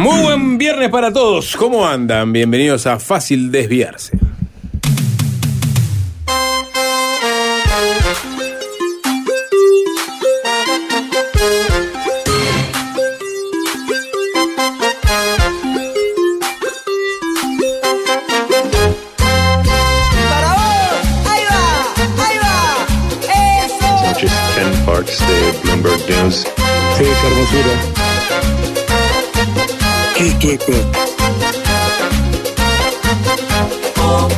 Muy buen viernes para todos. ¿Cómo andan? Bienvenidos a Fácil Desviarse.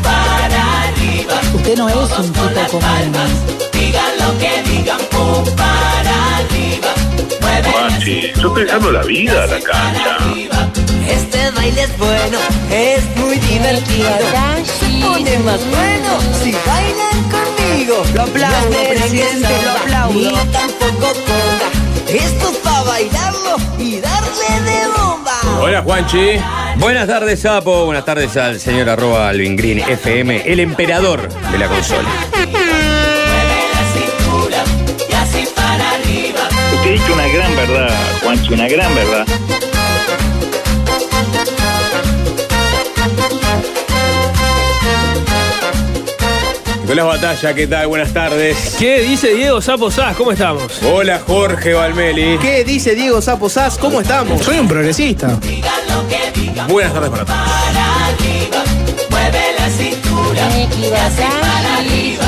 Para arriba. Usted no es un Con tipo palmas, digan lo que digan, para arriba. Mueve Juanchi, yo estoy dejando la vida a la cancha. arriba. Este baile es bueno, es muy divertido. Se pone más bueno si bailan conmigo. Lo aplaudo, presidente, lo aplaudo. Ni tampoco conga. Esto es para bailarlo y darle de bomba. Hola, Juanchi. Buenas tardes, Sapo. Buenas tardes al señor arroba Alvin Green FM, el emperador de la consola. Mueve la cintura y así para arriba. Usted ha dicho una gran verdad, Juanchi, una gran verdad. Nicolás Batalla, ¿qué tal? Buenas tardes. ¿Qué dice Diego Sapo Sás? ¿Cómo estamos? Hola, Jorge Valmeli. ¿Qué dice Diego Sapo Sass? ¿Cómo estamos? Soy un progresista. Digan lo que digan. Buenas tardes para todos. para arriba, mueve la cintura, y así para arriba,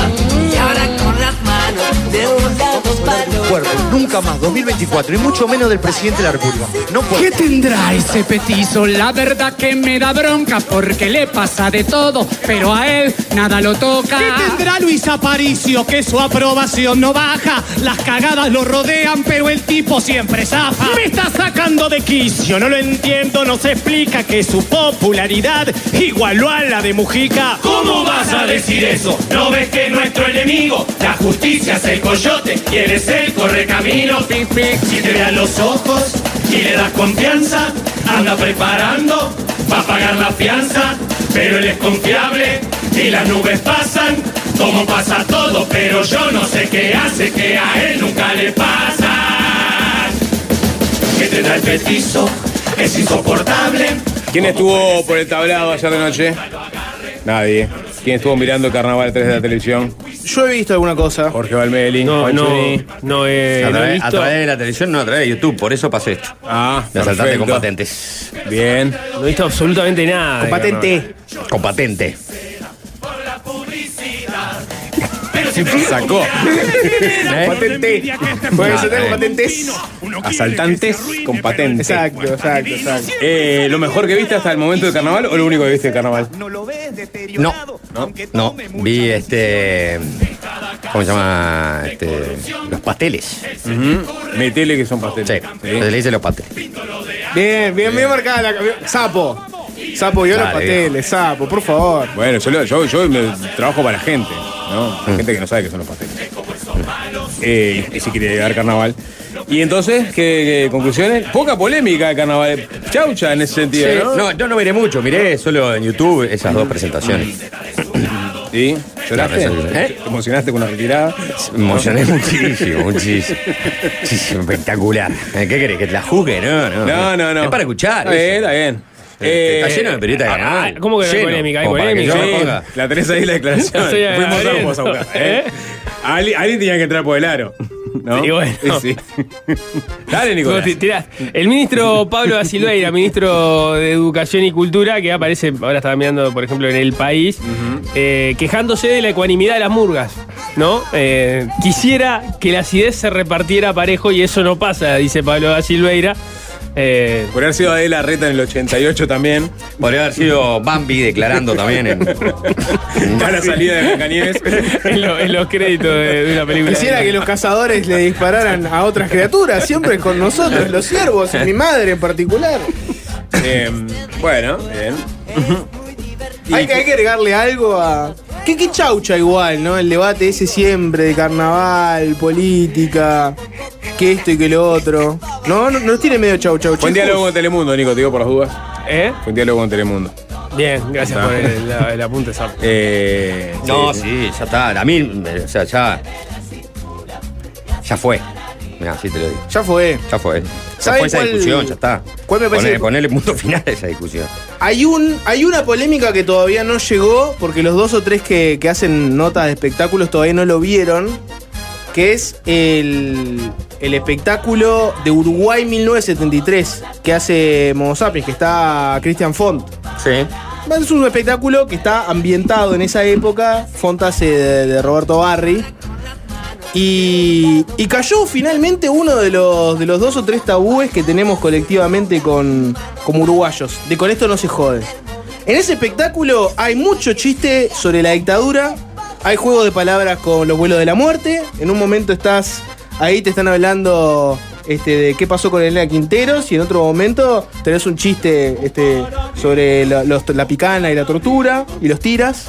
y ahora con las manos de un lado para otro. Cuerpo, nunca más, 2024, y mucho menos del presidente de la República. No puedo. ¿Qué tendrá ese petizo? La verdad que me da bronca porque le pasa de todo, pero a él nada lo toca. ¿Qué tendrá Luis Aparicio? Que su aprobación no baja. Las cagadas lo rodean, pero el tipo siempre zafa. Me está sacando de quicio, no lo entiendo, no se explica que su popularidad igualó a la de Mujica. ¿Cómo vas a decir eso? ¿No ves que nuestro enemigo, la justicia es el coyote y él es el correcamino? Pic, pic. Si te ve a los ojos y le das confianza, anda preparando, va a pagar la fianza, pero él es confiable y las nubes pasan, como pasa todo, pero yo no sé qué hace que a él nunca le pasa. Que te da el petizo, es insoportable. ¿Quién estuvo por el tablado ayer de noche? Nadie. ¿Quién estuvo mirando Carnaval 3 de la televisión? Yo he visto alguna cosa. Jorge Valmeli. No, no, no, eh, A no he través, a través de la televisión, no a través de YouTube, por eso pasó esto. Ah, De asaltante con patentes. Bien. No he visto absolutamente nada. Con patente. Con patente. Sacó. ¿Eh? Patente. Puede ser tengo eh. patentes. Asaltantes con patentes. Exacto, exacto, exacto. Eh, ¿Lo mejor que viste hasta el momento del carnaval o lo único que viste del carnaval? No, no, vi este. ¿Cómo se llama? Este, los pasteles. Metele que son Sí, pasteles. se le dice los pasteles. Bien, bien, bien marcada la. Sapo. Sapo, yo los pasteles, sapo, por favor. Bueno, yo, lo- yo, yo me trabajo para la gente, ¿no? La gente que no sabe qué son los pasteles. Eh, y si quería llegar al carnaval. Y entonces, ¿qué, qué conclusiones? Poca polémica de carnaval. Chaucha en ese sentido, Sí, ¿no? no, yo no miré mucho, miré solo en YouTube esas dos presentaciones. ¿Sí? ¿Lloraste? ¿Eh? ¿Te emocionaste con la retirada? Me emocioné muchísimo, muchísimo. Muchísimo, espectacular. ¿Qué querés? ¿Que te la juzgue? No, no. No, no, no. Es para escuchar. Está bien, está bien. Eh, está lleno de periodistas de ah, carnaval. ¿cómo que no hay Lleno, polémica? Hay como para que polémica. yo me Sí, ponga- la tenés ahí la declaración. Fuimos a vamos a buscar, ¿eh? ¿Eh? Ali- Alguien tenía que entrar por el aro. ¿no? Y bueno. Sí. Dale, Vos Nicolás. tirás. El ministro Pablo da Silveira, ministro de Educación y Cultura, que aparece, ahora estaba mirando, por ejemplo, en El País, eh, quejándose de la ecuanimidad de las murgas, ¿no? Eh, quisiera que la acidez se repartiera parejo y eso no pasa, dice Pablo da Silveira. Eh, Por haber sido Adela Reta en el 88 también. Podría haber sido Bambi declarando también en. A la salida de Blancanieves. en, lo- en los créditos de, de una película. Quisiera que los cazadores le dispararan a otras criaturas, siempre con nosotros, los siervos, y mi madre en particular. Eh, bueno, bien. Hay que, hay que agregarle algo a. Que, que chaucha igual, ¿no? El debate ese siempre de carnaval, política, que esto y que lo otro. No, no, no tiene medio chau chau Fue un diálogo con Telemundo, Nico, te digo por las dudas. ¿Eh? Fue un diálogo con Telemundo. Bien, gracias por el, apunte, Sapo. Eh, No, sí, ya está. A mí, o sea, ya. Ya fue. Mira, así te lo digo. Ya fue. Ya fue. Ya ¿Saben fue esa cuál- discusión, ya está. cuál me parece ponele punto final a esa discusión. Hay, un, hay una polémica que todavía no llegó, porque los dos o tres que, que hacen notas de espectáculos todavía no lo vieron, que es el, el espectáculo de Uruguay 1973, que hace Sapiens, que está Christian Font. Sí. Es un espectáculo que está ambientado en esa época, Font hace de, de Roberto Barri. Y, y cayó finalmente uno de los, de los dos o tres tabúes que tenemos colectivamente con, como uruguayos. De con esto no se jode. En ese espectáculo hay mucho chiste sobre la dictadura. Hay juego de palabras con los vuelos de la muerte. En un momento estás ahí, te están hablando este, de qué pasó con Elena Quinteros. Y en otro momento tenés un chiste este, sobre la, picana y la tortura y los tiras.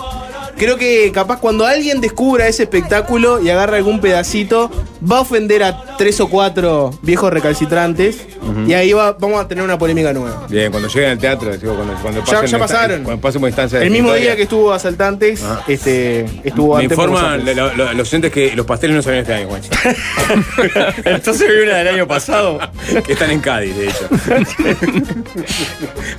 Creo que capaz cuando alguien descubra ese espectáculo y agarra algún pedacito, va a ofender a tres o cuatro viejos recalcitrantes. Y ahí va- vamos a tener una polémica nueva. Bien, cuando lleguen al teatro, digo, cuando, cuando Ya- pasen ya esta- pasaron. Cuando pasemos instancias El mismo día que estuvo Asaltantes, este, estuvo Me antes por informan nosotros. lo- lo- los oyentes que los pasteles no salen este año, Juanchi. Entonces vi una del año pasado. que están en Cádiz, de hecho.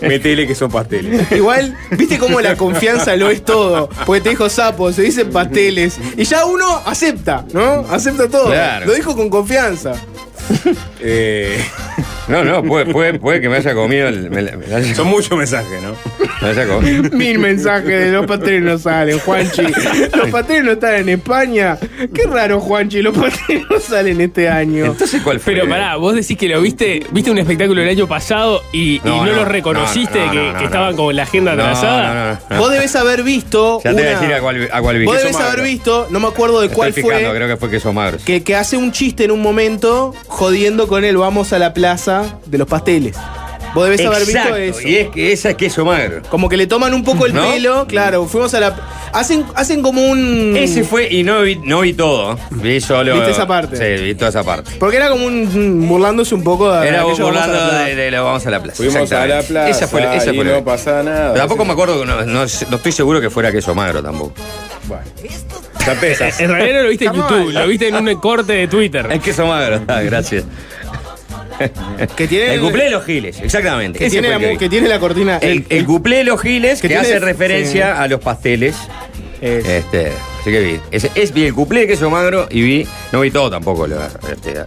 Metele que son pasteles. Igual, viste cómo la confianza lo es todo. Porque te dijo sapo, se dicen pasteles. Y ya uno acepta, ¿no? Acepta todo. Claro. Lo dijo con confianza. Eh, No, no, puede, puede, puede que me haya comido el. Me, la- me la haya- son muchos mensajes, ¿no? me haya comido. Mil mensajes de los no salen, Juanchi. Los no están en España. Qué raro, Juanchi, los no salen este año. Entonces, ¿cuál fue? Pero pará, vos decís que lo viste, viste un espectáculo el año pasado y, y No, no, no, lo reconociste, no, no, que, no, no, que no. estaban con la agenda atrasada. no, no, no. Vos debés haber visto. Ya te voy a una- decir a cuál, a cuál vi. Vos magro. haber visto, no me acuerdo de Estoy cuál fijando, fue. creo que fue queso magro. que, que hace un chiste en un momento jodiendo con él, vamos a la plaza de los pasteles. Vos debes haber visto eso. Y es que esa es queso magro. Como que le toman un poco el ¿No? pelo, claro, fuimos a la... Hacen, hacen como un... Ese fue, y no vi, no vi todo. Vi solo. ¿Viste esa parte? Sí, vi toda esa parte. Porque era como un... burlándose un poco de... Era a la burlando de, de lo vamos a la plaza. Fuimos a la plaza Esa fue, esa y fue no la- pasa nada. Pero tampoco me acuerdo, no, no, no estoy seguro que fuera queso magro tampoco. Bueno. En realidad no lo viste en YouTube, lo viste en un corte de Twitter. Es queso magro, ah, gracias. Que tiene... El cuplé de los giles, exactamente. que tiene, la, el que mu- vi. que tiene la cortina... El, el cuplé de los giles que que, tiene- hace referencia a los pasteles. Es- Este, así que vi. Es, vi el cuplé de queso magro y vi. No vi todo tampoco lo, este, lo-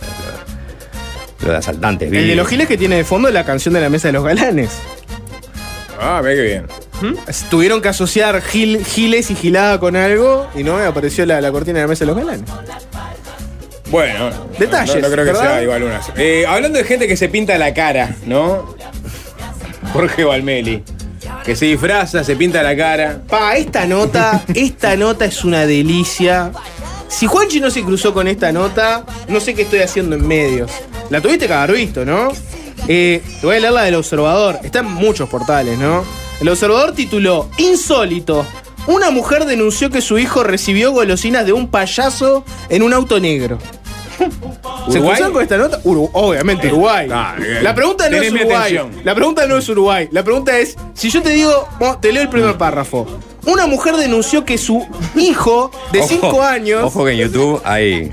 lo de asaltantes. Vi, el de los giles que tiene de fondo la canción de la mesa de los galanes. Ah, ve que bien. Tuvieron que asociar gil- giles y gilada con algo y no apareció la, la cortina de la mesa de los galanes. Bueno, Detalles, No, no creo que ¿verdad? sea igual una. Eh, hablando de gente que se pinta la cara, ¿no? Jorge Valmeli. Que se disfraza, se pinta la cara. Pa, esta nota, esta nota es una delicia. Si Juanchi no se cruzó con esta nota, no sé qué estoy haciendo en medios. La tuviste que haber visto, ¿no? Eh, te voy a leer la del Observador. Está en muchos portales, ¿no? El Observador tituló Insólito. Una mujer denunció que su hijo recibió golosinas de un payaso en un auto negro. ¿Se ¿Uruguay? cruzaron con esta nota? Uru- obviamente, Uruguay. Ah, bien. La pregunta no es mi Uruguay. atención. La pregunta no es Uruguay. La pregunta es, si yo te digo, bueno, te leo el primer párrafo. Una mujer denunció que su hijo de Ojo, 5 años... Ojo que en YouTube hay.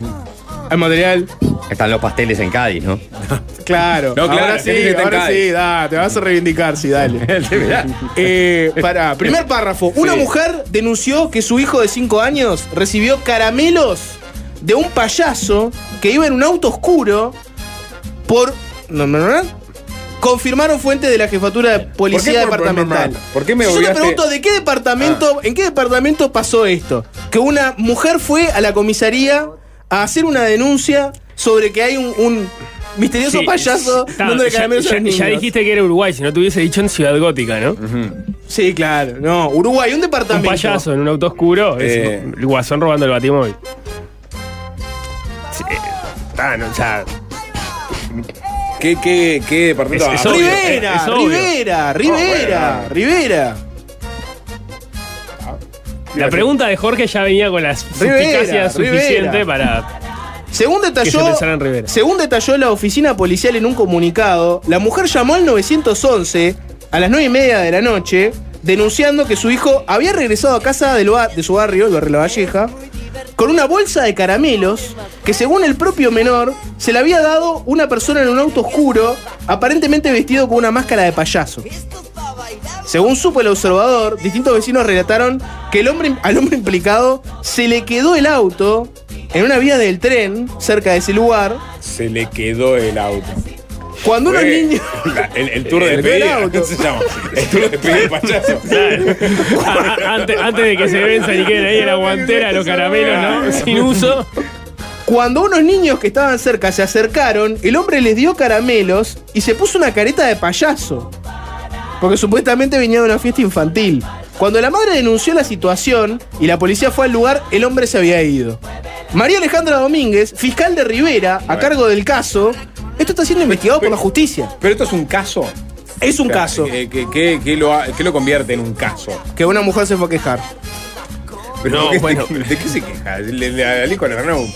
Hay material. Están los pasteles en Cádiz, ¿no? Claro. No, claro, ahora sí, ahora sí, da, te vas a reivindicar, sí, dale. Eh, para, primer párrafo. Una Sí. mujer denunció que su hijo de 5 años recibió caramelos de un payaso que iba en un auto oscuro por. No, no. Confirmaron fuentes de la jefatura de policía por- por- departamental. por- por qué me Yo te pregunto, ¿de qué departamento, en qué departamento pasó esto? Que una mujer fue a la comisaría a hacer una denuncia sobre que hay un, un misterioso Sí, payaso está, dándole ya, caramelos a ya- los niños. ya dijiste que era Uruguay, si no te hubiese dicho en Ciudad Gótica, ¿no? Sí, claro. No, Uruguay, un Un departamento. payaso en un auto oscuro, es Eh. el guasón robando el batimóvil. Sí, eh, ah, no, o sea, ¿Qué, qué, qué departamento? Es- es Ah, obvio. Rivera, es obvio. Rivera, Rivera, bueno. Rivera. La pregunta de Jorge ya venía con la Rivera, suspicacia suficiente Rivera. para. Según Que se detalló, pensara en Rivera. según detalló la oficina policial en un comunicado, la mujer llamó al 911 a las 9 y media de la noche denunciando que su hijo había regresado a casa ba- de su barrio, el barrio La Valleja, con una bolsa de caramelos que según el propio menor se le había dado una persona en un auto oscuro, aparentemente vestido con una máscara de payaso. Según supo el observador, distintos vecinos relataron que el hombre, al hombre implicado se le quedó el auto en una vía del tren cerca de ese lugar. Se le quedó el auto. Cuando unos Fue niños. la- el, el tour de El despedida. auto. ¿Cómo se llama? El tour de despedida del payaso. A- a- antes, antes de que se venzan y queden ahí en la guantera los caramelos, ¿no? Sin uso. Cuando unos niños que estaban cerca se acercaron, el hombre les dio caramelos y se puso una careta de payaso. Porque supuestamente venía de una fiesta infantil. Cuando la madre denunció la situación y la policía fue al lugar, el hombre se había ido. María Alejandra Domínguez, fiscal de Rivera, a cargo del caso, esto está siendo investigado por la justicia. Pero esto es un caso. Es un O sea, caso ¿Qué, qué- qué- qué lo, ha- qué lo convierte en un caso? que una mujer se fue a quejar. Pero No, ¿qué- bueno. ¿de qué se queja? Le, le, le regalaron un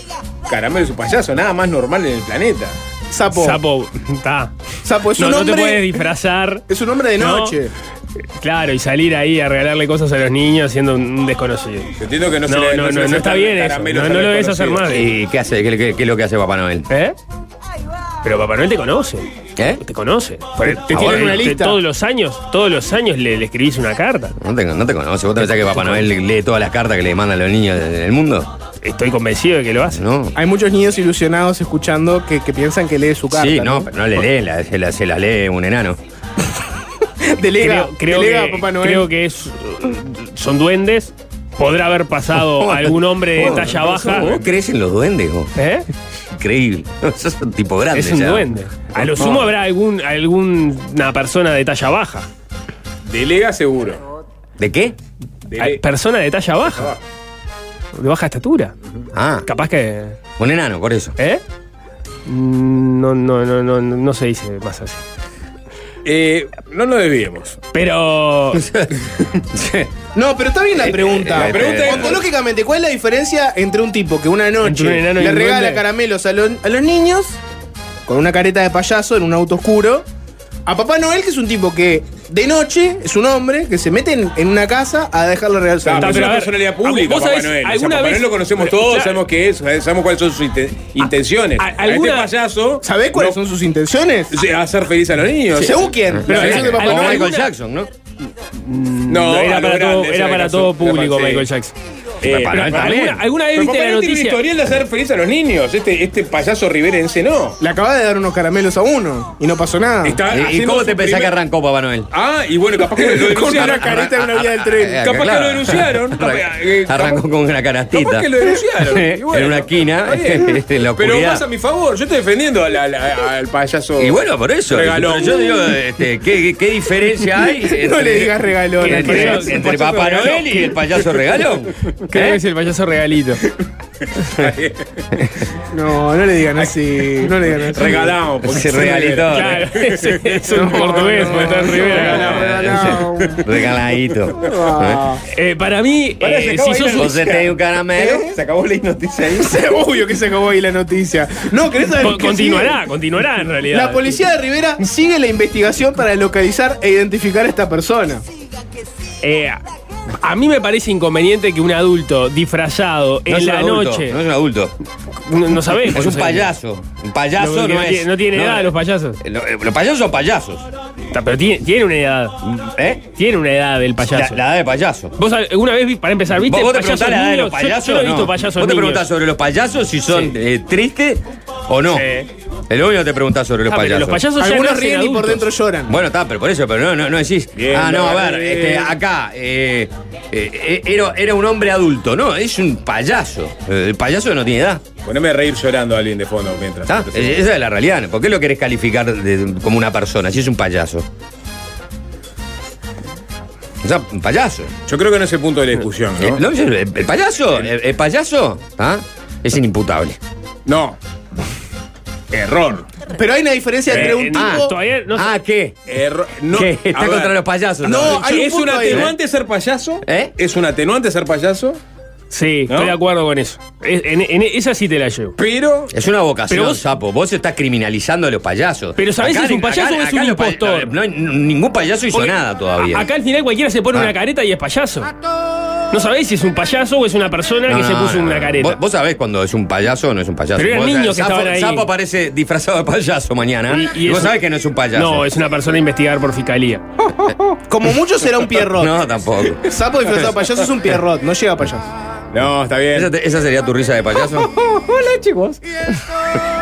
caramelo y su payaso, nada más normal en el planeta. Sapo. Sapo, está. Sapo, es No, un no te hombre. puedes disfrazar. es un hombre de No. noche. Claro, y salir ahí a regalarle cosas a los niños siendo un desconocido. Entiendo que no, se No, le no, se no, le no está bien eso. No, lo debes hacer más. ¿Y qué hace? ¿Qué, qué- qué es lo que hace Papá Noel? ¿Eh? Pero Papá Noel te conoce. ¿Eh? Te conoce. Te, Ah, tiene una lista. Todos los años, todos los años le, le escribís una carta. No te, no te conoce. ¿Vos te pensás que Papá Noel lee todas las cartas que le mandan los niños en el mundo? Estoy convencido de que lo hace. No. Hay muchos niños ilusionados escuchando que, que piensan que lee su carta. Sí, no, pero no le lee, la- se, la, se la lee un enano. Delega, Creo, creo delega que, a Papá Noel. creo que es, son duendes. Podrá haber pasado algún hombre de talla baja. ¿Vos crees en los duendes? vos? ¿Eh? Increíble. Sos un tipo grande. Es un ya. duende. A lo sumo habrá algún, alguna persona de talla baja. Delega seguro. ¿De qué? Dele- persona de talla baja. De baja estatura. Ah, Capaz que. un enano, por eso. ¿Eh? No, no, no, no, no se dice más así. Eh, no nos desviemos. Pero. No, pero está bien la pregunta. la pregunta es- Ontológicamente, ¿cuál es la diferencia entre un tipo que una noche un enano le regala duende? caramelos a, los- a los niños con una careta de payaso en un auto oscuro? A Papá Noel, que es un tipo que de noche es un hombre que se mete en, en una casa a dejarle Ah, los pero es una personalidad pública, ¿vos Papá sabés Noel. O sea, Papá vez- Noel lo conocemos pero, todos, sabemos qué es, sabemos cuáles son sus inte- intenciones. a- A, alguna- este payaso. ¿Sabés cuáles no- son sus intenciones? sí, hacer feliz a los niños. ¿Según quién? Pero, eh, de Papá Noel. Michael Jackson, ¿no? No, era para, todo, grande, ese era el para caso. todo público Sí. Michael Jackson. Eh. ¿Alguna, alguna vez viste la Noel tiene un noticia? historial de hacer feliz a los niños. Este, este payaso riverense no. Le acaba de dar unos caramelos a uno y no pasó nada. Está ¿Y- ¿Y haciendo cómo te pensás primer- que arrancó Papá Noel? Ah, y bueno, capaz que lo Con denunciaron. una careta en una vía del tren. ah, Capaz que lo denunciaron. Eh, Arrancó con una canastita. Capaz que lo denunciaron. Bueno, en una esquina, en la Pero más a mi favor, yo estoy defendiendo al, al- al payaso. Y bueno, por eso. Regalón. Yo digo, este, ¿qué, qué- qué diferencia hay? Entre, No le digas regalón al Entre, Papá. Noel y el payaso regalón. Creo que ¿Eh? es el payaso regalito. No, no le digan así. No le digan así. Regalamos. porque se regalito. Claro, es, es un No, portugués, no, porque está en no, Rivera. regalado. Regaladito. Ah. Eh, para mí, Pará, se eh, si sos un- caramelo. ¿Eh? Se acabó la noticia ahí. Obvio que se acabó ahí la noticia. No, ¿querés saber con- qué continuará, sigue? continuará en realidad. La policía de Rivera sigue la investigación para localizar e identificar a esta persona. Eh, a mí me parece inconveniente que un adulto disfrazado No en la adulto, noche. No es un adulto. No, no sabemos. Es un payaso. Un payaso no, es. tiene, no tiene edad los payasos. Eh, eh, Los payasos son payasos. Pero tiene, tiene una edad. ¿Eh? Tiene una edad el payaso. la edad de payaso. ¿Vos alguna vez, para empezar, viste ¿Vos, vos te payasos preguntás la edad de los niños? Yo- payasos? Yo, no he visto payasos ¿Vos te preguntás sobre los payasos si son Sí. eh, tristes o no? Sí. El único te preguntás sobre los Ah, payasos. los payasos ya Algunos ríen y por dentro lloran. Bueno, está, pero por eso, pero no, no, no decís. Bien, ah, no, a ver, este, acá, eh, eh, eh, era, era un hombre adulto, no, es un payaso. Eh, El payaso no tiene edad. Poneme a reír llorando a alguien de fondo mientras. Esa es la realidad. ¿Por qué lo querés calificar de- como una persona si es un payaso? O sea, un payaso. Yo creo que no es el punto de la discusión, Eh, ¿no? no, el, el payaso, el, el payaso, ¿ah? es inimputable. No. Error. Pero hay una diferencia entre Eh, un tipo. ah, todavía no sé. Ah, ¿qué? Error. No. ¿Qué? Está A ver, contra los payasos. No, hay un ¿Es un ahí, atenuante ser payaso? ¿Eh? ¿Es un atenuante ser payaso? Sí, ¿No? estoy de acuerdo con eso. Es- En, en esa sí te la llevo. Pero. Es una vocación, Pero vos- sapo. Vos estás criminalizando a los payasos. Pero ¿sabés si es un acá- payaso o es acá un impostor? No, hay- ningún payaso hizo Porque nada todavía. Acá al final cualquiera se pone Ah. una careta y es payaso. No sabéis si es un payaso o es una persona No, que se no, puso no, una no. careta. Vos, vos sabés cuando es un payaso o no es un payaso. Pero eran niños que Sapo- estaban ahí. Sapo aparece disfrazado de payaso mañana. Y- y vos eso- sabés que no es un payaso. No, es una persona a investigar por fiscalía. Como mucho será un pierrot. No, tampoco. Sapo disfrazado de payaso es un pierrot, no llega a payaso. No, está bien. ¿Esa, te- esa sería tu risa de payaso? Hola, chicos.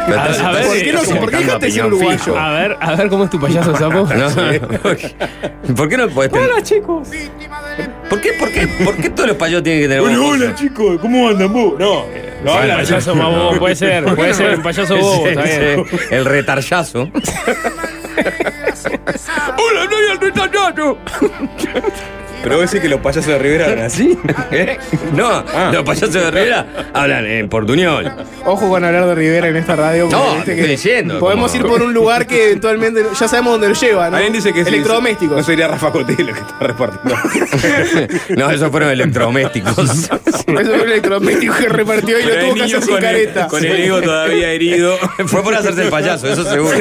A- ver, ¿por qué no- por qué dejaste de ser opinión uruguayo? A ver, a ver cómo es tu payaso, sapo. No, ¿Por qué no podés tener- chicos. ¿Por qué, por, qué, ¿Por qué todos los payasos tienen que tener Hola, voz? hola, chicos, ¿cómo andan vos? No, no habla El payaso más bobo, puede ser, puede ser un payaso bobo, está bien. El retarllazo. ¡Hola, no hay el retallazo! Pero vos decís que los payasos de Rivera hablan así. ¿Eh? No, los payasos de Rivera hablan en portuñol. Ojo con hablar de Rivera en esta radio. No, que estoy diciendo, Podemos como- ir por un lugar que eventualmente ya sabemos dónde lo lleva, ¿no? Alguien dice que sí, Electrodomésticos. No sería Rafa Cotelo que está repartiendo. No, esos fueron electrodomésticos. Eso fue un electrodoméstico que repartió y lo Pero hay tuvo que hacer sin con el, careta. con el ego todavía herido. Fue por hacerse el payaso, eso seguro.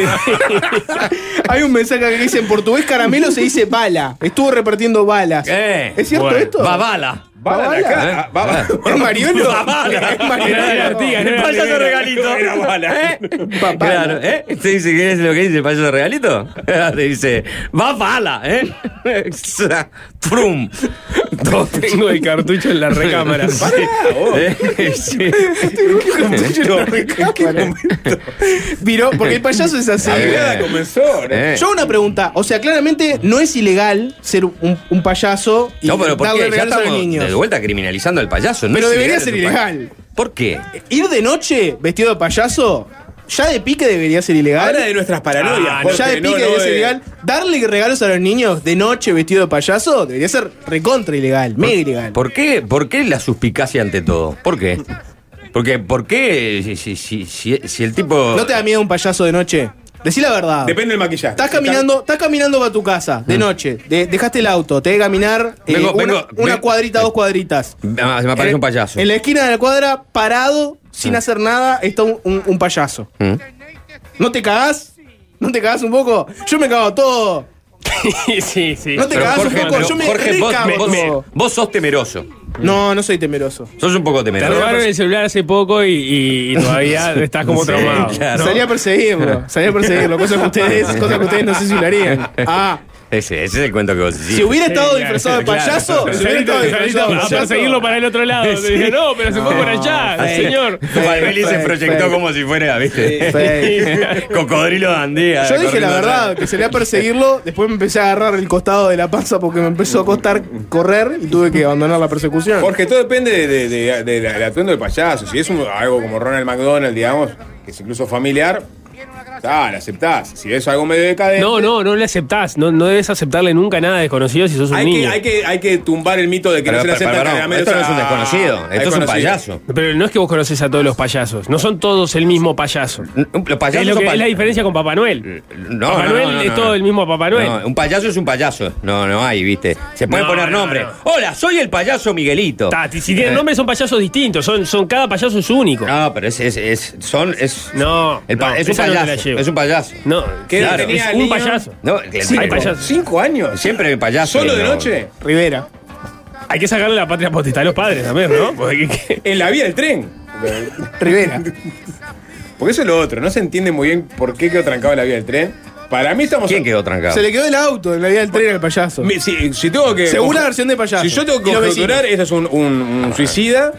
Hay un mensaje que dice en portugués caramelo se dice bala. Estuvo repartiendo balas. ¿Qué? ¿Es cierto Bueno, esto? Babala. Bala Bala. acá. Bala. ¿Es Mariano? Babala. ¿Es Mariano? Era El payaso regalito. Era bala. Babala. Claro, ¿eh? ¿Te dice qué es lo que dice el payaso regalito? Te dice, va bala, ¿eh? Prum. Tengo el cartucho en la recámara. Eh, sí. Viró, porque el payaso es así. A ver. Nada comenzó, ¿no? Eh. Yo una pregunta. O sea, claramente no es ilegal ser un, un payaso y No, pero ¿por darle qué? Ya regalos a los estamos niños. de vuelta criminalizando al payaso. No Pero debería ser ilegal. ¿Por qué? Ir de noche vestido de payaso, ya de pique debería ser ilegal. Habla de nuestras paranoias. Ah, Jorge, ya de pique no, no debería ser de- ilegal. Darle regalos a los niños de noche vestido de payaso debería ser recontra ilegal, mega ilegal. ¿Por qué, ¿Por qué la suspicacia ante todo? ¿Por qué? Porque, ¿por qué si, si, si, si- si el tipo... ¿No te da miedo un payaso de noche? Decí la verdad. Depende del maquillaje. Estás caminando, estás caminando para tu casa de noche. de- dejaste el auto, te debe caminar eh, Vengo- una, vengo- una cuadrita, dos cuadritas. Ah, se me aparece En- un payaso. En la esquina de la cuadra, parado, sin hacer nada, está un, un- un payaso. ¿Mm? ¿No te cagás? ¿No te cagás un poco? Yo me cago todo. sí, sí. No te Pero cagás un Jorge, poco, pero yo me Jorge, vos, recago vos- sos temeroso. No, no soy temeroso. Sos un poco Te temeroso. robaron el celular hace poco y, y- y todavía estás como Sí, traumado. claro. Salí a perseguirlo, salí a perseguirlo, cosas que ustedes, cosas que ustedes no sé si lo harían. Ah, Ese, ese es el cuento que vos decís. si hubiera estado disfrazado de claro. payaso, si hubiera estado disfrazado de a payaso. perseguirlo para el otro lado. Te dije, no, pero se fue por allá, Ah, señor. Valmeli se proyectó como si fuera, ¿viste? Cocodrilo de andía. Yo dije la verdad, que salí a perseguirlo, después me empecé a agarrar el costado de la panza porque me empezó a costar correr y tuve que abandonar la persecución. Jorge, todo depende de, de- de- de del atuendo del payaso. Si es un- algo como Ronald McDonald, digamos, que es incluso familiar, ah, lo aceptás. Si es algo medio decadente. No, no, no le aceptás. No, no debes aceptarle nunca nada desconocido si sos un Hay que, niño. hay, que, hay que tumbar el mito de que Pero, no se le pero, acepta caramelos esto no es un desconocido, esto es un payaso. Pero no es que vos conoces a todos los payasos. No son todos el mismo payaso. Los payasos Es, lo son que, pa- es la diferencia con Papá Noel. No, Papá no, Noel no, no, es no. todo el mismo Papá Noel. No, un payaso es un payaso. No, no hay, ¿viste? Se pueden No, poner no, nombre. no. Hola, soy el payaso Miguelito. Ta, si tienen Eh, nombres son payasos distintos. Son, son, cada payaso es único. No, pero es, es, es, son, es, No, el pa- no, es un payaso. Es un payaso. No, ¿Qué edad claro, tenía es el un niño? payaso. No, Sí, hay payasos. ¿Cinco años? Siempre hay payaso. ¿Solo de no. noche? Rivera. Hay que sacarle la patria potestad a los padres también, ¿no? Porque que- En la vía del tren. Rivera. Porque eso es lo otro. No se entiende muy bien por qué quedó trancado en la vía del tren. Para mí estamos. ¿Quién quedó trancado? Se le quedó el auto en la vida del tren al payaso. Mi- Si, si tengo que. Segunda versión de payaso. Si yo tengo que Y los conjeturar, este es un, un- un suicida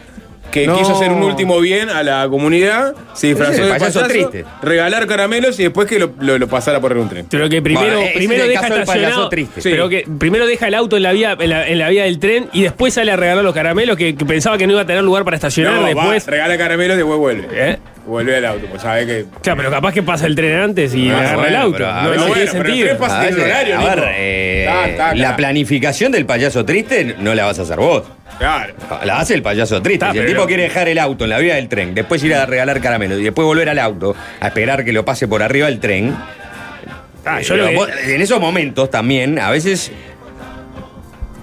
que No. quiso hacer un último bien a la comunidad, se disfrazó de payaso payaso, triste. regalar caramelos y después que lo, lo- lo pasara por un tren. Pero que primero, Bueno, primero el deja estacionado. triste. Pero que primero deja el auto en la vía, en la, en la vía del tren y después sale a regalar los caramelos que, que pensaba que no iba a tener lugar para estacionar No, va, después. regala caramelos y después vuelve. ¿Eh? Vuelve al auto, pues sabe que. Claro, pero capaz que pasa el tren antes y Ah, agarra bueno, el auto. pero no, no bueno, tiene pero sentido. el tren pasa- A ver, horario, a ver, eh, Ta, ta, la planificación del payaso triste no la vas a hacer vos. Claro. La hace el payaso triste. Si el tipo no- quiere dejar el auto en la vía del tren, después ir a regalar caramelos y después volver al auto a esperar que lo pase por arriba del tren. Ah, eh, yo lo que- vos- en esos momentos también, a veces.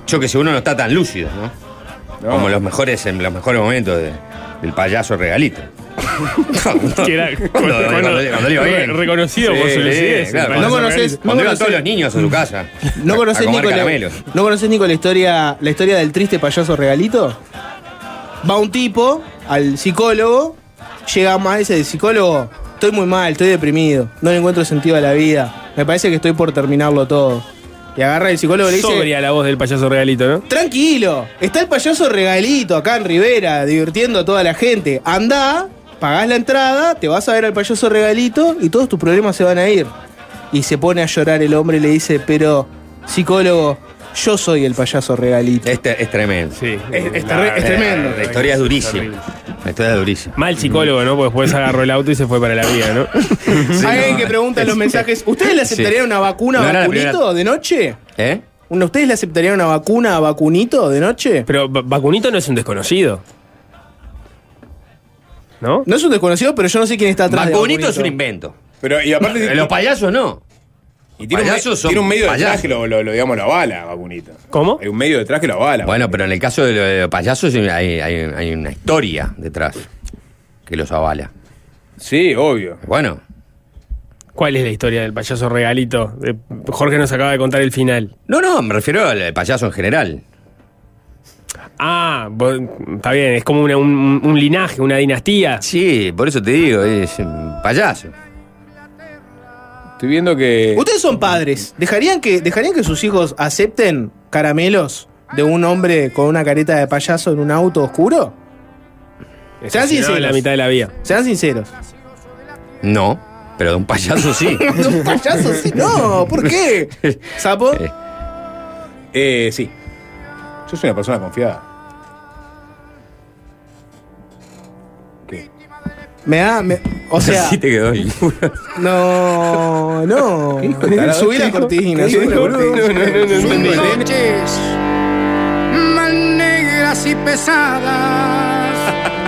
Yo que sé, uno no está tan lúcido, ¿no? No. Como los mejores, en los mejores momentos de, del payaso regalito. Que era Cuando- cuando- cuando le iba bien. reconocido por Sí, su sí, lucidez. claro. el No conoces- iban todos los niños a su casa. ¿No conoces, Nico, la, caramelos. ¿No conoces, Nico, la historia, la historia del triste payaso regalito? Va un tipo al psicólogo, llega más ese psicólogo, estoy muy mal, estoy deprimido, no le encuentro sentido a la vida, me parece que estoy por terminarlo todo. Y agarra el psicólogo y le dice, Sobria la voz del payaso regalito, ¿no? tranquilo, está el payaso regalito acá en Rivera, divirtiendo a toda la gente. Andá, pagás la entrada, te vas a ver al payaso regalito y todos tus problemas se van a ir. Y se pone a llorar el hombre y le dice, pero psicólogo, yo soy el payaso regalito. Este es tremendo. Sí. Es, es tremendo. La historia es durísima. La historia es durísima. Mal psicólogo, ¿no? Porque después agarró el auto y se fue para la vida, ¿no? Hay alguien que pregunta en los mensajes, ¿ustedes le aceptarían una vacuna No la vacunito primera- de noche? ¿Eh? ¿Ustedes le aceptarían una vacuna a vacunito de noche? Pero Va- Vacunito no es un desconocido. ¿No? No es un desconocido, pero yo no sé quién está atrás Vacunito es un invento. Pero, y aparte. Los payasos no. y tiene, un, me- payasos son tiene un medio detrás payasos. que lo, lo, lo, digamos, lo avala, vacunita. ¿Cómo? Hay un medio detrás que lo avala. Bueno, pero en el caso de los de los payasos hay, hay- hay una historia detrás que los avala. Sí, obvio. Bueno, ¿Cuál es la historia del payaso regalito? Jorge nos acaba de contar el final. no, no, me refiero al payaso en general. Ah, vos- está bien, es como una- un, un linaje, una dinastía. Sí, por eso te digo, es un payaso. Estoy viendo que. Ustedes son padres. ¿Dejarían que, ¿Dejarían que sus hijos acepten caramelos de un hombre con una careta de payaso en un auto oscuro? Sean Si no, sinceros. la mitad de la vida. Sean sinceros. No, pero de un payaso sí. ¿De un payaso? Sí, no, ¿por qué? ¿Sapo? Eh, Eh, sí. Yo soy una persona confiada. ¿Qué? Me da. me- o sea. sí te quedó el No, no. ¿Qué hijo de tarado? Subí la cortina, ¿Qué subí la cortina. boludo? No, no, no, no, Subí no, la no. cortina. más negras y pesadas.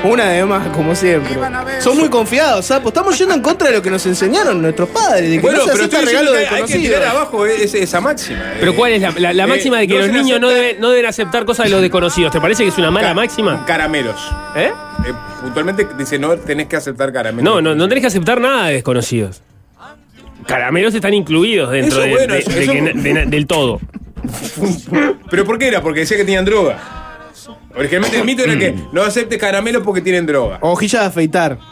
Una de más, como siempre. Son muy confiados, Sapo. Estamos yendo en contra de lo que nos enseñaron nuestros padres. De que Bueno, no se pero estoy regalo que hay que tirar abajo es- esa máxima. Pero eh. ¿cuál es la, la- la Eh, máxima de que no los niños no deben, no deben aceptar cosas de los desconocidos? ¿Te parece que es una mala Ca- máxima? Caramelos. ¿Eh? Eh, puntualmente dice, no tenés que aceptar caramelos. No, no, no tenés que aceptar nada de desconocidos. Caramelos están incluidos dentro Eso de- bueno, de- eso- de eso- de del todo. ¿Pero por qué era? Porque decía que tenían droga. Originalmente el mito era que no aceptes caramelos porque tienen droga. Hojilla de afeitar.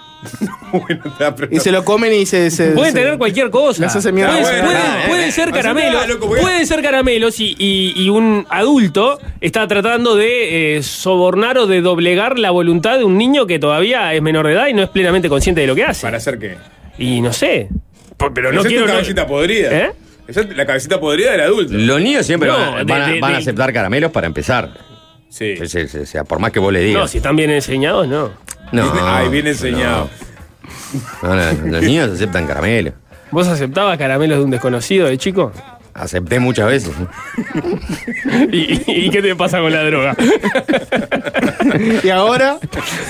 Bueno, está, pero Y se lo comen y se. se Pueden se- tener cualquier cosa. Les hace mierda. Pueden, Ah, bueno, pueden- ah, eh, pueden eh, ser caramelos. mierda, loco, porque- pueden ser caramelos y, y- y un adulto está tratando de eh, sobornar o de doblegar la voluntad de un niño que todavía es menor de edad y no es plenamente consciente de lo que hace. ¿Para hacer qué? Y no sé. Pero no Esa es quiero. tu no- cabecita podrida. ¿Eh? Esa es la cabecita podrida del adulto. Los niños siempre No, van, de- van a, de- van a de- aceptar caramelos para empezar. Sí. O sea, o sea, por más que vos le digas. No, si están bien enseñados, no. No, Ay, bien enseñado. No, no, los niños aceptan caramelos. ¿Vos aceptabas caramelos de un desconocido de chico? Acepté muchas veces. ¿Y, y- y qué te pasa con la droga? Y ahora.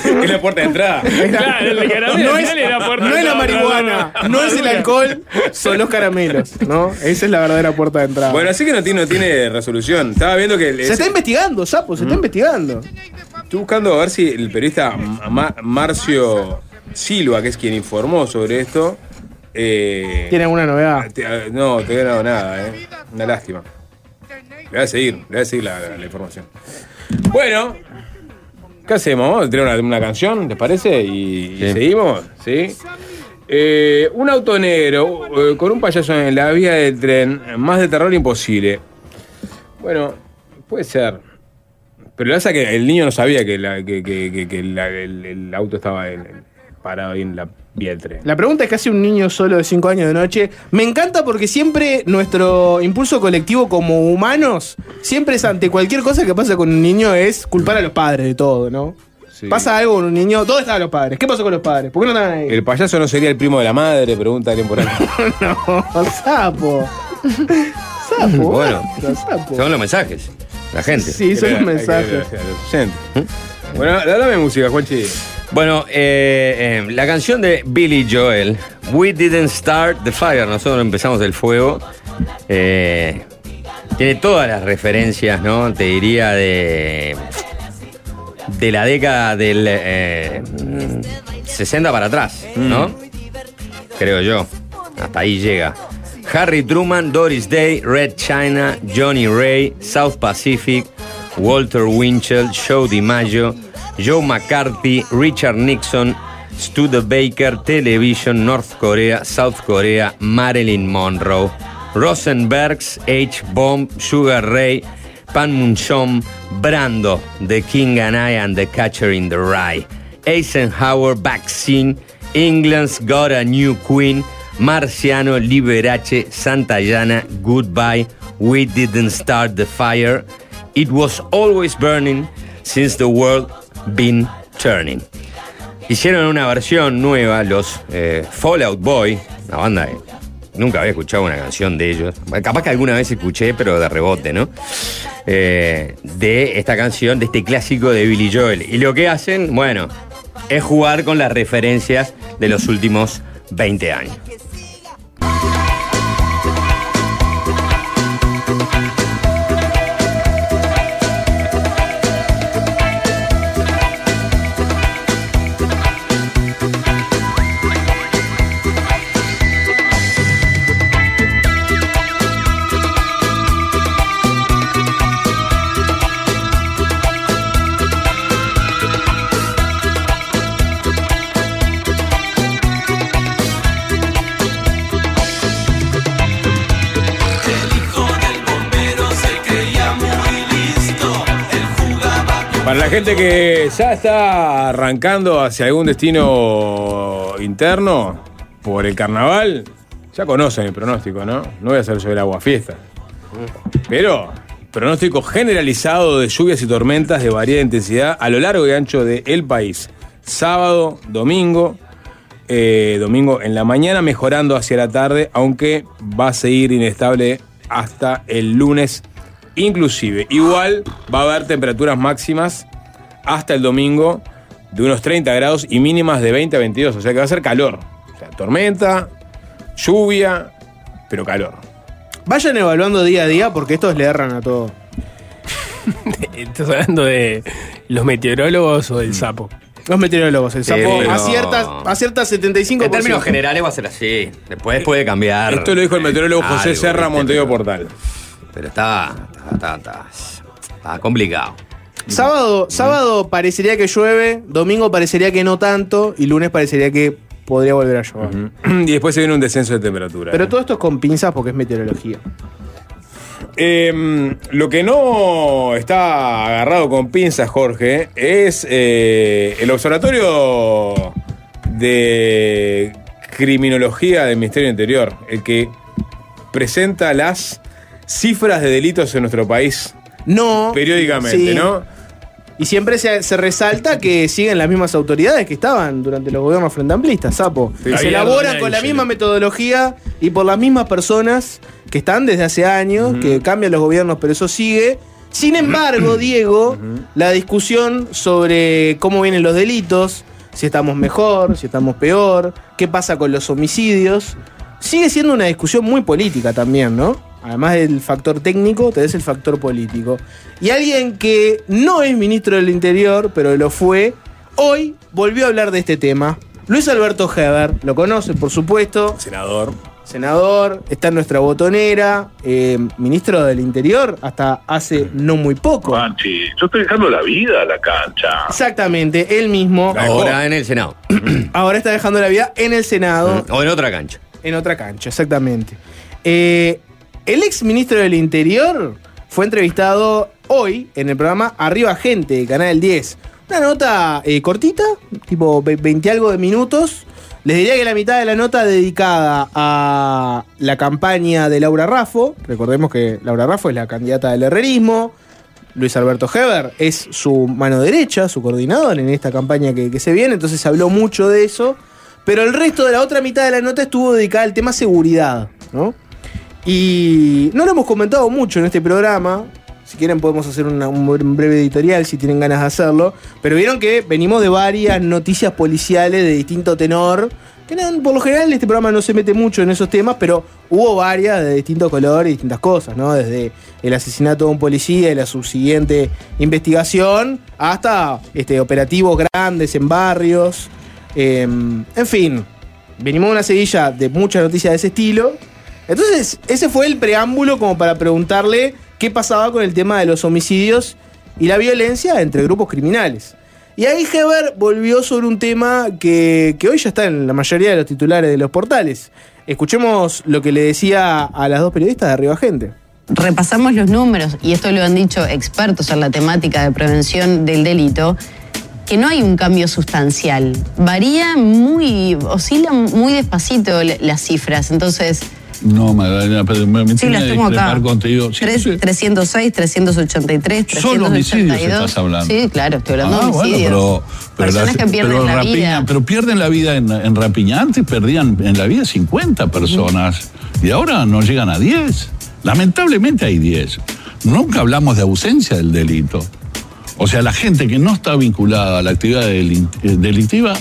Es la puerta de entrada. claro, el caramelo No es, era puerta no de es la entrada, marihuana, no es el alcohol, son los caramelos, ¿no? Esa es la verdadera puerta de entrada. Bueno, así que no tiene, no tiene resolución. Estaba viendo que. el- se está investigando, Sapo, se está investigando. Estoy buscando a ver si el periodista Ma- Marcio Silva, que es quien informó sobre esto. Eh, ¿Tiene alguna novedad? te- eh, no, todavía no nada, eh. Una lástima. Le voy a seguir, le voy a seguir la, la- la información. Bueno, ¿qué hacemos? Vamos a tener una, una canción, ¿les parece? Y, seguimos, ¿sí? Eh, un auto negro eh, con un payaso en la vía del tren, más de terror imposible. Bueno, puede ser. Pero lo que pasa es que el niño no sabía que, la- que- que- que- que la- el, el auto estaba en- parado ahí en la tren. La pregunta es que hace un niño solo de 5 años de noche. Me encanta porque siempre nuestro impulso colectivo como humanos, siempre es ante cualquier cosa que pasa con un niño, es culpar a los padres de todo, ¿no? Sí. Pasa algo con un niño, ¿dónde estaban los padres? ¿Qué pasó con los padres? ¿Por qué no estaban ahí? ¿El payaso no sería el primo de la madre? Pregunta alguien por ahí. No, sapo. Sapo. Bueno. sapo. Son los mensajes. La gente. Sí, son los mensajes. Bueno, dame música, Juanchi. Bueno, eh, eh, la canción de Billy Joel, We Didn't Start the Fire, nosotros empezamos el fuego, eh, tiene todas las referencias, ¿no? Te diría de de la década del eh, mm, 60 para atrás, ¿no? Creo yo. Hasta ahí llega. Harry Truman, Doris Day, Red China, Johnny Ray, South Pacific, Walter Winchell, Joe DiMaggio, Joe McCarthy, Richard Nixon, Studebaker, Television, North Korea, South Korea, Marilyn Monroe, Rosenbergs, H. Bomb, Sugar Ray, Pan Munchom, Brando, The King and I and the Catcher in the Rye, Eisenhower, Vaccine, England's Got a New Queen, Marciano, Liberace, Santayana, Goodbye, We Didn't Start the Fire, It Was Always Burning Since the World Been Turning. Hicieron una versión nueva los eh, Fallout Boy, una banda que nunca había escuchado una canción de ellos. Capaz que alguna vez escuché, pero de rebote, ¿no? Eh, de esta canción, de este clásico de Billy Joel. Y lo que hacen, bueno, es jugar con las referencias de los últimos 20 años. La gente que ya está arrancando hacia algún destino interno por el carnaval, ya conocen el pronóstico, ¿no? No voy a hacer el agua fiesta. Pero, pronóstico generalizado de lluvias y tormentas de variada intensidad a lo largo y ancho del país. Sábado, domingo, eh, domingo en la mañana, mejorando hacia la tarde, aunque va a seguir inestable hasta el lunes inclusive. Igual va a haber temperaturas máximas hasta el domingo de unos 30 grados y mínimas de 20 a 22, o sea que va a ser calor. O sea, tormenta, lluvia, pero calor. Vayan evaluando día a día porque estos le erran a todo. ¿Estás hablando de los meteorólogos o del sapo? Los meteorólogos, el sapo pero- acierta, acierta 75%. En términos generales va a ser así. Después puede cambiar. Esto lo dijo el meteorólogo José algo, Serra ¿viste? Montevideo Pero- Portal. Pero está, está, está, está complicado. Sábado, sábado parecería que llueve, domingo parecería que no tanto y lunes parecería que podría volver a llover. Y después se viene un descenso de temperatura. Pero todo esto es con pinzas porque es meteorología. Eh, lo que no está agarrado con pinzas, Jorge, es eh, el Observatorio de Criminología del Ministerio Interior, el que presenta las cifras de delitos en nuestro país No. periódicamente, sí. ¿no? Y siempre se, se resalta que siguen las mismas autoridades que estaban durante los gobiernos frente amplistas, sapo. Sí. se elaboran con la misma metodología y por las mismas personas que están desde hace años, que cambian los gobiernos, pero eso sigue. Sin embargo, Diego, la discusión sobre cómo vienen los delitos, si estamos mejor, si estamos peor, qué pasa con los homicidios, sigue siendo una discusión muy política también, ¿no? Además del factor técnico, tenés el factor político. Y alguien que no es ministro del Interior, pero lo fue, hoy volvió a hablar de este tema. Luis Alberto Heber, lo conoce por supuesto, Senador. senador, está en nuestra botonera, eh, ministro del Interior hasta hace no muy poco. Juanchi, yo estoy dejando la vida a la cancha. Exactamente, él mismo. Ahora en el Senado. Ahora está dejando la vida en el Senado, o en otra cancha. en otra cancha, exactamente. Eh, el ex ministro del Interior fue entrevistado hoy en el programa Arriba Gente, Canal 10. Una nota eh, cortita, tipo ve- 20 algo de minutos. Les diría que la mitad de la nota dedicada a la campaña de Laura Raffo. Recordemos que Laura Raffo es la candidata del herrerismo. Luis Alberto Heber es su mano derecha, su coordinador en esta campaña que, que se viene, entonces se habló mucho de eso. Pero el resto de la otra mitad de la nota estuvo dedicada al tema seguridad, ¿no? Y no lo hemos comentado mucho en este programa. Si quieren podemos hacer un breve editorial si tienen ganas de hacerlo. Pero vieron que venimos de varias noticias policiales de distinto tenor Que no- por lo general este programa no se mete mucho en esos temas, pero hubo varias de distintos colores y distintas cosas, ¿no? Desde el asesinato de un policía y la subsiguiente investigación hasta este, operativos grandes en barrios. Eh, en fin, venimos de una seguilla de muchas noticias de ese estilo. Entonces, ese fue el preámbulo como para preguntarle qué pasaba con el tema de los homicidios y la violencia entre grupos criminales. Y ahí Heber volvió sobre un tema que, que hoy ya está en la mayoría de los titulares de los portales. Escuchemos lo que le decía a las dos periodistas de Arriba Gente. repasamos los números, y esto lo han dicho expertos en la temática de prevención del delito, que no hay un cambio sustancial. Varía muy, oscila muy despacito la- las cifras. Entonces, No, Magdalena, pero me sí, las tengo acá. contigo. Sí, Tres- sí. 306, 383, Solo homicidios 382. estás hablando. Sí, claro, estoy hablando Ah, de bueno, homicidios. pero, pero, Personas las- que pierden pero la rapiña- vida. pero pierden la vida en, en rapiña. Antes perdían en la vida 50 personas y ahora no llegan a 10. Lamentablemente hay 10. Nunca hablamos de ausencia del delito. O sea, la gente que no está vinculada a la actividad eh, delictiva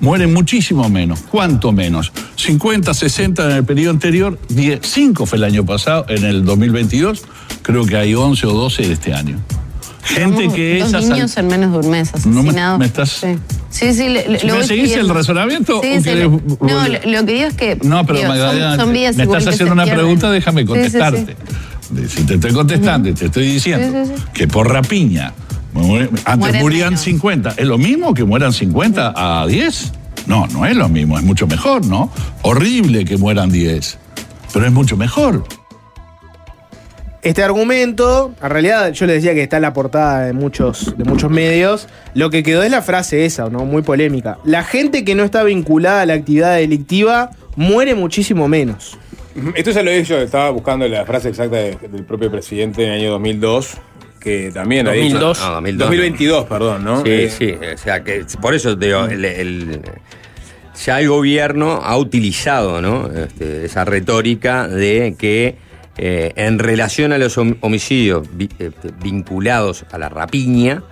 muere muchísimo menos. ¿Cuánto menos? 50, 60 en el periodo anterior, 10, 5 fue el año pasado, en el 2022, creo que hay 11 o 12 de este año. Gente que dos es asal- niños en menos de un mes No me- asesinados. me estás- Sí, sí, sí, le- ¿Me lo seguís el razonamiento Sí, sí, le- No, lo, que digo es que. No, pero digo, son- Magdalena, son, vidas me estás haciendo una pregunta, déjame Sí, sí, contestarte. sí. De- Si te estoy contestando y te estoy diciendo Sí, sí, sí. que por rapiña, antes Mueren morían menos. 50, ¿es lo mismo que mueran 50 a 10? No, no es lo mismo, es mucho mejor, ¿no? Horrible que mueran 10, pero es mucho mejor. Este argumento, en realidad yo les decía que está en la portada de muchos, de muchos medios, lo que quedó es la frase esa, ¿no? Muy polémica. La gente que no está vinculada a la actividad delictiva muere muchísimo menos. Esto ya lo he dicho, estaba buscando la frase exacta de- del propio presidente en el año 2002, que también ha dicho... 2002. No, 2002. 2022, perdón, ¿no? Sí, Eh, sí, o sea que por eso te digo, el, el- ya el gobierno ha utilizado ¿no? Este, esa retórica de que eh, en relación a los hom- homicidios vi- este, vinculados a la rapiña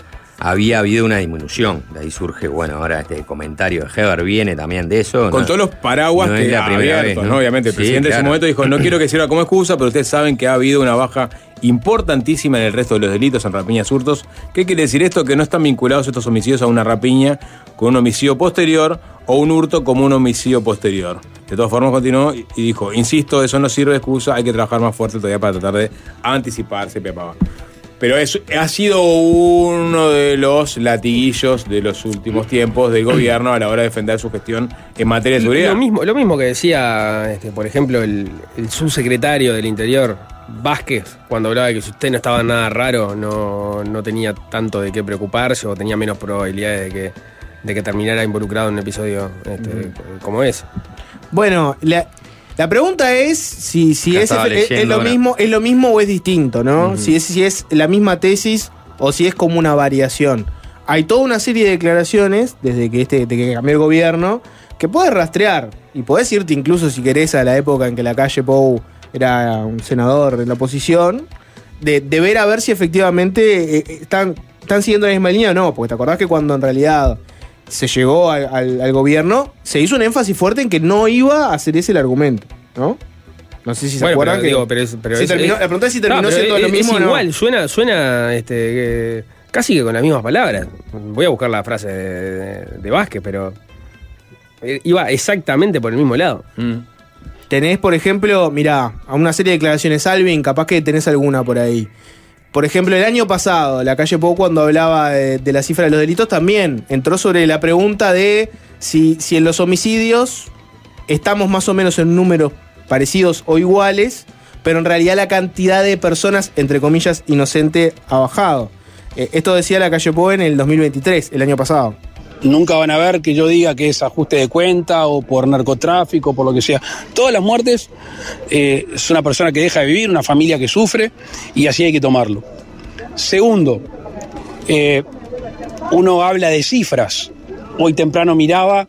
había habido una disminución. De ahí surge, bueno, ahora este comentario de Heber viene también de eso. Con ¿no? todos los paraguas no es que la primera abiertos, vez, ¿no? Obviamente, el Sí, presidente en claro. ese momento dijo, no quiero que sirva como excusa, pero ustedes saben que ha habido una baja importantísima en el resto de los delitos, en rapiñas, hurtos. ¿Qué quiere decir esto? Que no están vinculados estos homicidios a una rapiña con un homicidio posterior o un hurto como un homicidio posterior. De todas formas, continuó y dijo, insisto, eso no sirve de excusa, hay que trabajar más fuerte todavía para tratar de anticiparse, pepa. Pero es, ha sido uno de los latiguillos de los últimos tiempos del gobierno a la hora de defender su gestión en materia de seguridad. Lo mismo, lo mismo que decía, este, por ejemplo, el, el subsecretario del Interior, Vázquez, cuando hablaba de que si usted no estaba nada raro, no, no tenía tanto de qué preocuparse o tenía menos probabilidades de que, de que terminara involucrado en un episodio este, como ese. Bueno, la, la pregunta es si, si es, es- es lo mismo, es lo mismo o es distinto, ¿no? si, es, si es la misma tesis o si es como una variación. Hay toda una serie de declaraciones desde que este, de que cambió el gobierno que puedes rastrear y podés irte incluso si querés a la época en que la calle Pou era un senador de la oposición, de, de ver a ver si efectivamente eh, eh, están, están siguiendo la misma línea o no, porque te acordás que cuando en realidad se llegó al, al- al gobierno, se hizo un énfasis fuerte en que no iba a hacer ese el argumento, ¿no? No sé si se Bueno, acuerdan pero, que. digo, pero es- pero si es- terminó- es- la pregunta es si terminó No, siendo es, lo es mismo o no. igual, suena, suena este, que- casi que con las mismas palabras. Voy a buscar la frase de, de- de Vázquez, pero eh, iba exactamente por el mismo lado. Tenés, por ejemplo, mirá, a una serie de declaraciones, Alvin, capaz que tenés alguna por ahí. Por ejemplo, el año pasado, la calle Pou, cuando hablaba de, la cifra de los delitos, también entró sobre la pregunta de si, si en los homicidios estamos más o menos en números parecidos o iguales, pero en realidad la cantidad de personas, entre comillas, inocente ha bajado. Eh, esto decía la calle Pou en el 2023, el año pasado. Nunca van a ver que yo diga que es ajuste de cuenta o por narcotráfico, por lo que sea. Todas las muertes eh, es una persona que deja de vivir, una familia que sufre y así hay que tomarlo. Segundo, eh, uno habla de cifras. Hoy temprano miraba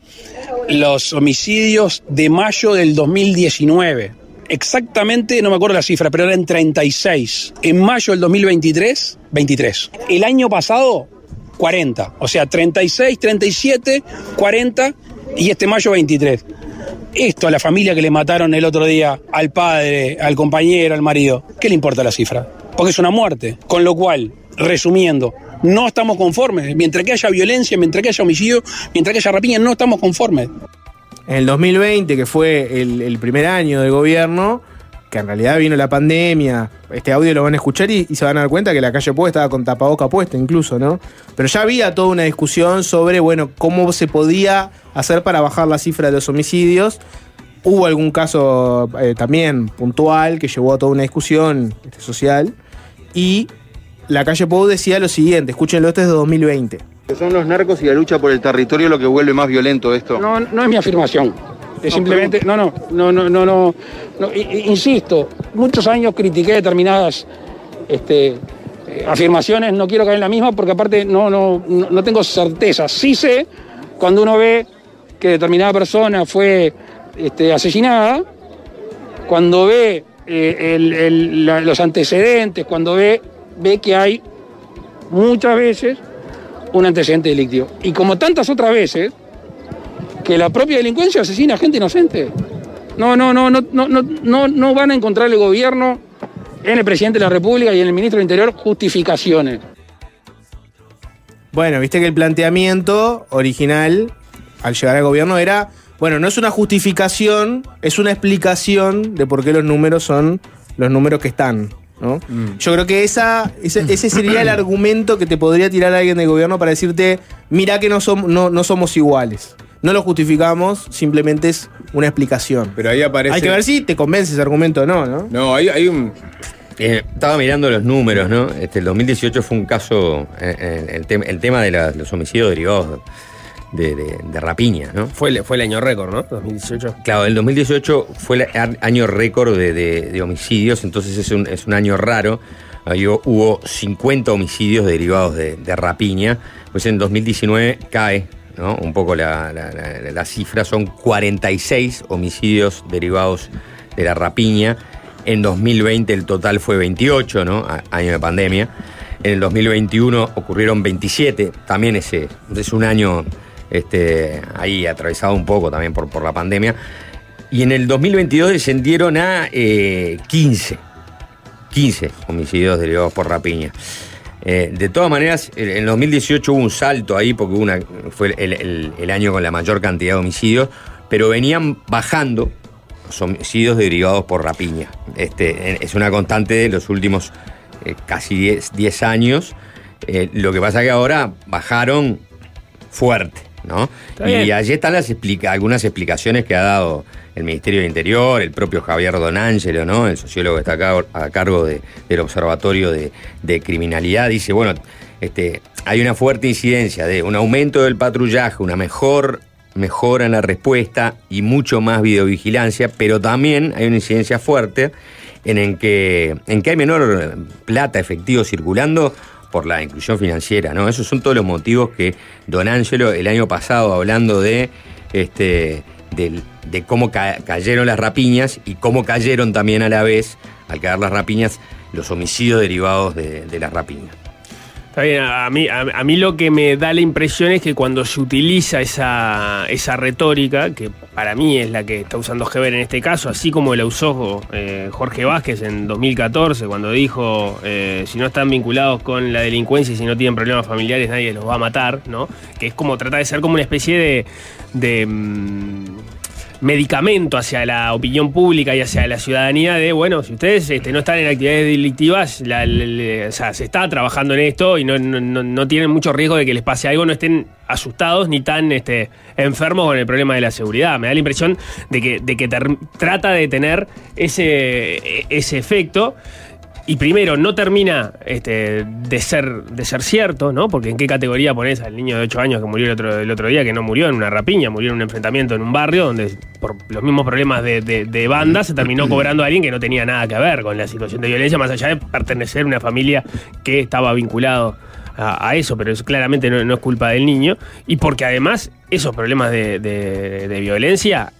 los homicidios de mayo del 2019. Exactamente, no me acuerdo la cifra, pero eran 36. En mayo del 2023, 23. El año pasado, 40. O sea, 36, 37, 40 y este mayo 23. esto a la familia que le mataron el otro día, al padre, al compañero, al marido, ¿qué le importa la cifra? Porque es una muerte. Con lo cual, resumiendo, no estamos conformes. Mientras que haya violencia, mientras que haya homicidio, mientras que haya rapiña, no estamos conformes. En el 2020, que fue el, primer año del gobierno, que en realidad vino la pandemia, este audio lo van a escuchar y, y se van a dar cuenta que la calle Puebla estaba con tapaboca puesta incluso, ¿no? Pero ya había toda una discusión sobre, bueno, cómo se podía hacer para bajar la cifra de los homicidios. Hubo algún caso eh, también puntual que llevó a toda una discusión este, social. Y la calle Pou decía lo siguiente, escúchenlo, este es de 2020. Son los narcos y la lucha por el territorio lo que vuelve más violento esto. No, no es mi afirmación. Simplemente, no, no, no, no, no, no, insisto, muchos años critiqué determinadas este, eh, afirmaciones, no quiero caer en la misma porque aparte no, no, no, tengo certeza. Sí sé cuando uno ve que determinada persona fue este, asesinada, cuando ve eh, los antecedentes, cuando ve, ve que hay muchas veces un antecedente delictivo. Y como tantas otras veces, que la propia delincuencia asesina a gente inocente. No, no, no, no, no, no, no, no van a encontrar el gobierno en el presidente de la República y en el ministro del Interior justificaciones. Bueno, viste que el planteamiento original al llegar al gobierno era, bueno, no es una justificación, es una explicación de por qué los números son los números que están. ¿no? Yo creo que esa, ese, ese sería el argumento que te podría tirar alguien del gobierno para decirte, mira que no, som- no, no somos iguales. No lo justificamos, simplemente es una explicación. Pero ahí aparece. Hay que ver si te convence ese argumento o no, ¿no? No, hay, hay un. Eh, estaba mirando los números, ¿no? Este, el 2018 fue un caso, eh, eh, el, tem- el tema de la- los homicidios derivados de, de- de rapiña, ¿no? Fue el, fue el año récord, ¿no? 2018. Claro, el 2018 fue el año récord de, de- de homicidios, entonces es un, es un año raro. Ahí hubo, hubo 50 homicidios derivados de, de rapiña, pues en 2019 cae un poco la, cifra, son 46 homicidios derivados de la rapiña. En 2020 el total fue 28, ¿no? Año de pandemia. En el 2021 ocurrieron 27, también ese es un año este, ahí atravesado un poco también por, por la pandemia. Y en el 2022 descendieron a eh, 15. 15 homicidios derivados por rapiña. Eh, de todas maneras, en el 2018 hubo un salto ahí porque una, fue el, el- el año con la mayor cantidad de homicidios, pero venían bajando los homicidios derivados por rapiña. Este, es una constante de los últimos eh, casi 10, 10 años. Eh, lo que pasa que ahora bajaron fuerte, ¿no? Está Y bien. allí están las explica algunas explicaciones que ha dado el Ministerio del Interior, el propio Javier Donangelo, ¿no? El sociólogo que está acá a cargo de- del Observatorio de, de Criminalidad, dice, bueno, este, hay una fuerte incidencia de un aumento del patrullaje, una mejor mejora en la respuesta y mucho más videovigilancia, pero también hay una incidencia fuerte en, en que, en que hay menor plata efectivo circulando por la inclusión financiera, ¿no? Esos son todos los motivos que Don Ángelo el año pasado hablando de este del- de cómo ca- cayeron las rapiñas y cómo cayeron también a la vez, al caer las rapiñas, los homicidios derivados de, de las rapiñas. Está bien, a mí, a, mí lo que me da la impresión es que cuando se utiliza esa, esa retórica, que para mí es la que está usando Heber en este caso, así como la usó eh, Jorge Vázquez en 2014, cuando dijo, eh, si no están vinculados con la delincuencia y si no tienen problemas familiares, nadie los va a matar, ¿no? Que es como tratar de ser como una especie de... de mm, medicamento hacia la opinión pública y hacia la ciudadanía de, bueno, si ustedes este, no están en actividades delictivas, la- o sea, se está trabajando en esto y no, no- no- tienen mucho riesgo de que les pase algo, no estén asustados ni tan este, enfermos con el problema de la seguridad. Me da la impresión de que, de que trata de tener ese, ese efecto. Y primero, no termina este, de, ser, de ser cierto, ¿no? Porque en qué categoría pones al niño de 8 años que murió el otro, el otro día, que no murió en una rapiña, murió en un enfrentamiento en un barrio donde por los mismos problemas de, de- banda se terminó cobrando a alguien que no tenía nada que ver con la situación de violencia, más allá de pertenecer a una familia que estaba vinculado a, eso, pero eso claramente no, es culpa del niño. Y porque además esos problemas de violencia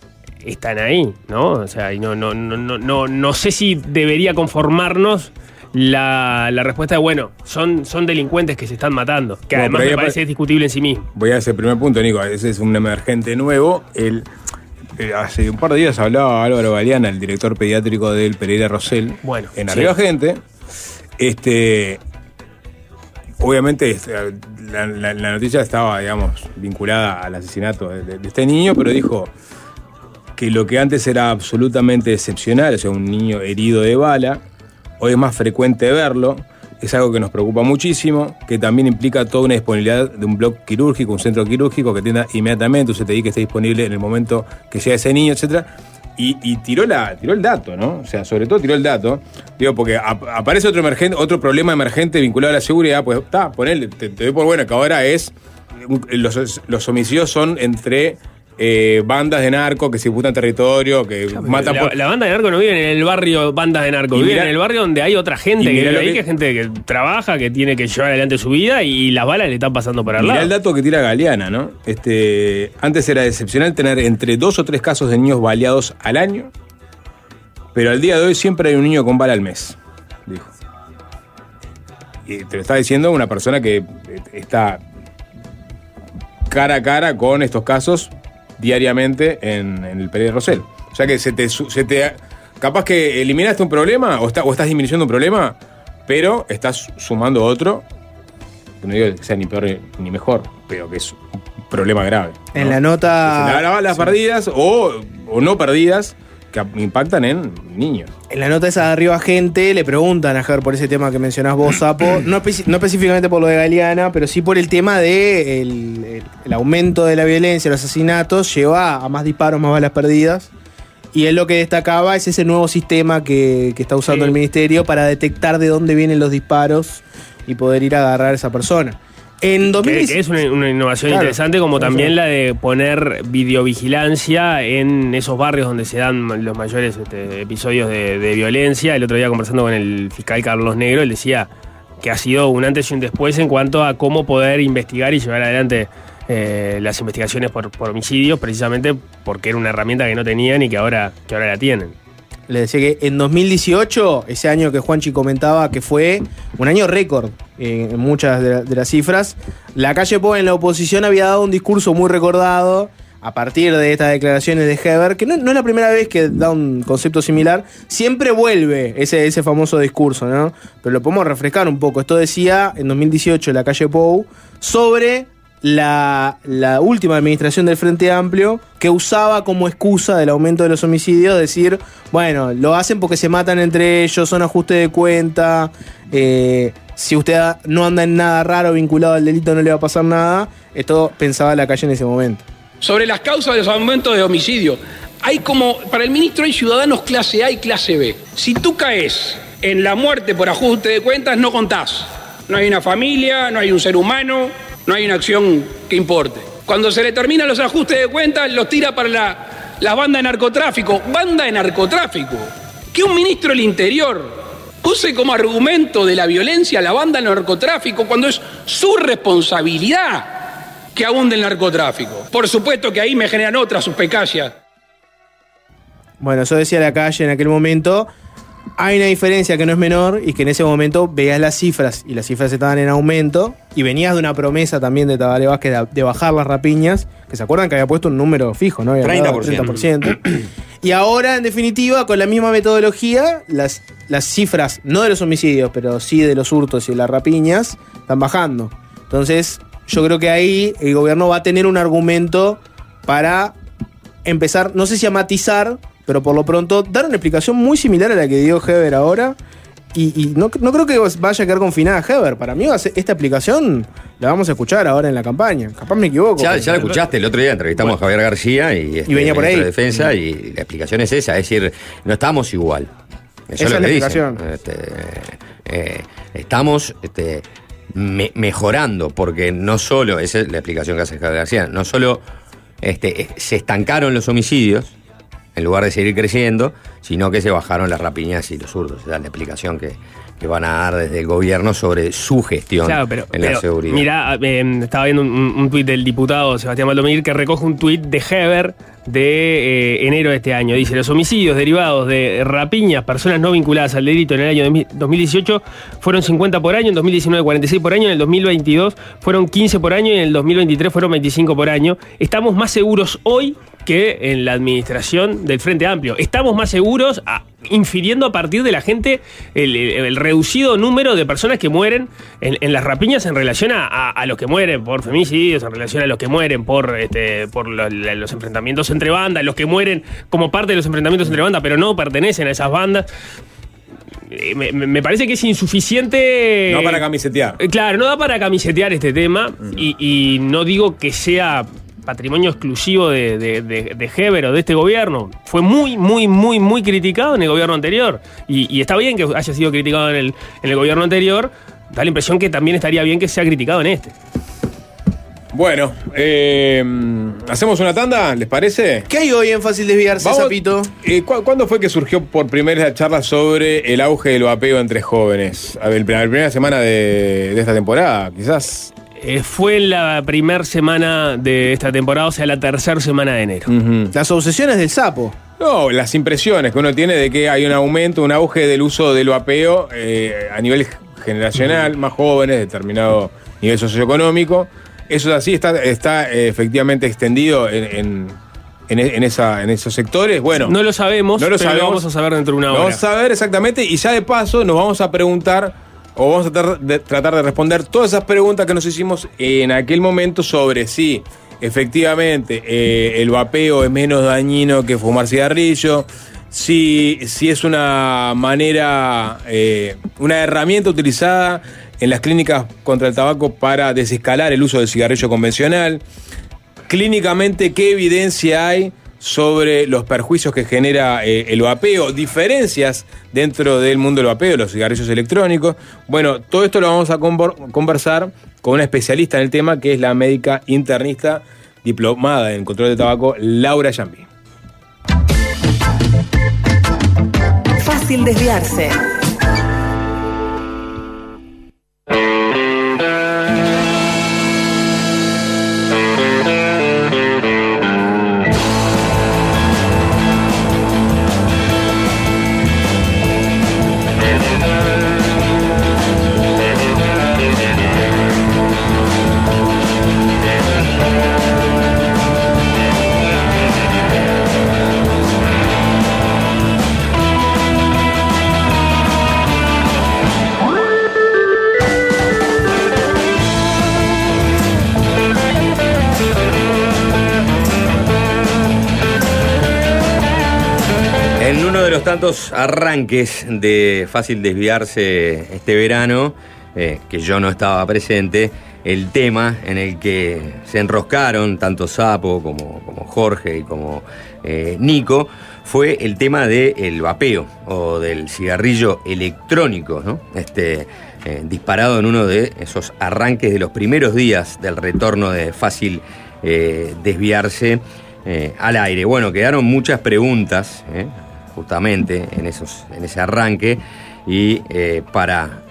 están ahí, ¿no? O sea, y no, no, no, no, no, no sé si debería conformarnos la, la respuesta de, bueno, son, son delincuentes que se están matando, que No, además me parece discutible en sí mismo. Voy a ese primer punto, Nico. Ese es un emergente nuevo. El, eh, hace un par de días hablaba Álvaro Galeana, el director pediátrico del Pereira Rosell, Bueno, en sí. Arriba Gente. Este, obviamente este, la, la- la noticia estaba, digamos, vinculada al asesinato de, de- de este niño, pero dijo que lo que antes era absolutamente excepcional, o sea, un niño herido de bala, hoy es más frecuente verlo. Es algo que nos preocupa muchísimo, que también implica toda una disponibilidad de un bloque quirúrgico, un centro quirúrgico que atienda inmediatamente, un CTI que esté disponible en el momento que sea ese niño, etc. Y, y tiró, la, tiró el dato, ¿no? O sea, sobre todo tiró el dato. Digo, porque ap- aparece otro, emergente, otro problema emergente vinculado a la seguridad, pues está, ponele, te, te doy por bueno que ahora es. Los, los homicidios son entre eh, bandas de narco que se disputan territorio, que matan La, por. la banda de narco no vive en el barrio bandas de narco, vive en el barrio donde hay otra gente que vive ahí, que- que es gente que trabaja, que tiene que llevar adelante su vida y las balas le están pasando por al Mirá lado. el dato que tira Galeana, ¿no? Este, antes era excepcional tener entre dos o tres casos de niños baleados al año, pero al día de hoy siempre hay un niño con bala al mes, dijo. Y te lo está diciendo una persona que eh, está cara a cara con estos casos diariamente en, en el Pérez Rosell. O sea que se te, se te- capaz que eliminaste un problema o, está- o estás disminuyendo un problema, pero estás sumando otro no digo que sea ni peor ni mejor, pero que es un problema grave. En la nota. Se las perdidas o, o no perdidas que impactan en niños. En la nota esa de arriba, gente, le preguntan a Ger por ese tema que mencionás vos, Sapo. No, específicamente por lo de Galeana, pero sí por el tema de el, el- el aumento de la violencia, los asesinatos, lleva a más disparos, más balas perdidas. Y él lo que destacaba es ese nuevo sistema que, que está usando Sí. el ministerio para detectar de dónde vienen los disparos y poder ir a agarrar a esa persona. En Que, 2010 que es una, una innovación Claro, interesante, como también eso. la de poner videovigilancia en esos barrios donde se dan los mayores este, episodios de, de violencia. El otro día conversando con el fiscal Carlos Negro, él decía que ha sido un antes y un después en cuanto a cómo poder investigar y llevar adelante eh, las investigaciones por, por homicidios, precisamente porque era una herramienta que no tenían y que ahora, que ahora la tienen. Le decía que en 2018, ese año que Juanchi comentaba que fue un año récord en muchas de, la- de las cifras, la calle Po en la oposición había dado un discurso muy recordado a partir de estas declaraciones de Heber, que no, no es la primera vez que da un concepto similar, siempre vuelve ese, ese famoso discurso, ¿no? Pero lo podemos refrescar un poco. Esto decía en 2018 la calle Pou sobre la, última administración del Frente Amplio que usaba como excusa del aumento de los homicidios decir, bueno, lo hacen porque se matan entre ellos, son ajustes de cuenta, eh, si usted no anda en nada raro vinculado al delito no le va a pasar nada. Esto pensaba la calle en ese momento. Sobre las causas de los aumentos de homicidio, hay como, para el ministro hay ciudadanos clase A y clase B. Si tú caes en la muerte por ajuste de cuentas, no contás. No hay una familia, no hay un ser humano, no hay una acción que importe. Cuando se le terminan los ajustes de cuentas, los tira para la, la banda de narcotráfico. Banda de narcotráfico. Que un ministro del Interior use como argumento de la violencia la banda del narcotráfico cuando es su responsabilidad que abunde el narcotráfico. Por supuesto que ahí me generan otras suspicacias. Bueno, eso decía la calle en aquel momento. Hay una diferencia que no es menor y que en ese momento veías las cifras y las cifras estaban en aumento y venías de una promesa también de Tabaré Vázquez de, de bajar las rapiñas, que se acuerdan que había puesto un número fijo, ¿no? Había dado 30%. 30%. y ahora, en definitiva, con la misma metodología, las, las cifras, no de los homicidios, pero sí de los hurtos y de las rapiñas, están bajando. Entonces, yo creo que ahí el gobierno va a tener un argumento para empezar, no sé si a matizar, pero por lo pronto dar una explicación muy similar a la que dio Heber ahora. Y, y no, no creo que vaya a quedar confinada Heber. Para mí esta explicación la vamos a escuchar ahora en la campaña. Capaz me equivoco. Ya, ya la escuchaste, el otro día entrevistamos a Javier García y, este, Y venía por ahí. de defensa y la explicación es esa, es decir, no estamos igual. Eso Esa es lo es la que dicen. explicación. Este, eh, estamos este, me- mejorando, porque no solo, esa es la explicación que hace Javier García, no solo este, se estancaron los homicidios, en lugar de seguir creciendo, sino que se bajaron las rapiñas y los hurtos. Esa es la explicación que, que van a dar desde el gobierno sobre su gestión Claro, pero, en la seguridad. Mira, eh, estaba viendo un, un tuit del diputado Sebastián Valdomir que recoge un tuit de Heber de eh, enero de este año. Dice, los homicidios derivados de rapiñas, personas no vinculadas al delito en el año 2018 fueron 50 por año, en 2019 46 por año, en el 2022 fueron 15 por año y en el 2023 fueron 25 por año. Estamos más seguros hoy que en la administración del Frente Amplio. Estamos más seguros, a- infiriendo a partir de la gente el, el- el reducido número de personas que mueren en, en las rapiñas en relación a, a- a los que mueren por femicidios, en relación a los que mueren por, este, por los enfrentamientos entre bandas, los que mueren como parte de los enfrentamientos entre bandas, pero no pertenecen a esas bandas. Eh, Me, parece que es insuficiente. No para camisetear. Eh, Claro, no da para camisetear este tema y, y no digo que sea patrimonio exclusivo de, de, de, de Heber o de este gobierno. Fue muy, muy, muy, muy criticado en el gobierno anterior. Y, y está bien que haya sido criticado en el, en el gobierno anterior. Da la impresión que también estaría bien que sea criticado en este. Bueno, eh, ¿hacemos una tanda? ¿Les parece? ¿Qué hay hoy en Fácil Desviarse, Vamos- Zapito? Eh, ¿cu- ¿Cuándo fue que surgió por primera vez la charla sobre el auge del vapeo entre jóvenes? A ver, la primera semana de, de esta temporada, quizás. Eh, fue la primera semana de esta temporada, o sea, la tercera semana de enero. Las obsesiones del sapo. No, las impresiones que uno tiene de que hay un aumento, un auge del uso del vapeo eh, a nivel generacional, más jóvenes, determinado nivel socioeconómico. Eso es así, está, está eh, efectivamente extendido en, en- en en esa, en esos sectores. Bueno, No lo sabemos, no lo pero lo sabemos. vamos a saber dentro de una Lo hora. Vamos a saber exactamente y ya de paso nos vamos a preguntar o vamos a tratar de, responder todas esas preguntas que nos hicimos en aquel momento sobre si efectivamente eh, el vapeo es menos dañino que fumar cigarrillo, si, si es una manera, eh, una herramienta utilizada en las clínicas contra el tabaco para desescalar el uso del cigarrillo convencional, clínicamente qué evidencia hay sobre los perjuicios que genera eh, el vapeo, diferencias dentro del mundo del vapeo, los cigarrillos electrónicos. Bueno, todo esto lo vamos a conversar con una especialista en el tema, que es la médica internista diplomada en control de tabaco, Laura Yambi. Fácil desviarse. De los tantos arranques de fácil desviarse este verano, eh, que yo no estaba presente, el tema en el que se enroscaron tanto Sapo como, Jorge y como eh, Nico fue el tema del vapeo o del cigarrillo electrónico, ¿no? Este, eh, disparado en uno de esos arranques de los primeros días del retorno de fácil desviarse al aire. Bueno, quedaron muchas preguntas. Justamente en, esos, en ese arranque, y eh, para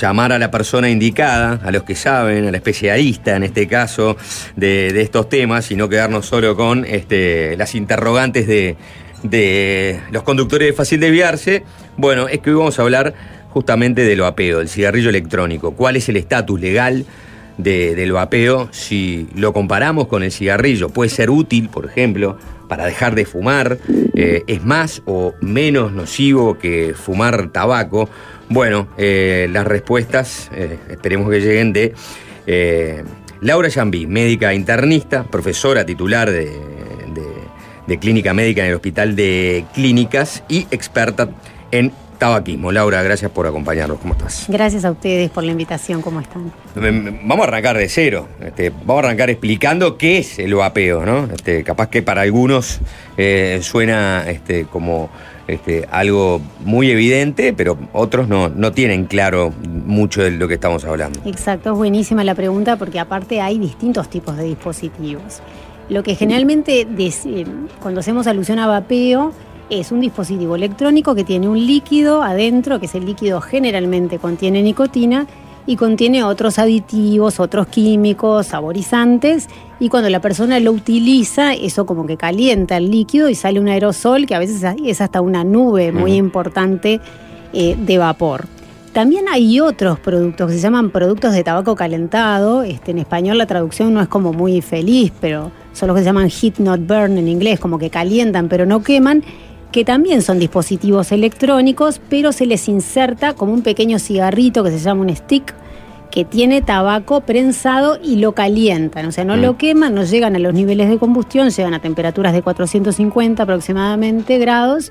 llamar a la persona indicada, a los que saben, al especialista en este caso de, de estos temas, y no quedarnos solo con este, las interrogantes de, de los conductores de fácil desviarse. Bueno, es que hoy vamos a hablar justamente del vapeo, del cigarrillo electrónico. ¿Cuál es el estatus legal de- del vapeo si lo comparamos con el cigarrillo? ¿Puede ser útil, por ejemplo, para dejar de fumar? Eh, ¿Es más o menos nocivo que fumar tabaco? Bueno, eh, las respuestas eh, esperemos que lleguen de Laura Yambí, médica internista, profesora titular de clínica médica en el Hospital de Clínicas y experta en tabaquismo. Laura, gracias por acompañarnos. ¿Cómo estás? Gracias a ustedes por la invitación, ¿cómo están? Vamos a arrancar de cero. Este, vamos a arrancar explicando qué es el vapeo, ¿no? Este, capaz que para algunos eh, suena este, como algo muy evidente, pero otros no, no tienen claro mucho de lo que estamos hablando. Exacto, es buenísima la pregunta porque aparte hay distintos tipos de dispositivos. Lo que generalmente eh, cuando hacemos alusión a vapeo es un dispositivo electrónico que tiene un líquido adentro, que ese líquido generalmente contiene nicotina y contiene otros aditivos, otros químicos, saborizantes, y cuando la persona lo utiliza, eso como que calienta el líquido y sale un aerosol que a veces es hasta una nube muy importante eh, de vapor. También hay otros productos que se llaman productos de tabaco calentado. Este, en español la traducción no es como muy feliz, pero son los que se llaman heat not burn en inglés, como que calientan pero no queman, que también son dispositivos electrónicos, pero se les inserta como un pequeño cigarrito que se llama un stick, que tiene tabaco prensado y lo calientan, o sea, no Mm. lo queman, no llegan a los niveles de combustión, llegan a temperaturas de 450 aproximadamente grados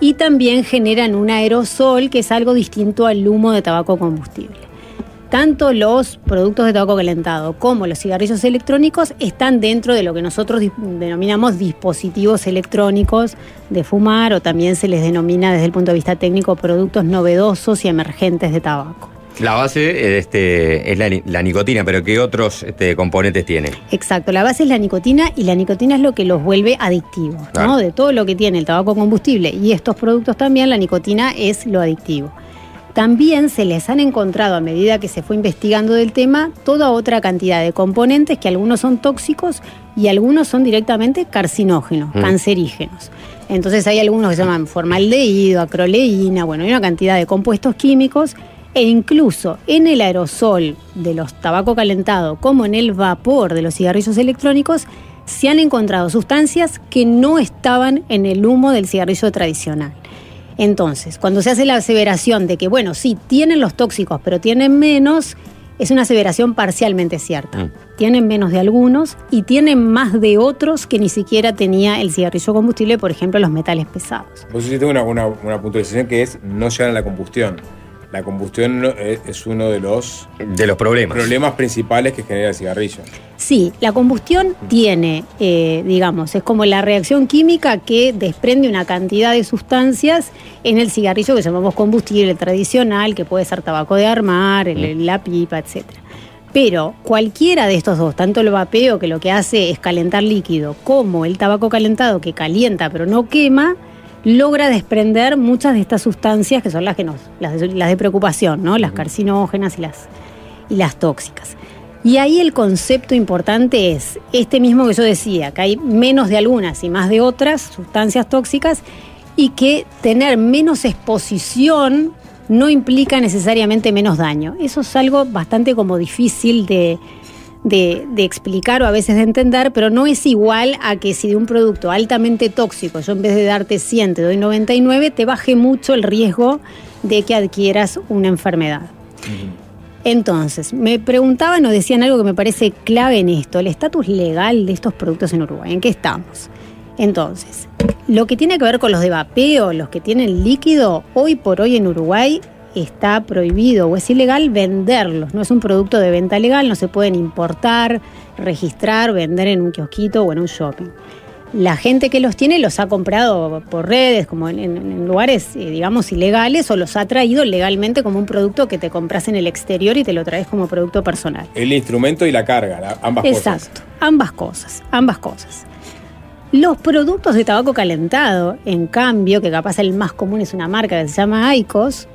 y también generan un aerosol que es algo distinto al humo de tabaco combustible. Tanto los productos de tabaco calentado como los cigarrillos electrónicos están dentro de lo que nosotros denominamos dispositivos electrónicos de fumar o también se les denomina desde el punto de vista técnico productos novedosos y emergentes de tabaco. La base este, es la, ni- la nicotina, pero ¿qué otros este, componentes tiene? Exacto, la base es la nicotina y la nicotina es lo que los vuelve adictivos, ¿no? De todo lo que tiene el tabaco combustible y estos productos también, la nicotina es lo adictivo. También se les han encontrado a medida que se fue investigando del tema toda otra cantidad de componentes que algunos son tóxicos y algunos son directamente carcinógenos, Mm. cancerígenos. Entonces hay algunos que se llaman formaldehído, acroleína, bueno, hay una cantidad de compuestos químicos e incluso en el aerosol de los tabaco calentado como en el vapor de los cigarrillos electrónicos se han encontrado sustancias que no estaban en el humo del cigarrillo tradicional. Entonces, cuando se hace la aseveración de que, bueno, sí, tienen los tóxicos, pero tienen menos, es una aseveración parcialmente cierta. Tienen menos de algunos y tienen más de otros que ni siquiera tenía el cigarrillo combustible, por ejemplo, los metales pesados. Vos hiciste una, una, una puntualización que es no llegar a la combustión. La combustión es uno de los, de los problemas. problemas principales que genera el cigarrillo. Sí, la combustión tiene, eh, digamos, es como la reacción química que desprende una cantidad de sustancias en el cigarrillo que llamamos combustible tradicional, que puede ser tabaco de armar, el- la pipa, etc. Pero cualquiera de estos dos, tanto el vapeo que lo que hace es calentar líquido, como el tabaco calentado que calienta pero no quema, logra desprender muchas de estas sustancias que son las que nos, las de, las de preocupación, ¿no? Las carcinógenas y las, y las tóxicas. Y ahí el concepto importante es este mismo que yo decía, que hay menos de algunas y más de otras sustancias tóxicas y que tener menos exposición no implica necesariamente menos daño. Eso es algo bastante como difícil de, de- de explicar o a veces de entender, pero no es igual a que si de un producto altamente tóxico yo en vez de darte 100 te doy 99, te baje mucho el riesgo de que adquieras una enfermedad. Entonces, me preguntaban o decían algo que me parece clave en esto, el estatus legal de estos productos en Uruguay, ¿en qué estamos? Entonces, lo que tiene que ver con los de vapeo, los que tienen líquido, hoy por hoy en Uruguay está prohibido o es ilegal venderlos. No es un producto de venta legal, no se pueden importar, registrar, vender en un kiosquito o en un shopping. La gente que los tiene los ha comprado por redes, como en, lugares, eh, digamos, ilegales, o los ha traído legalmente como un producto que te compras en el exterior y te lo traes como producto personal. El instrumento y la carga, la- ambas cosas. Exacto, ambas cosas, ambas cosas. Los productos de tabaco calentado, en cambio, que capaz el más común es una marca que se llama Aicos,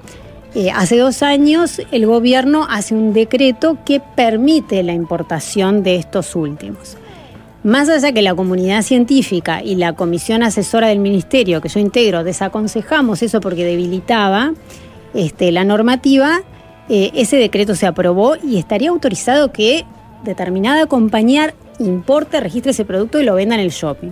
eh, hace dos años el gobierno hace un decreto que permite la importación de estos últimos. Más allá que la comunidad científica y la comisión asesora del ministerio que yo integro desaconsejamos eso porque debilitaba este, la normativa, eh, ese decreto se aprobó y estaría autorizado que determinada compañía importe, registre ese producto y lo venda en el shopping.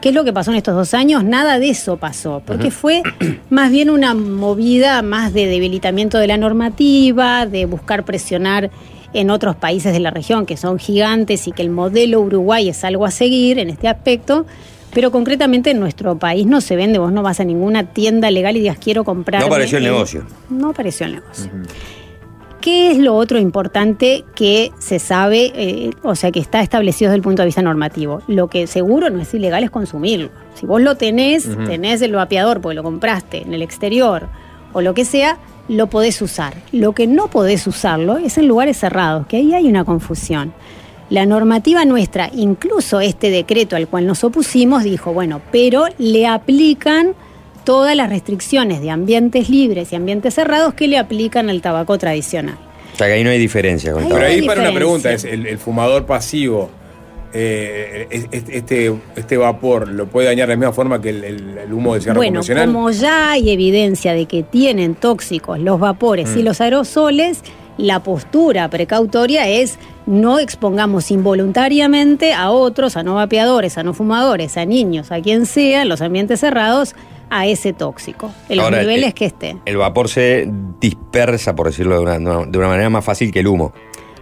¿Qué es lo que pasó en estos dos años? Nada de eso pasó, porque fue más bien una movida más de debilitamiento de la normativa, de buscar presionar en otros países de la región que son gigantes y que el modelo Uruguay es algo a seguir en este aspecto. Pero concretamente en nuestro país no se vende, vos no vas a ninguna tienda legal y digas quiero comprar. No apareció el negocio. No apareció el negocio. ¿Qué es lo otro importante que se sabe, eh, o sea, que está establecido desde el punto de vista normativo? Lo que seguro no es ilegal es consumirlo. Si vos lo tenés, tenés el vapeador porque lo compraste en el exterior o lo que sea, lo podés usar. Lo que no podés usarlo es en lugares cerrados, que ahí hay una confusión. La normativa nuestra, incluso este decreto al cual nos opusimos, dijo, bueno, pero le aplican todas las restricciones de ambientes libres y ambientes cerrados que le aplican al tabaco tradicional. O sea que ahí no hay diferencia con el Pero tabaco. ahí para una pregunta, es el, el fumador pasivo, eh, es- es- este, este vapor, ¿lo puede dañar de la misma forma que el, el- el humo del cigarro Bueno, convencional? como ya hay evidencia de que tienen tóxicos los vapores y Mm. los aerosoles, La postura precautoria es no expongamos involuntariamente a otros, a no vapeadores, a no fumadores, a niños, a quien sea, en los ambientes cerrados, a ese tóxico, en los Ahora, niveles eh, que esté. El vapor se dispersa, por decirlo de una, de una manera más fácil que el humo.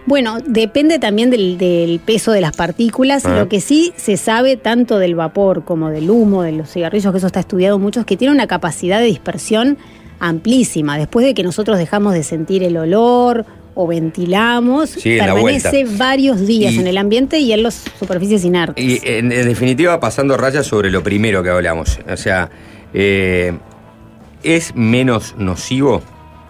Bueno, depende también del, del peso de las partículas. Ah. Lo que sí se sabe tanto del vapor como del humo, de los cigarrillos, que eso está estudiado mucho, es que tiene una capacidad de dispersión amplísima. Después de que nosotros dejamos de sentir el olor o ventilamos, Sí, permanece varios días Y- en el ambiente y en las superficies inertes. Y en, en definitiva, pasando rayas sobre lo primero que hablamos. O sea, eh, ¿es menos nocivo,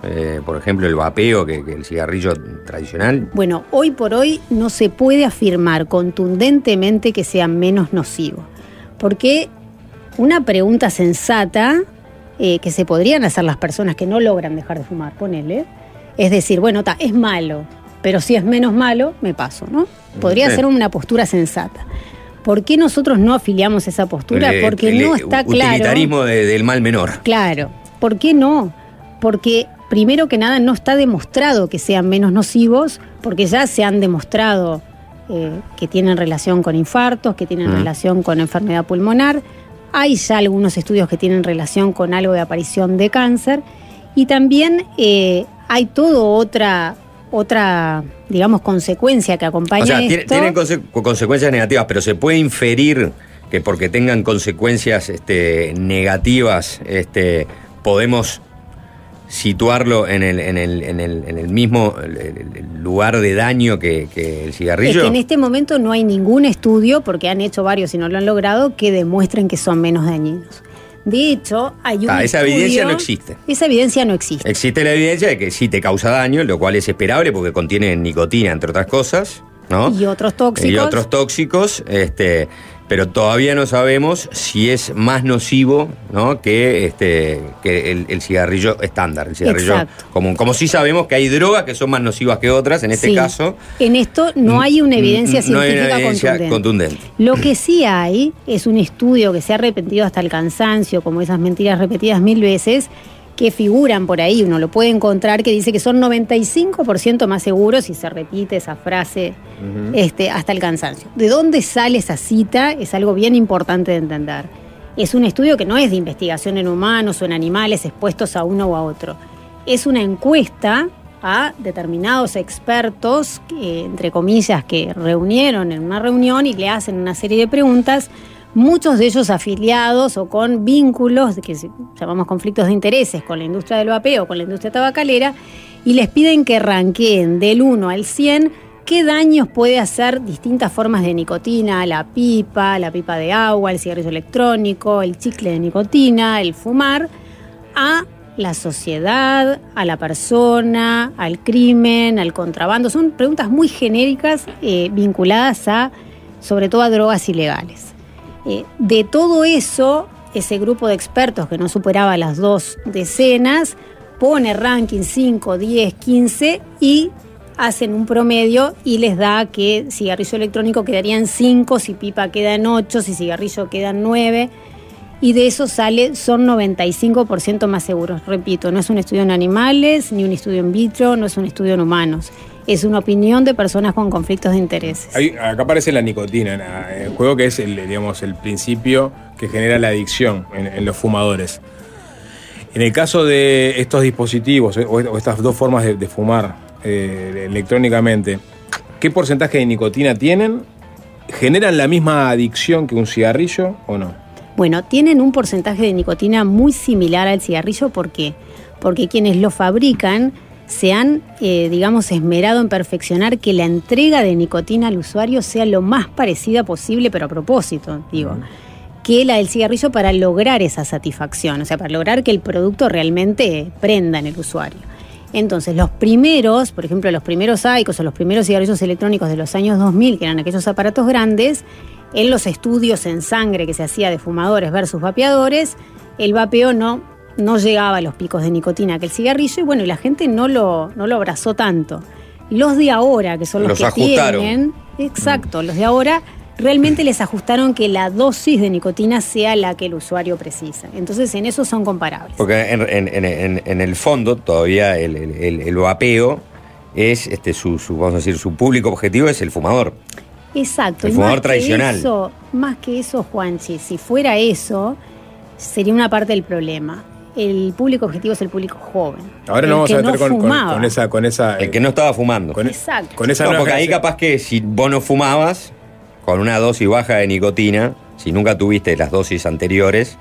eh, por ejemplo, el vapeo que, que el cigarrillo tradicional? Bueno, hoy por hoy no se puede afirmar contundentemente que sea menos nocivo, porque una pregunta sensata eh, que se podrían hacer las personas que no logran dejar de fumar, ponele, es decir, bueno, ta, es malo, pero si es menos malo, me paso, ¿no? Podría Sí. ser una postura sensata. ¿Por qué nosotros no afiliamos esa postura? Porque no está claro. Utilitarismo de- del mal menor. Claro. ¿Por qué no? Porque primero que nada no está demostrado que sean menos nocivos, porque ya se han demostrado eh, que tienen relación con infartos, que tienen Mm. relación con enfermedad pulmonar. Hay ya algunos estudios que tienen relación con algo de aparición de cáncer. Y también eh, hay todo otra, otra, digamos, consecuencia que acompaña O sea, esto. tienen conse- consecuencias negativas, pero se puede inferir que porque tengan consecuencias este, negativas, este, podemos situarlo en el, en el, en el, en el mismo lugar de daño que, que el Es cigarrillo. que en este momento no hay ningún estudio, porque han hecho varios y no lo han logrado, que demuestren que son menos dañinos. De hecho, hay un Ah, esa estudio- evidencia no existe. Esa evidencia no existe. Existe la evidencia de que sí te causa daño, lo cual es esperable porque contiene nicotina, entre otras cosas, ¿no? Y otros tóxicos. Y otros tóxicos, este, pero todavía no sabemos si es más nocivo, ¿no? Que este, que el, el cigarrillo estándar, el cigarrillo Exacto. común. Como sí sabemos que hay drogas que son más nocivas que otras, en este Sí. caso. En esto no hay una evidencia no hay científica una evidencia contundente. contundente. Lo que sí hay es un estudio que se ha repetido hasta el cansancio, como esas mentiras repetidas mil veces, que figuran por ahí, uno lo puede encontrar, que dice que son 95% más seguros y se repite esa frase este, hasta el cansancio. ¿De dónde sale esa cita? Es algo bien importante de entender. Es un estudio que no es de investigación en humanos o en animales expuestos a uno o a otro. Es una encuesta a determinados expertos, que, entre comillas, que reunieron en una reunión y le hacen una serie de preguntas, muchos de ellos afiliados o con vínculos, que llamamos conflictos de intereses, con la industria del vapeo, con la industria tabacalera, y les piden que ranqueen del 1 al 100 qué daños puede hacer distintas formas de nicotina, la pipa, la pipa de agua, el cigarrillo electrónico, el chicle de nicotina, el fumar, a la sociedad, a la persona, al crimen, al contrabando. Son preguntas muy genéricas eh, vinculadas a, sobre todo, a drogas ilegales. Eh, de todo eso, ese grupo de expertos que no superaba las dos decenas pone ranking 5, 10, 15 y hacen un promedio y les da que cigarrillo electrónico quedarían 5, si pipa quedan 8, si cigarrillo quedan 9 y de eso sale, son 95% más seguros. Repito, no es un estudio en animales, ni un estudio in vitro, no es un estudio en humanos. Es una opinión de personas con conflictos de intereses. Acá aparece la nicotina en eh, el juego, que es el, digamos, el principio que genera la adicción en, en los fumadores. En el caso de estos dispositivos eh, o, o estas dos formas de, de fumar eh, electrónicamente, ¿qué porcentaje de nicotina tienen? ¿Generan la misma adicción que un cigarrillo o no? Bueno, tienen un porcentaje de nicotina muy similar al cigarrillo. ¿Por qué? Porque quienes lo fabrican se han, eh, digamos, esmerado en perfeccionar que la entrega de nicotina al usuario sea lo más parecida posible, pero a propósito, digo, que la del cigarrillo para lograr esa satisfacción, o sea, para lograr que el producto realmente prenda en el usuario. Entonces, los primeros, por ejemplo, los primeros Aicos o los primeros cigarrillos electrónicos de los años 2000, que eran aquellos aparatos grandes, en los estudios en sangre que se hacía de fumadores versus vapeadores, el vapeo no, no llegaba a los picos de nicotina que el cigarrillo y bueno, y la gente no lo, no lo abrazó tanto. Los de ahora, que son los, Los que ajustaron. tienen, exacto, los de ahora realmente les ajustaron que la dosis de nicotina sea la que el usuario precisa. Entonces en eso son comparables. Porque en, en- en- en- el fondo todavía el, el- el- vapeo es este su, su, vamos a decir, su público objetivo es el fumador. Exacto. El fumador más que tradicional. eso- más que eso, Juanchi, si fuera eso, sería una parte del problema. El público objetivo es el público joven. Ahora el nos vamos que a meter no con, con- fumaba. con esa, con esa. El que no estaba fumando. Con, Exacto. con esa No, porque ahí capaz que si vos no fumabas, con una dosis baja de nicotina, si nunca tuviste las dosis anteriores,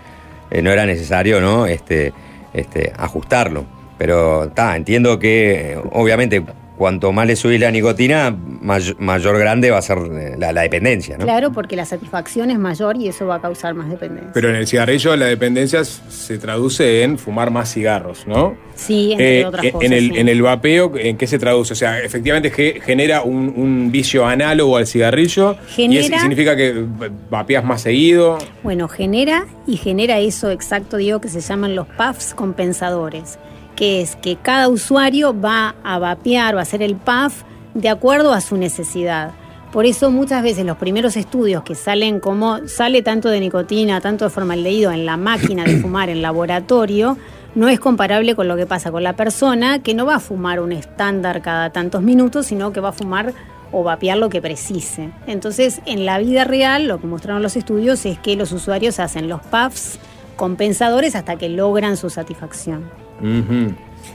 eh, no era necesario, ¿no? Este, este, ajustarlo. Pero está, entiendo que obviamente cuanto más le subís la nicotina, may- mayor grande va a ser eh, la, la dependencia, ¿no? Claro, porque la satisfacción es mayor y eso va a causar más dependencia. Pero en el cigarrillo la dependencia se traduce en fumar más cigarros, ¿no? Sí, entre Eh, otras en, cosas. el, sí. en el vapeo, ¿en qué se traduce? O sea, efectivamente ge- genera un, un vicio análogo al cigarrillo y es- Genera- significa que vapeas más seguido. Bueno, genera y genera eso exacto, digo, que se llaman los puffs compensadores, que es que cada usuario va a vapear, va a hacer el puff de acuerdo a su necesidad. Por eso muchas veces los primeros estudios que salen como sale tanto de nicotina, tanto de formaldehído en la máquina de fumar en laboratorio, no es comparable con lo que pasa con la persona que no va a fumar un estándar cada tantos minutos, sino que va a fumar o vapear lo que precise. Entonces, en la vida real, lo que mostraron los estudios es que los usuarios hacen los puffs compensadores hasta que logran su satisfacción. Ujú.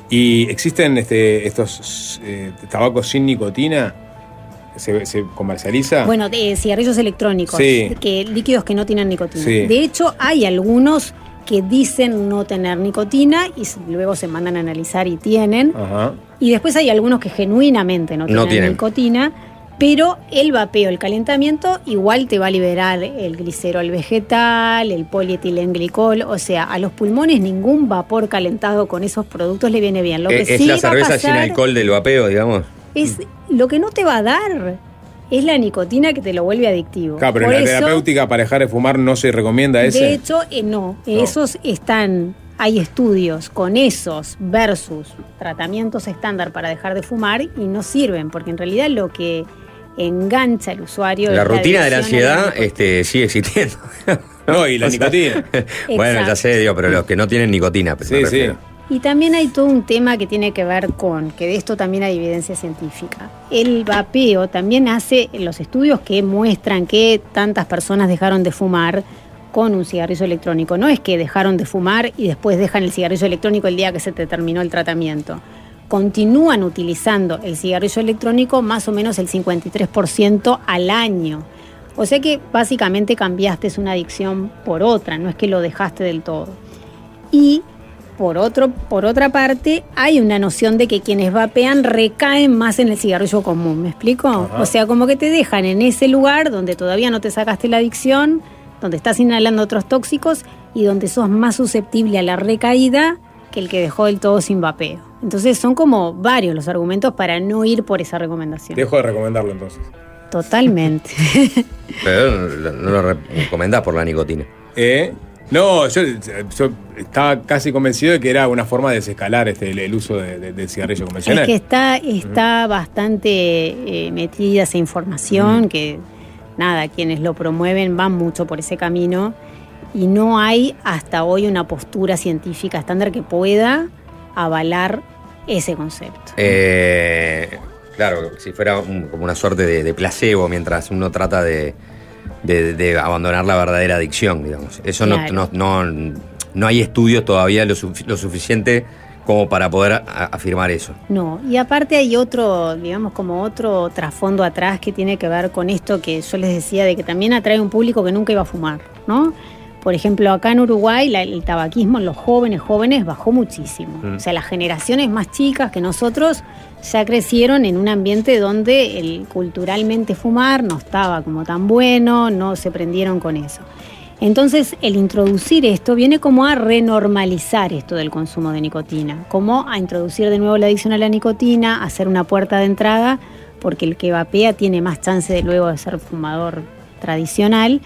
¿Y existen este, estos eh, tabacos sin nicotina? ¿Se, se comercializa? Bueno, de cigarrillos electrónicos, Sí. que líquidos que no tienen nicotina. Sí. De hecho, hay algunos que dicen no tener nicotina y luego se mandan a analizar y tienen. Ajá. Y después hay algunos que genuinamente no tienen. nicotina, pero el vapeo, el calentamiento, igual te va a liberar el glicerol vegetal, el polietilenglicol, o sea, a los pulmones ningún vapor calentado con esos productos le viene bien. Lo que Eh, es sí la va a cerveza sin pasar alcohol del vapeo, digamos. es lo que no te va a dar es la nicotina que te lo vuelve adictivo. Claro, pero Por en la eso, terapéutica para dejar de fumar no se recomienda ese. de hecho, eh, no, esos están hay estudios con esos versus tratamientos estándar para dejar de fumar y no sirven, porque en realidad lo que engancha al usuario La es rutina de la la ansiedad este, sigue existiendo. No, y la O sea, nicotina. bueno, ya sé, digo, pero los que no tienen nicotina. pues, me Sí, sí. Y también hay todo un tema que tiene que ver con, que de esto también hay evidencia científica. El vapeo también hace los estudios que muestran que tantas personas dejaron de fumar con un cigarrillo electrónico. No es que dejaron de fumar y después dejan el cigarrillo electrónico el día que se te terminó el tratamiento. Continúan utilizando el cigarrillo electrónico más o menos el 53% al año. O sea que básicamente cambiaste una adicción por otra, no es que lo dejaste del todo. Y por, otro, por otra parte, hay una noción de que quienes vapean recaen más en el cigarrillo común. ¿Me explico? Ajá. O sea, como que te dejan en ese lugar donde todavía no te sacaste la adicción, donde estás inhalando otros tóxicos y donde sos más susceptible a la recaída que el que dejó del todo sin vapeo. Entonces son como varios los argumentos para no ir por esa recomendación. Dejo de recomendarlo entonces. Totalmente. Pero no, no lo re- recomendás por la nicotina. ¿Eh? No, yo, yo estaba casi convencido de que era una forma de desescalar este, el, el uso de- de- del cigarrillo Es convencional. que está, está bastante eh, metida esa información, que nada, quienes lo promueven van mucho por ese camino y no hay hasta hoy una postura científica estándar que pueda avalar ese concepto. Eh, claro, si fuera un- como una suerte de, de placebo mientras uno trata de, de- de abandonar la verdadera adicción, digamos. Eso no- Claro. no, no, no hay estudios todavía lo, lo suficiente como para poder afirmar eso. No, y aparte hay otro, digamos, como otro trasfondo atrás que tiene que ver con esto que yo les decía de que también atrae un público que nunca iba a fumar, ¿no? Por ejemplo, acá en Uruguay la- el tabaquismo en los jóvenes jóvenes bajó muchísimo. Mm. O sea, las generaciones más chicas que nosotros ya crecieron en un ambiente donde el culturalmente fumar no estaba como tan bueno, no se prendieron con eso. Entonces, el introducir esto viene como a renormalizar esto del consumo de nicotina, como a introducir de nuevo la adicción a la nicotina, a hacer una puerta de entrada, porque el que vapea tiene más chance de luego de ser fumador tradicional,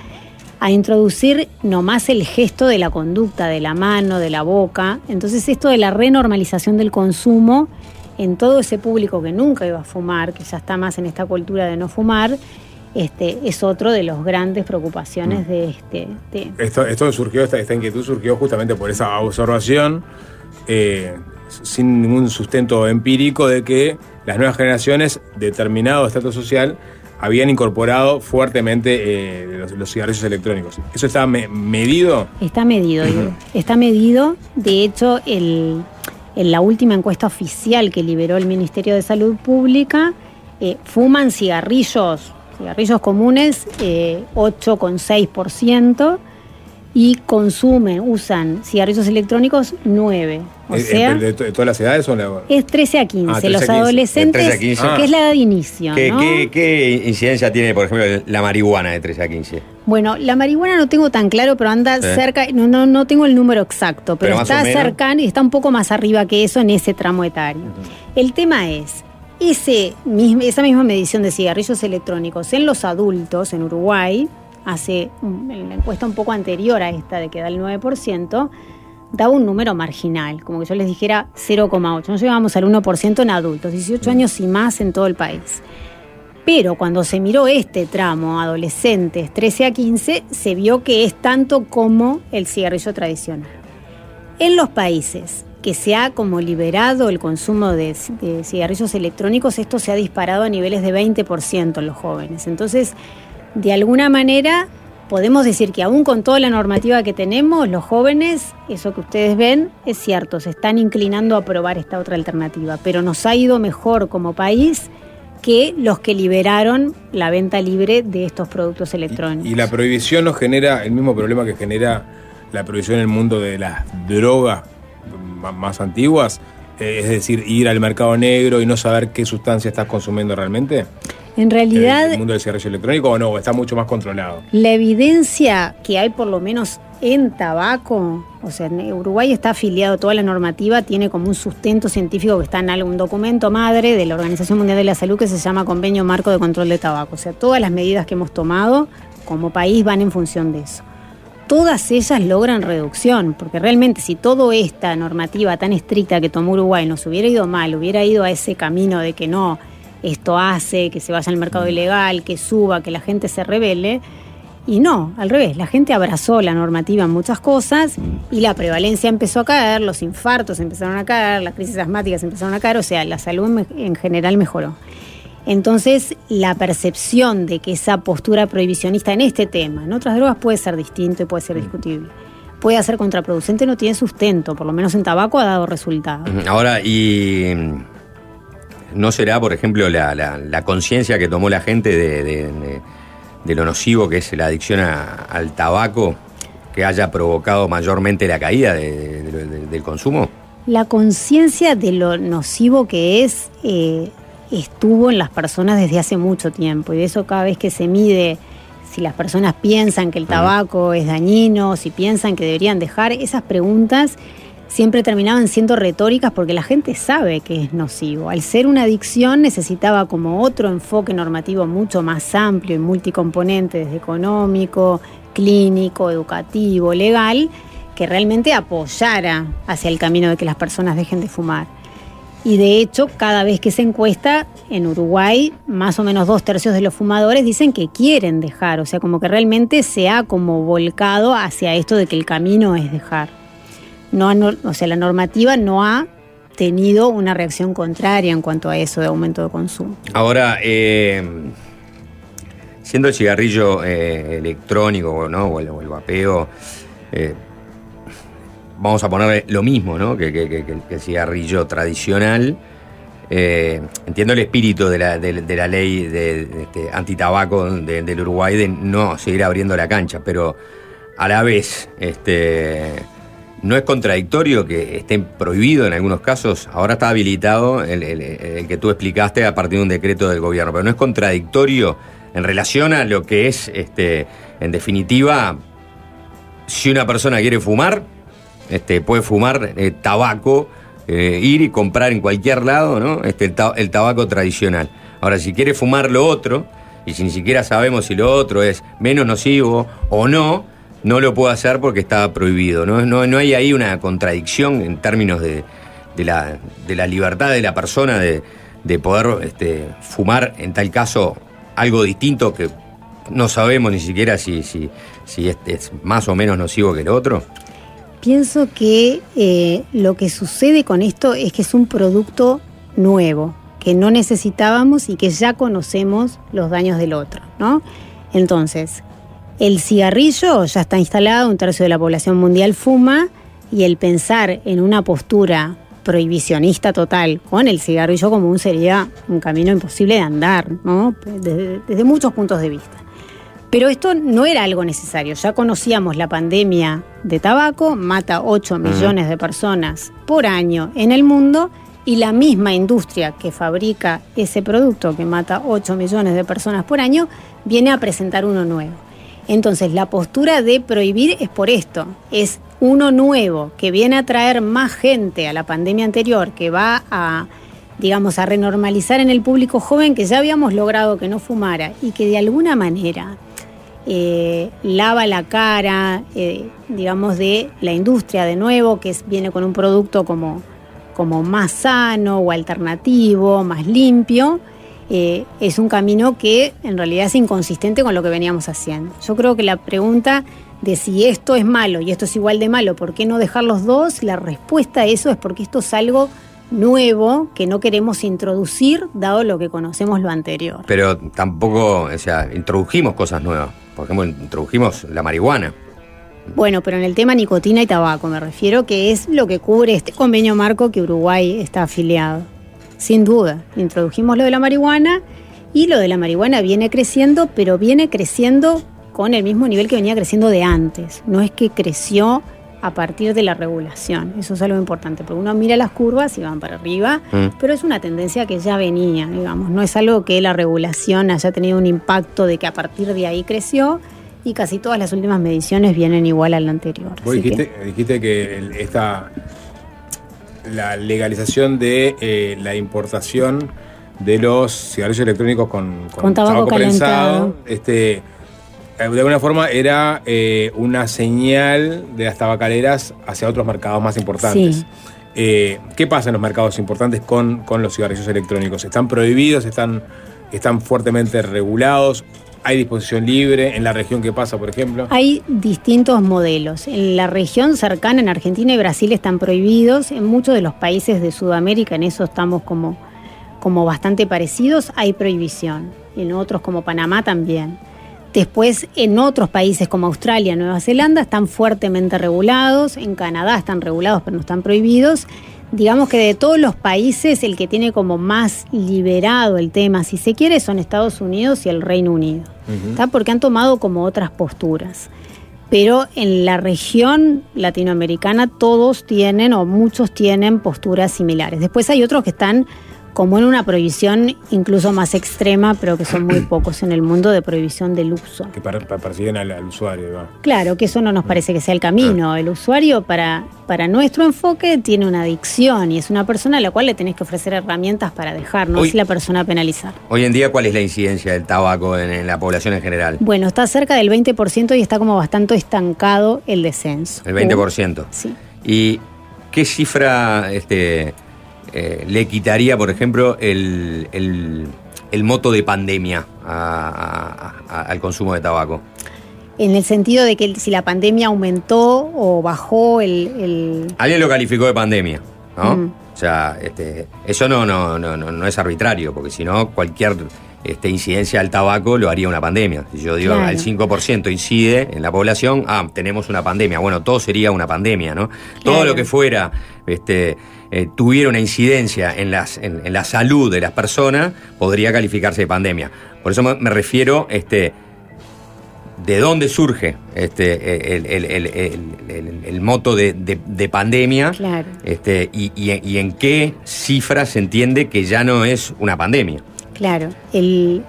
a introducir nomás el gesto de la conducta, de la mano, de la boca. Entonces, esto de la renormalización del consumo en todo ese público que nunca iba a fumar, que ya está más en esta cultura de no fumar, este, es otro de las grandes preocupaciones de este. de- Esto, esto surgió, esta, esta inquietud surgió justamente por esa observación, eh, sin ningún sustento empírico, de que las nuevas generaciones, determinado estatus social, habían incorporado fuertemente eh, los, los cigarrillos electrónicos. ¿Eso me- medido? Está medido, Diego. Está medido. De hecho, el- en la última encuesta oficial que liberó el Ministerio de Salud Pública, eh, fuman cigarrillos, cigarrillos comunes, eh, 8,6%, y consumen, usan cigarrillos electrónicos 9%. O Eh, sea, de, to- de todas las edades o la- es 13 a 15. Ah, 13 a Los 15. adolescentes, De 13 a 15. que es la edad de inicio. ¿Qué, ¿no? qué- qué incidencia tiene, por ejemplo, la marihuana de 13 a 15? Bueno, la marihuana no tengo tan claro, pero anda cerca, no, no, no tengo el número exacto, pero, está cercano y está un poco más arriba que eso en ese tramo etario. El tema es, ese, esa misma medición de cigarrillos electrónicos en los adultos en Uruguay, hace mm, en la encuesta un poco anterior a esta de que da el 9%, daba un número marginal, como que yo les dijera 0,8. No llegábamos al 1% en adultos, 18 años y más en todo el país. Pero cuando se miró este tramo, adolescentes 13 a 15, se vio que es tanto como el cigarrillo tradicional. En los países que se ha como liberado el consumo de, de cigarrillos electrónicos, esto se ha disparado a niveles de 20% en los jóvenes. Entonces, de alguna manera, podemos decir que aún con toda la normativa que tenemos, los jóvenes, eso que ustedes ven, es cierto, se están inclinando a probar esta otra alternativa, pero nos ha ido mejor como país que los que liberaron la venta libre de estos productos electrónicos. Y la prohibición nos genera el mismo problema que genera la prohibición en el mundo de las drogas más antiguas, eh, es decir, ir al mercado negro y no saber qué sustancia estás consumiendo realmente. En realidad, ¿El mundo del cigarrillo electrónico o no? ¿O está mucho más controlado? La evidencia que hay por lo menos en tabaco, o sea, en Uruguay está afiliado a toda la normativa, tiene como un sustento científico que está en algún documento madre de la Organización Mundial de la Salud que se llama Convenio Marco de Control de Tabaco. O sea, todas las medidas que hemos tomado como país van en función de eso. Todas ellas logran reducción, porque realmente si toda esta normativa tan estricta que tomó Uruguay nos hubiera ido mal, hubiera ido a ese camino de que no, esto hace que se vaya al mercado ilegal, que suba, que la gente se revele, y no, al revés, la gente abrazó la normativa en muchas cosas y la prevalencia empezó a caer, los infartos empezaron a caer, las crisis asmáticas empezaron a caer, o sea, la salud en general mejoró. Entonces, la percepción de que esa postura prohibicionista en este tema, en otras drogas puede ser distinto y puede ser discutible. Puede ser contraproducente, no tiene sustento, por lo menos en tabaco ha dado resultado. Ahora, y no será, por ejemplo, la, la- la conciencia que tomó la gente de, de- de- de lo nocivo que es la adicción a- al tabaco que haya provocado mayormente la caída de- de- de- del consumo? La conciencia de lo nocivo que es eh, estuvo en las personas desde hace mucho tiempo y de eso cada vez que se mide si las personas piensan que el tabaco es dañino, si piensan que deberían dejar, esas preguntas siempre terminaban siendo retóricas porque la gente sabe que es nocivo. Al ser una adicción necesitaba como otro enfoque normativo mucho más amplio y multicomponente, desde económico, clínico, educativo, legal, que realmente apoyara hacia el camino de que las personas dejen de fumar. Y de hecho, cada vez que se encuesta en Uruguay, más o menos dos tercios de los fumadores dicen que quieren dejar, o sea, como que realmente se ha como volcado hacia esto de que el camino es dejar. No, ha o sea, la normativa no ha tenido una reacción contraria en cuanto a eso de aumento de consumo. Ahora, eh, siendo el cigarrillo eh, electrónico ¿no? o, el, vapeo, eh, vamos a ponerle lo mismo ¿no? que, que- que- el cigarrillo tradicional. Entiendo el espíritu de la, de- la ley de, de este, antitabaco de- del Uruguay de no seguir abriendo la cancha, pero a la vez, este, ¿no es contradictorio que esté prohibido en algunos casos? Ahora está habilitado el, que tú explicaste a partir de un decreto del gobierno, pero ¿no es contradictorio en relación a lo que es, este, en definitiva, si una persona quiere fumar, este, puede fumar eh, tabaco, eh, ir y comprar en cualquier lado, ¿no? Este, el, el tabaco tradicional. Ahora, si quiere fumar lo otro, y si ni siquiera sabemos si lo otro es menos nocivo o no, no lo puede hacer porque está prohibido. No, no, no hay ahí una contradicción en términos de, de la, de la libertad de la persona de, de poder este, fumar, en tal caso, algo distinto que no sabemos ni siquiera si, si, si es, es más o menos nocivo que el otro. Pienso que eh, lo que sucede con esto es que es un producto nuevo. que no necesitábamos y que ya conocemos los daños del otro, ¿no? Entonces, el cigarrillo ya está instalado, un tercio de la población mundial fuma y el pensar en una postura prohibicionista total con el cigarrillo común sería un camino imposible de andar, ¿no? Desde, desde muchos puntos de vista. Pero esto no era algo necesario. Ya conocíamos la pandemia de tabaco, mata 8 millones de personas por año en el mundo y la misma industria que fabrica ese producto que mata 8 millones de personas por año viene a presentar uno nuevo. Entonces la postura de prohibir es por esto, es uno nuevo que viene a traer más gente a la pandemia anterior, que va a digamos, a renormalizar en el público joven que ya habíamos logrado que no fumara y que de alguna manera eh, lava la cara, eh, digamos, de la industria de nuevo, que viene con un producto como, como más sano o alternativo, más limpio, eh, es un camino que en realidad es inconsistente con lo que veníamos haciendo. Yo creo que la pregunta de si esto es malo y esto es igual de malo, ¿por qué no dejar los dos? La respuesta a eso es porque esto es algo nuevo que no queremos introducir dado lo que conocemos lo anterior. Pero tampoco, o sea, introdujimos cosas nuevas. Por ejemplo, introdujimos la marihuana. Bueno, pero en el tema nicotina y tabaco me refiero que es lo que cubre este convenio marco que Uruguay está afiliado. Sin duda, introdujimos lo de la marihuana y lo de la marihuana viene creciendo, pero viene creciendo con el mismo nivel que venía creciendo de antes. No es que creció a partir de la regulación. Eso es algo importante, porque uno mira las curvas y van para arriba, Mm. pero es una tendencia que ya venía, digamos. No es algo que la regulación haya tenido un impacto de que a partir de ahí creció y casi todas las últimas mediciones vienen igual a la anterior. Vos que- dijiste, dijiste que el- esta la legalización de eh, la importación de los cigarrillos electrónicos con, Con tabaco calentado. este, eh, de alguna forma era eh, una señal de las tabacaleras hacia otros mercados más importantes. Sí. Eh, ¿Qué pasa en los mercados importantes con, con los cigarrillos electrónicos? ¿Están prohibidos? ¿Están, ¿Están fuertemente regulados? ¿Hay disposición libre en la región que pasa, por ejemplo? Hay distintos modelos. En la región cercana, en Argentina y Brasil, están prohibidos. En muchos de los países de Sudamérica, en eso estamos como, como bastante parecidos, hay prohibición. En otros, como Panamá, también. Después, en otros países como Australia, Nueva Zelanda, están fuertemente regulados. En Canadá están regulados, pero no están prohibidos. Digamos que de todos los países, el que tiene como más liberado el tema, si se quiere, son Estados Unidos y el Reino Unido. ¿Está? Porque han tomado como otras posturas. Pero en la región latinoamericana todos tienen o muchos tienen posturas similares. Después hay otros que están como en una prohibición incluso más extrema, pero que son muy pocos en el mundo de prohibición del uso. Que per- persiguen al, al usuario. ¿no? Claro, que eso no nos parece que sea el camino. El usuario para, para nuestro enfoque tiene una adicción y es una persona a la cual le tenés que ofrecer herramientas para dejar, no Hoy- es la persona a penalizar. Hoy en día, ¿cuál es la incidencia del tabaco en, en la población en general? Bueno, está cerca del 20% y está como bastante estancado el descenso. El 20%. Sí. ¿Y qué cifra este, eh, le quitaría, por ejemplo, el, el- el moto de pandemia a- a- a- al consumo de tabaco? En el sentido de que si la pandemia aumentó o bajó el... el- Alguien lo calificó de pandemia, ¿no? Mm. O sea, este, eso no, no, no, no, no es arbitrario, porque si no, cualquier este, incidencia al tabaco lo haría una pandemia. Si yo digo Claro. al 5% incide en la población, ah, tenemos una pandemia. Bueno, todo sería una pandemia, ¿no? Todo lo que fuera, este, eh, tuviera una incidencia en, las, en, en la salud de las personas, podría calificarse de pandemia. Por eso me, me refiero, este, de dónde surge este, el, el- el- el- el- el moto de, de- de pandemia Claro. este, y, y- y en qué cifra se entiende que ya no es una pandemia. Claro, el,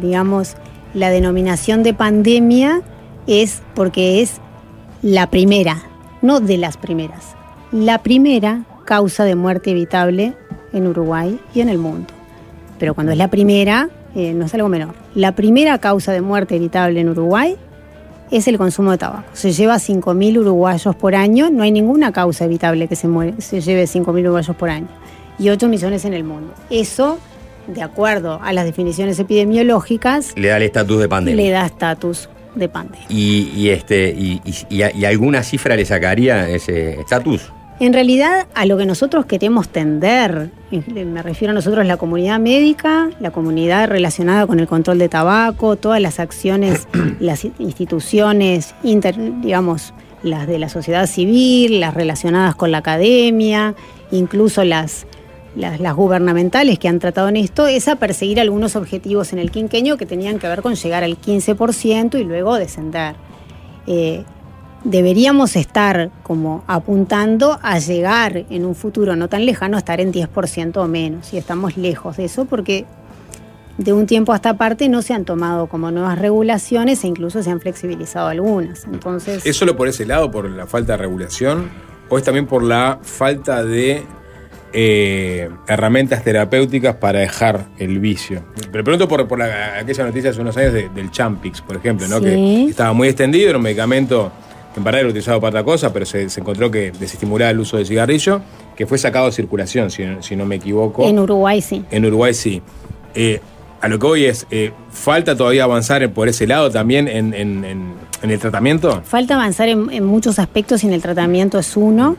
digamos, la denominación de pandemia es porque es la primera, no de las primeras, la primera causa de muerte evitable en Uruguay y en el mundo. Pero cuando es la primera, eh, no es algo menor. La primera causa de muerte evitable en Uruguay es el consumo de tabaco. Se lleva 5.000 uruguayos por año, no hay ninguna causa evitable que se, muere, se lleve 5.000 uruguayos por año. Y 8 millones en el mundo. Eso, de acuerdo a las definiciones epidemiológicas, Le da el estatus de pandemia. le da estatus de pandemia. Y, y este, y, y- y- y alguna cifra le sacaría ese estatus. En realidad, a lo que nosotros queremos tender, eh, me refiero a nosotros la comunidad médica, la comunidad relacionada con el control de tabaco, todas las acciones, las instituciones, inter- digamos, las de la sociedad civil, las relacionadas con la academia, incluso las, las, las gubernamentales que han tratado en esto, es a perseguir algunos objetivos en el quinqueño que tenían que ver con llegar al 15% y luego descender. Eh, deberíamos estar como apuntando a llegar en un futuro no tan lejano a estar en 10% o menos. Y estamos lejos de eso porque de un tiempo a esta parte no se han tomado como nuevas regulaciones e incluso se han flexibilizado algunas. Entonces, ¿Es solo por ese lado, por la falta de regulación? ¿O es también por la falta de eh, herramientas terapéuticas para dejar el vicio? Pero pregunto por, por la- aquella noticia hace unos años de- del Champix, por ejemplo, ¿no? Sí. que estaba muy extendido, era un medicamento en verdad era utilizado para otra cosa, pero se, se encontró que desestimulaba el uso de cigarrillo, que fue sacado de circulación, si, no- si no me equivoco. en Uruguay sí. En Uruguay sí. Eh, a lo que voy es, eh, ¿falta todavía avanzar por ese lado también en, en- en- en el tratamiento? Falta avanzar en, en muchos aspectos y en el tratamiento es uno.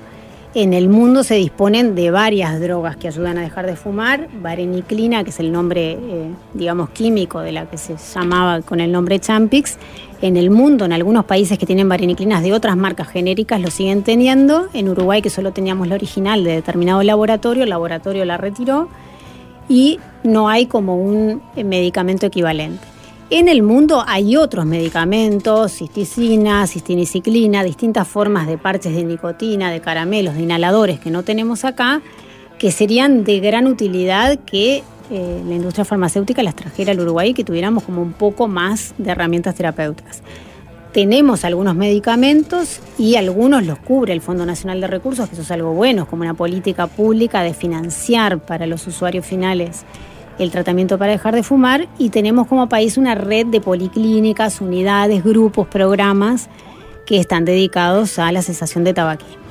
En el mundo se disponen de varias drogas que ayudan a dejar de fumar. Vareniclina, que es el nombre, eh, digamos, químico de la que se llamaba con el nombre Champix. En el mundo, en algunos países que tienen vareniclinas de otras marcas genéricas, lo siguen teniendo. En Uruguay, que solo teníamos la original de determinado laboratorio, el laboratorio la retiró. Y no hay como un eh, medicamento equivalente. En el mundo hay otros medicamentos, cisticina, cistiniciclina, distintas formas de parches de nicotina, de caramelos, de inhaladores que no tenemos acá, que serían de gran utilidad que eh, la industria farmacéutica las trajera al Uruguay y que tuviéramos como un poco más de herramientas terapéuticas. Tenemos algunos medicamentos y algunos los cubre el Fondo Nacional de Recursos, que eso es algo bueno, como una política pública de financiar para los usuarios finales el tratamiento para dejar de fumar y tenemos como país una red de policlínicas, unidades, grupos, programas que están dedicados a la cesación de tabaquismo.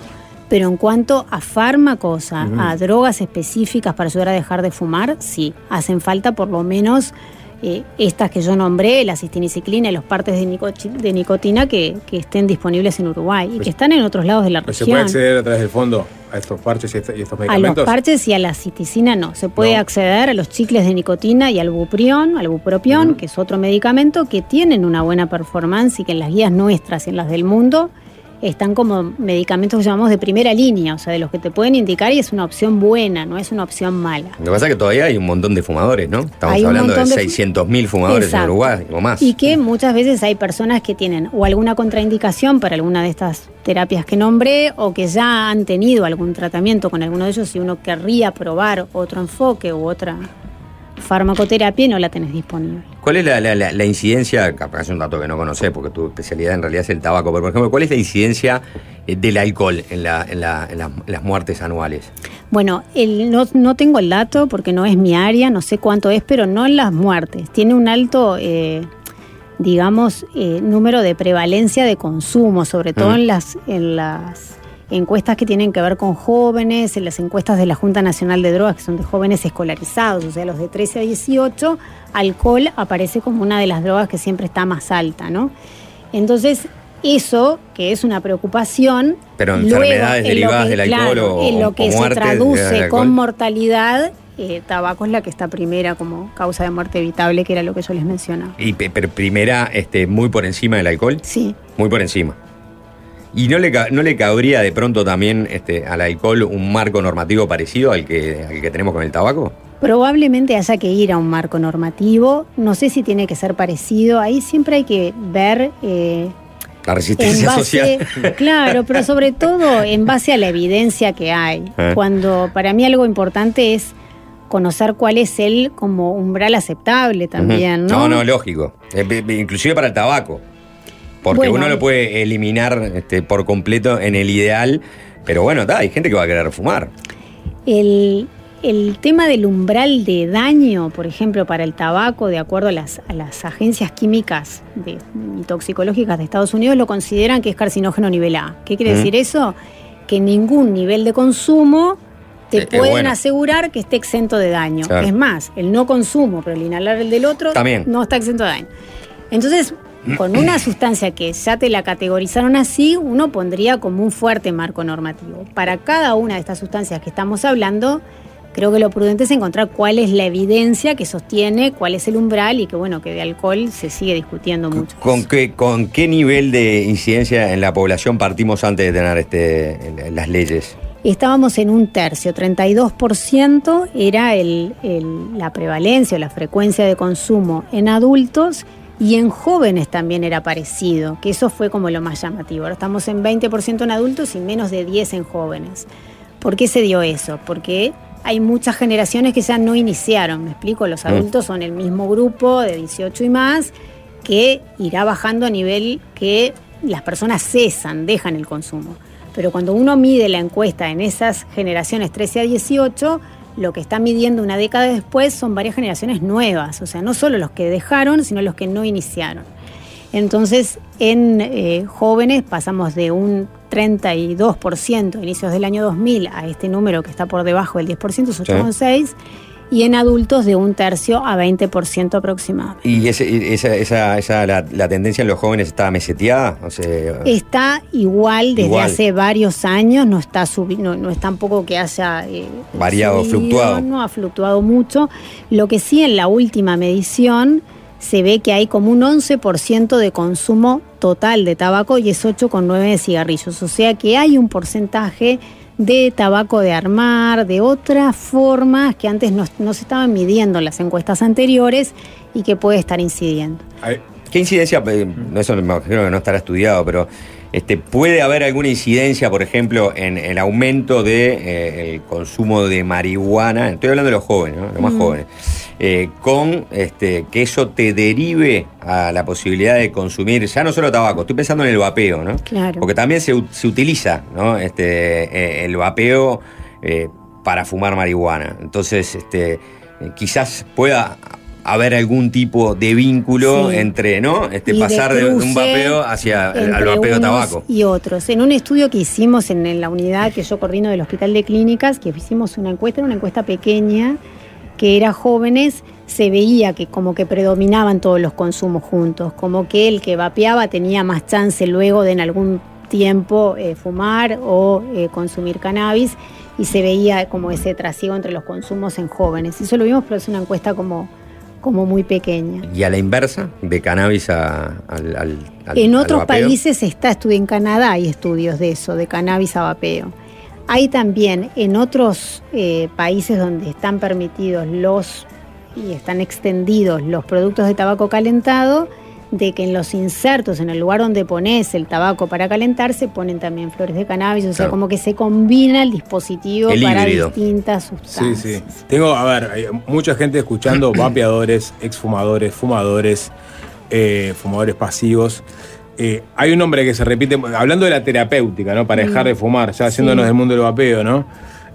Pero en cuanto a fármacos, a, drogas específicas para ayudar a dejar de fumar, sí, hacen falta por lo menos eh, estas que yo nombré, la cistiniciclina y los partes de, nicochi- de nicotina que, que estén disponibles en Uruguay y que están en otros lados de la Pues ¿Se puede región. acceder a través del fondo a estos parches y est- y estos A los medicamentos? parches y a la citicina no. Se puede No. acceder a los chicles de nicotina y al buprión, al bupropión, que es otro medicamento que tienen una buena performance y que en las guías nuestras y en las del mundo están como medicamentos que llamamos de primera línea, o sea, de los que te pueden indicar y es una opción buena, no es una opción mala. Lo que pasa es que todavía hay un montón de fumadores, ¿no? Estamos Hay hablando de de fu- 600.000 fumadores Exacto. en Uruguay o más. Y que muchas veces hay personas que tienen o alguna contraindicación para alguna de estas terapias que nombré o que ya han tenido algún tratamiento con alguno de ellos y uno querría probar otro enfoque u otra farmacoterapia y no la tenés disponible. ¿Cuál es la, la- la- la incidencia? Capaz es un dato que no conocés porque tu especialidad en realidad es el tabaco, pero por ejemplo, ¿cuál es la incidencia eh, del alcohol en, la- en la- en la- en las muertes anuales? Bueno, el- no, no tengo el dato porque no es mi área, no sé cuánto es, pero no en las muertes. Tiene un alto, eh, digamos, eh, número de prevalencia de consumo, sobre todo Mm. en las, en las encuestas que tienen que ver con jóvenes, en las encuestas de la Junta Nacional de Drogas, que son de jóvenes escolarizados, o sea, los de 13 a 18, alcohol aparece como una de las drogas que siempre está más alta, ¿no? Entonces, eso, que es una preocupación, Pero luego, enfermedades en lo derivadas que- del alcohol claro, o, en lo o que se traduce con mortalidad, eh, tabaco es la que está primera como causa de muerte evitable, que era lo que yo les mencionaba. Y pero primera, este, muy por encima del alcohol. Sí. Muy por encima. ¿Y no le, no le cabría de pronto también este, al alcohol un marco normativo parecido al que, al que tenemos con el tabaco? Probablemente haya que ir a un marco normativo, no sé si tiene que ser parecido, ahí siempre hay que ver eh, La en resistencia base, social. claro, pero sobre todo en base a la evidencia que hay. Eh. Cuando para mí algo importante es conocer cuál es el como umbral aceptable también. ¿no? No, no, lógico. Eh, Inclusive para el tabaco. Porque Bueno. uno lo puede eliminar este, por completo en el ideal. Pero bueno, ta, hay gente que va a querer fumar. El, el tema del umbral de daño, por ejemplo, para el tabaco, de acuerdo a las, a las agencias químicas de- y toxicológicas de Estados Unidos, lo consideran que es carcinógeno nivel A. ¿Qué quiere decir eso? Que ningún nivel de consumo te Eh, eh, pueden bueno. asegurar que esté exento de daño. Claro. Es más, el no consumo, pero el inhalar el del otro También. no está exento de daño. Entonces, con una sustancia que ya te la categorizaron así, uno pondría como un fuerte marco normativo. Para cada una de estas sustancias que estamos hablando, creo que lo prudente es encontrar cuál es la evidencia que sostiene, cuál es el umbral y que bueno, que de alcohol se sigue discutiendo mucho. ¿Con qué, ¿Con qué nivel de incidencia en la población partimos antes de tener este, las leyes? Estábamos en un tercio, 32% era el- el- la prevalencia o la frecuencia de consumo en adultos y en jóvenes también era parecido, que eso fue como lo más llamativo. Ahora estamos en 20% en adultos y menos de 10 en jóvenes. ¿Por qué se dio eso? Porque hay muchas generaciones que ya no iniciaron, me explico, los Mm. adultos son el mismo grupo de 18 y más que irá bajando a nivel que las personas cesan, dejan el consumo. Pero cuando uno mide la encuesta en esas generaciones 13 a 18, lo que está midiendo una década después son varias generaciones nuevas, o sea, no solo los que dejaron, sino los que no iniciaron. Entonces, en eh, jóvenes pasamos de un 32% a inicios del año 2000 a este número que está por debajo del 10%, es 8,6%, y en adultos de un tercio a 20% aproximadamente. ¿Y ese- y esa, esa, esa- la, la tendencia en los jóvenes está meseteada? O sea, Está igual desde Igual. hace varios años, no está subi- no, no es tampoco que haya eh, Variado, subido, fluctuado. No ha fluctuado mucho. Lo que sí en la última medición se ve que hay como un 11% de consumo total de tabaco y es 8,9% de cigarrillos. O sea que hay un porcentaje de tabaco de armar, de otras formas que antes no, no se estaban midiendo en las encuestas anteriores y que puede estar incidiendo. ¿Qué incidencia, eh, eso me imagino que no estará estudiado, pero este, puede haber alguna incidencia, por ejemplo, en el aumento del consumo de marihuana? Estoy hablando de los jóvenes, ¿no? los más Mm. jóvenes. eh, con este, que eso te derive a la posibilidad de consumir ya no solo tabaco, estoy pensando en el vapeo, ¿no? Claro. Porque también se, se utiliza ¿no? este, eh, el vapeo eh, para fumar marihuana. Entonces, este, eh, quizás pueda haber algún tipo de vínculo Sí. entre, ¿no? Este, Y pasar de, un vapeo hacia el- al vapeo tabaco. Y otros. En un estudio que hicimos en, en la unidad que yo coordino del Hospital de Clínicas, que hicimos una encuesta, era una encuesta pequeña, que era jóvenes, se veía que como que predominaban todos los consumos juntos, como que el que vapeaba tenía más chance luego de en algún tiempo eh, fumar o eh, consumir cannabis y se veía como ese trasiego entre los consumos en jóvenes. Eso lo vimos, pero es una encuesta como, como muy pequeña. Y a la inversa, de cannabis a- al, al- En al otros vapeo. países se está estudiando, en Canadá hay estudios de eso, de cannabis a vapeo. Hay también en otros eh, países donde están permitidos los y están extendidos los productos de tabaco calentado, de que en los insertos, en el lugar donde pones el tabaco para calentar, se ponen también flores de cannabis, o sea, como que se combina el dispositivo El para híbrido. distintas Sí, sustancias. sí. Tengo, a ver, hay mucha gente escuchando vapeadores, exfumadores, fumadores, eh, fumadores pasivos. Eh, hay un nombre que se repite, hablando de la terapéutica, ¿no? Para dejar de fumar, ya haciéndonos Sí. del mundo del vapeo, ¿no?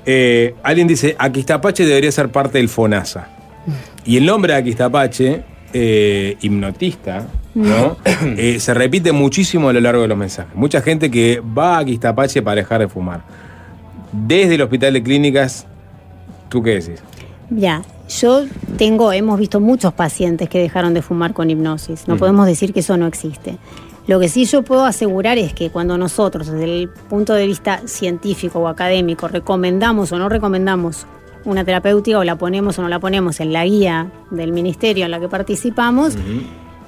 Eh, alguien dice, Aquistapache debería ser parte del FONASA. Y el nombre de Aquistapache, eh, hipnotista, ¿no? Eh, se repite muchísimo a lo largo de los mensajes. Mucha gente que va a Aquistapache para dejar de fumar. Desde el hospital de clínicas, ¿tú qué decís? Ya, yo tengo, hemos visto muchos pacientes que dejaron de fumar con hipnosis. No Mm. podemos decir que eso no existe. Lo que sí yo puedo asegurar es que cuando nosotros, desde el punto de vista científico o académico, recomendamos o no recomendamos una terapéutica o la ponemos o no la ponemos en la guía del ministerio en la que participamos,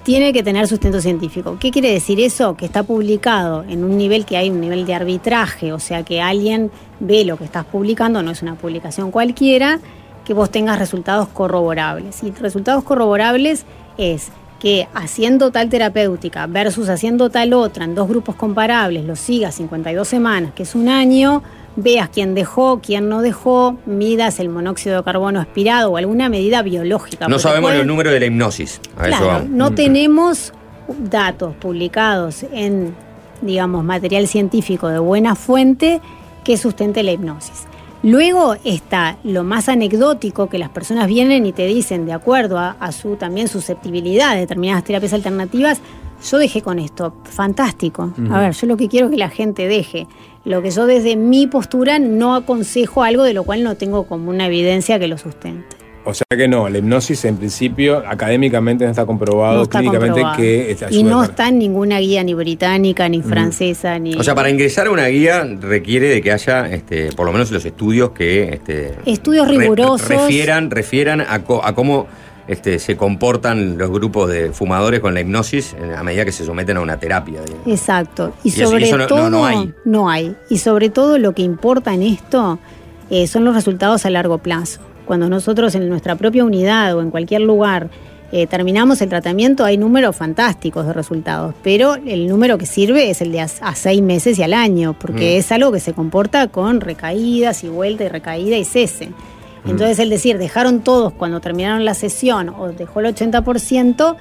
tiene que tener sustento científico. ¿Qué quiere decir eso? Que está publicado en un nivel que hay un nivel de arbitraje, o sea que alguien ve lo que estás publicando, no es una publicación cualquiera, que vos tengas resultados corroborables. Y resultados corroborables es que haciendo tal terapéutica versus haciendo tal otra en dos grupos comparables, lo sigas 52 semanas, que es un año, veas quién dejó, quién no dejó, midas el monóxido de carbono aspirado o alguna medida biológica. No sabemos pueden- los números de la hipnosis. A eso Claro, vamos. no tenemos datos publicados en, digamos, material científico de buena fuente que sustente la hipnosis. Luego está lo más anecdótico que las personas vienen y te dicen, de acuerdo a, a su también susceptibilidad de determinadas terapias alternativas, yo dejé con esto, fantástico. A ver, yo lo que quiero es que la gente deje. Lo que yo desde mi postura no aconsejo algo de lo cual no tengo como una evidencia que lo sustente. O sea que no, la hipnosis en principio académicamente no está comprobado No está clínicamente comprobado. que es- Y ayuda no a- está en ninguna guía ni británica, Mm. ni francesa, ni... O sea, para ingresar a una guía requiere de que haya, este, por lo menos los estudios que este, Estudios re- rigurosos. refieran, refieran a, co- a cómo este, se comportan los grupos de fumadores con la hipnosis a medida que se someten a una terapia. digamos. Exacto. Y Y eso- sobre y eso no- no- todo... no hay. no hay. Y sobre todo lo que importa en esto eh, son los resultados a largo plazo. Cuando nosotros en nuestra propia unidad o en cualquier lugar eh, terminamos el tratamiento, hay números fantásticos de resultados, pero el número que sirve es el de a, a seis meses y al año, porque Mm. es algo que se comporta con recaídas y vuelta y recaída y cese. Entonces el decir, dejaron todos cuando terminaron la sesión o dejó el 80%,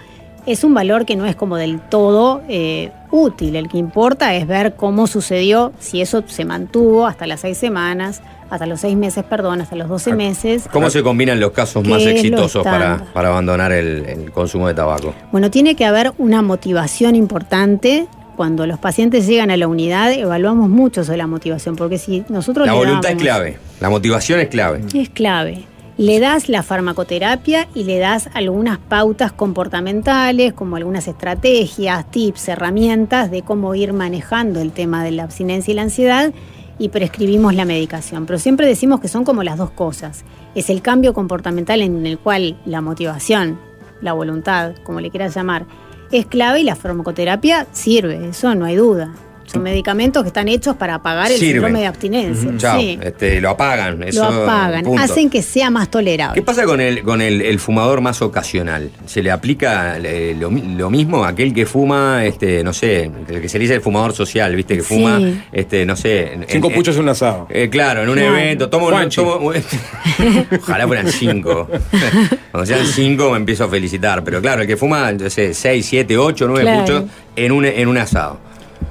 es un valor que no es como del todo eh, útil. El que importa es ver cómo sucedió, si eso se mantuvo hasta las seis semanas, hasta los seis meses, perdón, hasta los 12 meses. ¿Cómo se combinan los casos ¿Qué más exitosos para, para abandonar el, el consumo de tabaco? Bueno, tiene que haber una motivación importante. Cuando los pacientes llegan a la unidad, evaluamos mucho sobre la motivación, porque si nosotros La le voluntad es clave, la motivación es clave. Es clave. Le das la farmacoterapia y le das algunas pautas comportamentales, como algunas estrategias, tips, herramientas de cómo ir manejando el tema de la abstinencia y la ansiedad y prescribimos la medicación. Pero siempre decimos que son como las dos cosas. Es el cambio comportamental en el cual la motivación, la voluntad, como le quieras llamar, es clave y la farmacoterapia sirve, eso no hay duda. Son medicamentos que están hechos para apagar el Sirve. síndrome de abstinencia. Chao, Sí. este, lo apagan. Eso, Lo apagan, punto. hacen que sea más tolerable. ¿Qué pasa con el, con el, el fumador más ocasional? ¿Se le aplica lo, lo mismo a aquel que fuma, este, no sé, el que se le dice el fumador social, viste, que Sí. fuma, este, no sé. en- Cinco en- puchos en un asado. eh, claro, en un Claro. evento, tomo, tomo- Ojalá fueran cinco. Cuando sean cinco me empiezo a felicitar. Pero claro, el que fuma, no sé, seis, siete, ocho, nueve Claro. puchos en un, en un asado.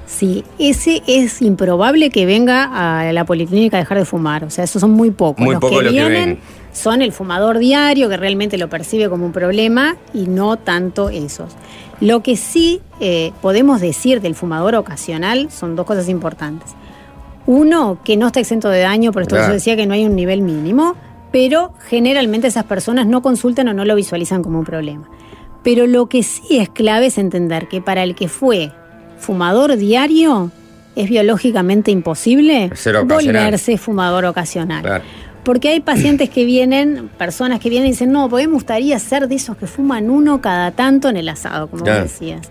Sí, ese es improbable que venga a la policlínica a dejar de fumar. O sea, esos son muy pocos. Muy los que los que vienen ven. son el fumador diario, que realmente lo percibe como un problema, y no tanto esos. Lo que sí eh, podemos decir del fumador ocasional son dos cosas importantes. Uno, que no está exento de daño, por esto Claro. yo decía que no hay un nivel mínimo, pero generalmente esas personas no consultan o no lo visualizan como un problema. Pero lo que sí es clave es entender que para el que fue fumador diario, es biológicamente imposible volverse fumador ocasional. Claro. Porque hay pacientes que vienen, personas que vienen y dicen, no, pues me gustaría ser de esos que fuman uno cada tanto en el asado, como Claro. decías.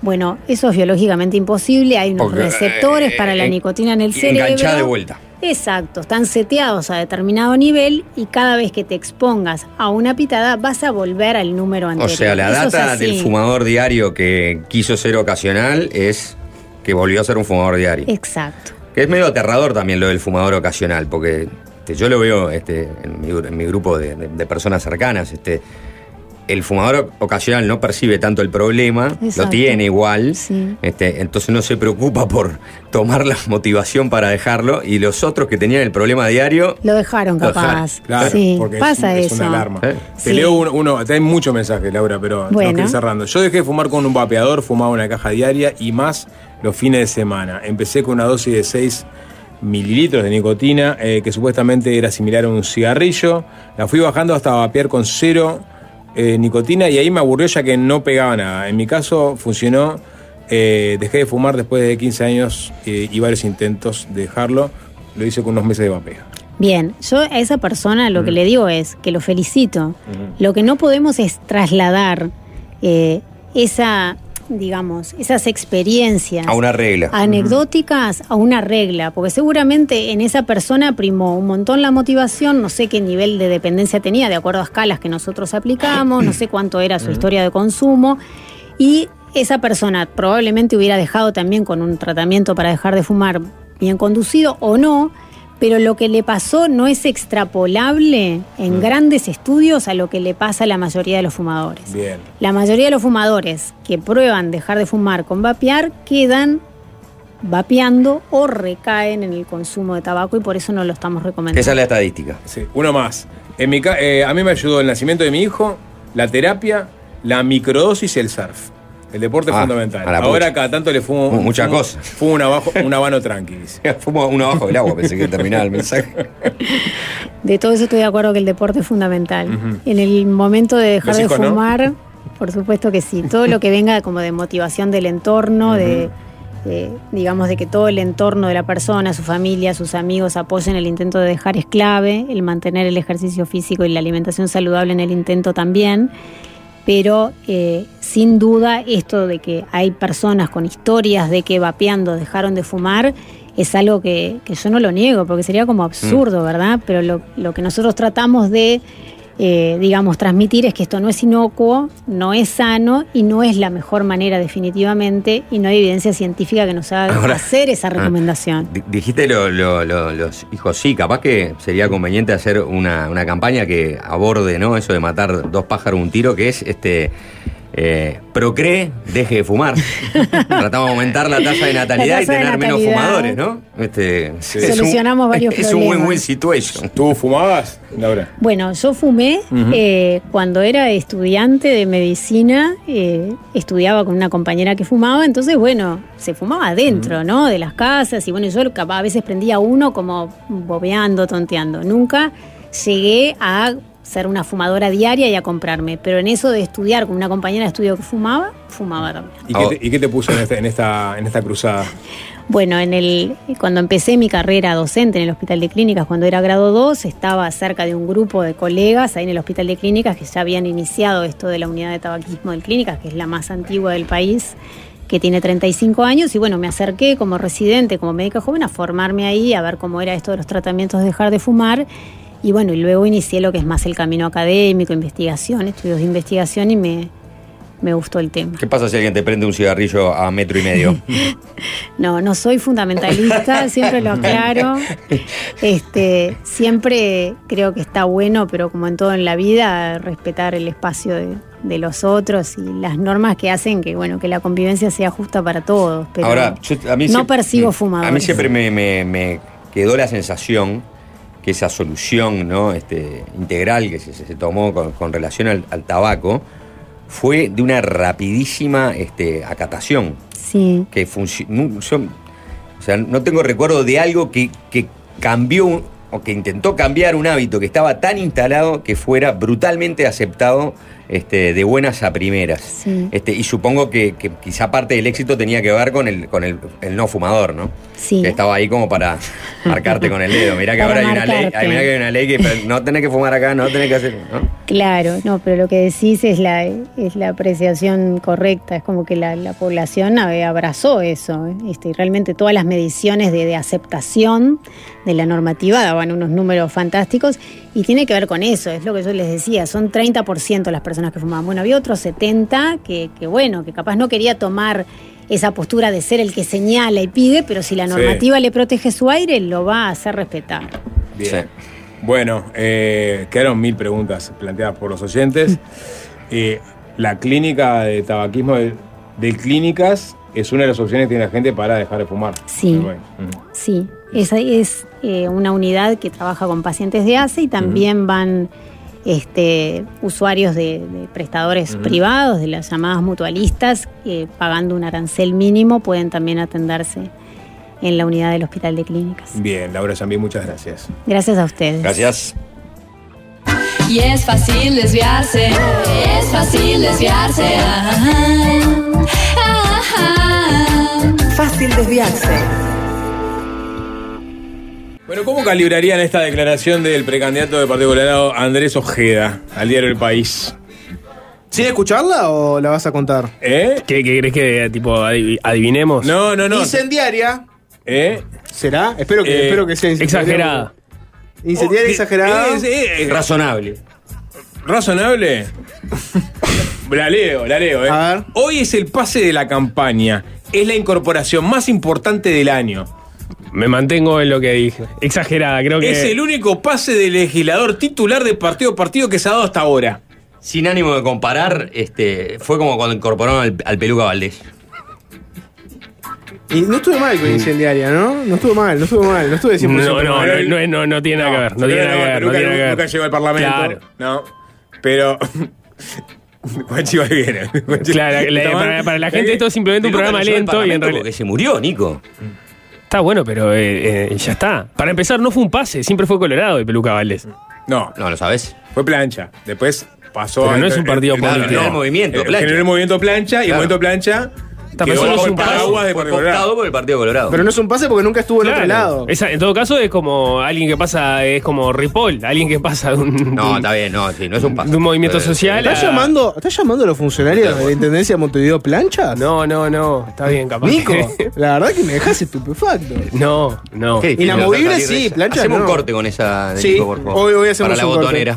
Bueno, eso es biológicamente imposible, hay unos Porque, receptores eh, para la eh, nicotina en el cerebro. de vuelta. Exacto, están seteados a determinado nivel y cada vez que te expongas a una pitada vas a volver al número O anterior. sea, la Eso data del fumador diario que quiso ser ocasional es que volvió a ser un fumador diario. Exacto. Que es medio aterrador también lo del fumador ocasional, porque este, yo lo veo este, en, mi, en mi grupo de, de- de personas cercanas. Este, el fumador ocasional no percibe tanto el problema, lo tiene igual, Sí. este, entonces no se preocupa por tomar la motivación para dejarlo, y los otros que tenían el problema diario Lo dejaron Lo dejaron. capaz. Claro, sí, porque es- pasa es, eso. una alarma. Eh. Te Sí. leo uno, uno- te hay muchos mensajes, Laura, pero Bueno. que ir cerrando. Yo dejé de fumar con un vapeador, fumaba una caja diaria y más los fines de semana. Empecé con una dosis de 6 mililitros de nicotina, eh, que supuestamente era similar a un cigarrillo. La fui bajando hasta vapear con cero eh, nicotina y ahí me aburrió ya que no pegaba nada. En mi caso funcionó. eh, dejé de fumar después de 15 años eh, y varios intentos de dejarlo. Lo hice con unos meses de vapeo. Bien, yo a esa persona lo que le digo es que lo felicito. Lo que no podemos es trasladar eh, esa, digamos, esas experiencias a una regla. anecdóticas a una regla, porque seguramente en esa persona primó un montón la motivación, no sé qué nivel de dependencia tenía, de acuerdo a escalas que nosotros aplicamos, no sé cuánto era su historia de consumo, y esa persona probablemente hubiera dejado también con un tratamiento para dejar de fumar bien conducido o no, pero lo que le pasó no es extrapolable en grandes estudios a lo que le pasa a la mayoría de los fumadores. Bien. La mayoría de los fumadores que prueban dejar de fumar con vapear quedan vapeando o recaen en el consumo de tabaco y por eso no lo estamos recomendando. Esa es la estadística. Sí, uno más. En mi ca- eh, a mí me ayudó el nacimiento de mi hijo, la terapia, la microdosis y el surf. El deporte es Ah, fundamental. Ahora pucha. cada tanto le fumo. Mu- muchas fumo- cosas. Fumo un, abajo, un habano tranqui. dice. Fumo uno abajo del agua, pensé que terminaba el mensaje. De todo eso estoy de acuerdo que el deporte es fundamental. En el momento de dejar de hijos, ¿no? fumar, por supuesto que sí. Todo lo que venga como de motivación del entorno, de, de, digamos, de que todo el entorno de la persona, su familia, sus amigos apoyen el intento de dejar es clave, el mantener el ejercicio físico y la alimentación saludable en el intento también. Pero eh, sin duda esto de que hay personas con historias de que vapeando dejaron de fumar es algo que, que yo no lo niego, porque sería como absurdo, ¿verdad? Pero lo, lo que nosotros tratamos de, eh, digamos, transmitir es que esto no es inocuo, no es sano y no es la mejor manera definitivamente y no hay evidencia científica que nos haga Ahora- hacer esa Ah. recomendación. Di- Dijiste lo- lo- lo- los hijos, sí, capaz que sería conveniente hacer una, una campaña que aborde, ¿no? Eso de matar dos pájaros un tiro, que es este. Eh, procree, deje de fumar. Tratamos de aumentar la tasa de natalidad y tener menos fumadores, ¿no? Este, un- Solucionamos varios Es un problemas. win-win situation. ¿Tú fumabas, Laura? Bueno, yo fumé eh, cuando era estudiante de medicina, eh, estudiaba con una compañera que fumaba, entonces bueno, se fumaba adentro, ¿no? De las casas y bueno, yo capaz, a veces prendía uno como bobeando, tonteando. Nunca llegué a ser una fumadora diaria y a comprarme, pero en eso de estudiar con una compañera de estudio que fumaba, fumaba también. ¿Y qué, te, y qué te puso en, este- en esta, en esta cruzada? Bueno, en el, cuando empecé mi carrera docente en el Hospital de Clínicas, cuando era grado 2, estaba cerca de un grupo de colegas ahí en el Hospital de Clínicas que ya habían iniciado esto de la unidad de tabaquismo del Clínicas, que es la más antigua del país, que tiene 35 años. Y bueno, me acerqué como residente, como médica joven, a formarme ahí, a ver cómo era esto de los tratamientos de dejar de fumar. Y bueno, y luego inicié lo que es más el camino académico, investigación, estudios de investigación y me, me gustó el tema. ¿Qué pasa si alguien te prende un cigarrillo a metro y medio? No, no soy fundamentalista, siempre lo aclaro. Este, siempre creo que está bueno, pero como en todo en la vida, respetar el espacio de, de los otros y las normas que hacen que bueno que la convivencia sea justa para todos. Pero Ahora, yo- a mí no siempre- persigo A fumadores. mí siempre me, me- me quedó la sensación que esa solución ¿no? este, integral que se, se tomó con, con relación al, al tabaco fue de una rapidísima este, acatación. Sí. Que funcionó. O sea, no tengo recuerdo de algo que, que cambió un- o que intentó cambiar un hábito que estaba tan instalado que fuera brutalmente aceptado este, de buenas a primeras. Sí. Este, y supongo que, que quizá parte del éxito tenía que ver con el, con el, el no fumador, ¿no? Sí. Que estaba ahí como para marcarte con el dedo. Mirá que Para ahora hay una ley, mirá que hay una ley que no tenés que fumar acá, no tenés que hacer. ¿no? Claro, no, pero lo que decís es la, es la apreciación correcta, es como que la, la población abrazó eso, este, y realmente todas las mediciones de, de aceptación de la normativa daban unos números fantásticos y tiene que ver con eso, es lo que yo les decía, son 30% las personas que fumaban, bueno, había otros 70 que, que bueno, que capaz no quería tomar esa postura de ser el que señala y pide, pero si la Sí. normativa le protege su aire, lo va a hacer respetar. Bien. Bueno, eh, quedaron mil preguntas planteadas por los oyentes. Eh, la clínica de tabaquismo de, de clínicas es una de las opciones que tiene la gente para dejar de fumar. Sí. Sí, esa es eh, una unidad que trabaja con pacientes de ACE y también van este, usuarios de, de prestadores privados, de las llamadas mutualistas, que pagando un arancel mínimo pueden también atenderse en la unidad del Hospital de Clínicas. Bien, Laura Zambí, muchas gracias. Gracias a ustedes. Gracias. Y es fácil desviarse, es fácil desviarse. ah, ah, Fácil desviarse. Bueno, ¿cómo calibrarían esta declaración del precandidato del Partido Colorado Andrés Ojeda al diario El País? ¿Sin escucharla o la vas a contar? ¿Eh? ¿Qué, qué crees que tipo adiv- adivinemos? No, no, no. Incendiaria. ¿Eh? ¿Será? Espero que, Eh, espero que sea incendiaria. exagerada. Incendiaria Oh, exagerada. eh, eh, eh, Razonable. ¿Razonable? la leo, la leo. ¿eh? A ver. Hoy es el pase de la campaña. Es la incorporación más importante del año. Me mantengo en lo que dije. Exagerada, creo que. Es el único pase de legislador titular de partido a partido que se ha dado hasta ahora. Sin ánimo de comparar, este, fue como cuando incorporaron al, al Peluca Valdés. Y no estuve mal con incendiaria, ¿no? No estuvo mal, no estuvo mal, no estuve 100% No, no, mal. no, no, no, no tiene nada que ver. No tiene nada que ver. No nunca, tiene nada que ver. nunca llegó al Parlamento. Claro. No. Pero Guachi Valguera. Claro, la- para, para la gente esto es simplemente un programa lento y en realidad... Porque se murió, Nico. Está bueno, pero eh, eh, ya está. Para empezar, no fue un pase, siempre fue Colorado de Peluca Valdés. No. No, lo sabes. Fue plancha. Después pasó Pero a- no es un partido Claro, político. no. El movimiento, plancha. Generó el movimiento plancha y el Claro. movimiento plancha Eso no es un paraguas de Fue Colorado. por el Partido Colorado. Pero no es un pase porque nunca estuvo en otro lado. Esa- en todo caso es como alguien que pasa, es como Ripoll, alguien que pasa de un, No, está bien, no, sí, no es un paso. de un movimiento social ¿Estás a- llamando, ¿Estás llamando a los funcionarios de la Intendencia de Montevideo planchas? No, no, no, está bien, capaz. Nico, la verdad que me dejas estupefacto. No, no. Inamovible sí, plancha Hacemos no. un corte con esa de Sí, Nico, por favor. hoy- hoy hacemos Para la corte.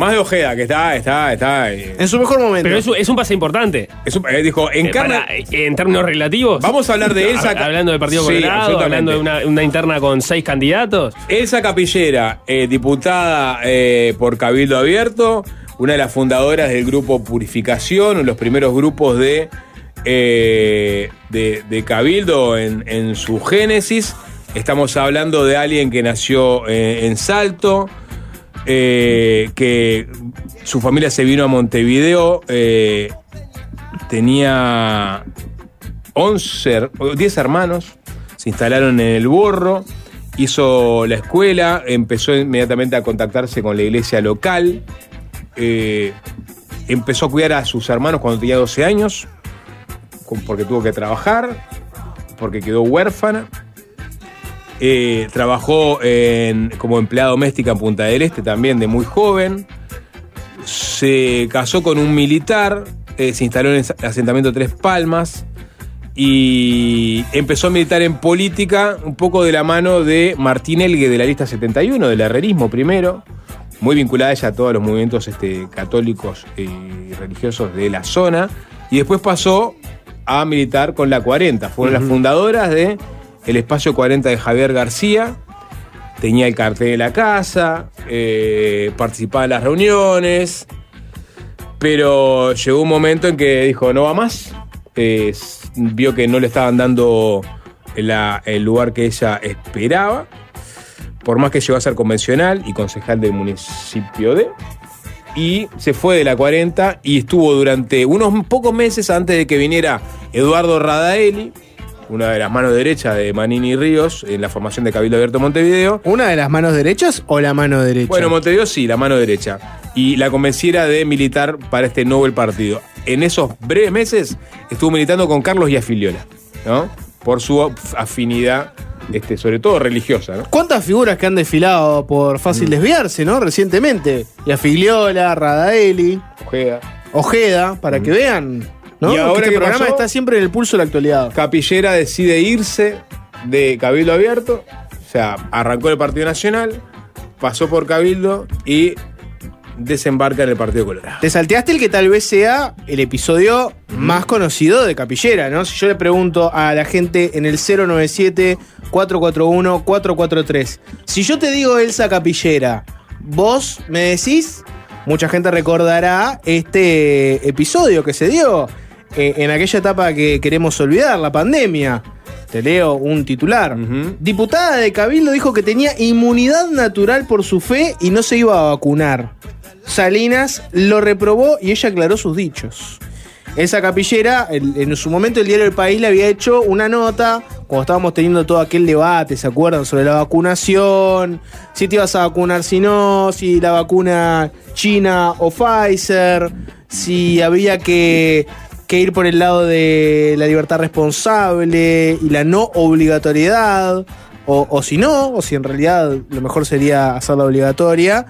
Más de Ojeda, que está, está, está. eh, En su mejor momento. Pero es, un- es un pase importante. es un- eh, dijo, Eh, encarna. para- en términos relativos. Vamos a hablar de Elsa. Hab- Hablando del Partido Sí, Colorado, absolutamente. hablando de una, una interna con seis candidatos. Elsa Capillera, eh, diputada eh, por Cabildo Abierto, una de las fundadoras del grupo Purificación, uno de los primeros grupos de, eh, de, de Cabildo en, en su génesis. Estamos hablando de alguien que nació eh, en Salto, eh, que su familia se vino a Montevideo, eh, tenía 11, o 10 hermanos, se instalaron en el Borro, hizo la escuela, empezó inmediatamente a contactarse con la iglesia local, eh, empezó a cuidar a sus hermanos cuando tenía 12 años, porque tuvo que trabajar, porque quedó huérfana. Eh, trabajó en- como empleada doméstica en Punta del Este también de muy joven. Se casó con un militar, eh, se instaló en el asentamiento Tres Palmas y empezó a militar en política un poco de la mano de Martín Elgue de la lista 71, del herrerismo primero, muy vinculada ella a todos los movimientos este, católicos y religiosos de la zona, y después pasó a militar con la 40, fue una de las fundadoras de el espacio 40 de Javier García, tenía el cartel de la casa, eh, participaba en las reuniones, pero llegó un momento en que dijo, no va más, vio que no le estaban dando el lugar que ella esperaba, por más que llegó a ser convencional y concejal del municipio de, y se fue de la 40 y estuvo durante unos pocos meses antes de que viniera Eduardo Radaeli, una de las manos derechas de Manini Ríos en la formación de Cabildo Abierto Montevideo. ¿Una de las manos derechas o la mano derecha? Bueno, Montevideo sí, la mano derecha. Y la convenciera de militar para este nuevo partido. En esos breves meses estuvo militando con Carlos Yafiliola, ¿no? Por su afinidad, este, sobre todo religiosa, ¿no? ¿Cuántas figuras que han desfilado por fácil Mm. desviarse, no? Recientemente. Y a Figliola, Radaeli, Ojeda. Ojeda, para que vean, ¿no? Y ahora Que este qué programa pasó? está siempre en el pulso de la actualidad. Capillera decide irse de Cabildo Abierto, o sea, arrancó el Partido Nacional, pasó por Cabildo y desembarca en el Partido Colorado. Te salteaste el que tal vez sea el episodio más conocido de Capillera, ¿no? Si yo le pregunto a la gente en el 097-441-443, si yo te digo Elsa Capillera, vos me decís, mucha gente recordará este episodio que se dio eh, en aquella etapa que queremos olvidar, la pandemia. Te leo un titular. Diputada de Cabildo dijo que tenía inmunidad natural por su fe y no se iba a vacunar. Salinas lo reprobó y ella aclaró sus dichos. Esa capillera, en su momento el diario El País le había hecho una nota cuando estábamos teniendo todo aquel debate, ¿se acuerdan? Sobre la vacunación, si te ibas a vacunar, si no, si la vacuna China o Pfizer, si había que, que ir por el lado de la libertad responsable y la no obligatoriedad, o, si no, o si en realidad lo mejor sería hacerla obligatoria.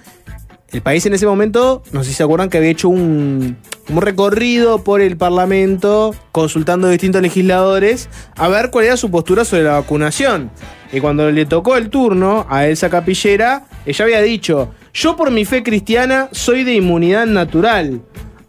El país en ese momento, no sé si se acuerdan que había hecho un, un recorrido por el Parlamento consultando a distintos legisladores a ver cuál era su postura sobre la vacunación. Y cuando le tocó el turno a Elsa Capillera, ella había dicho, yo por mi fe cristiana soy de inmunidad natural.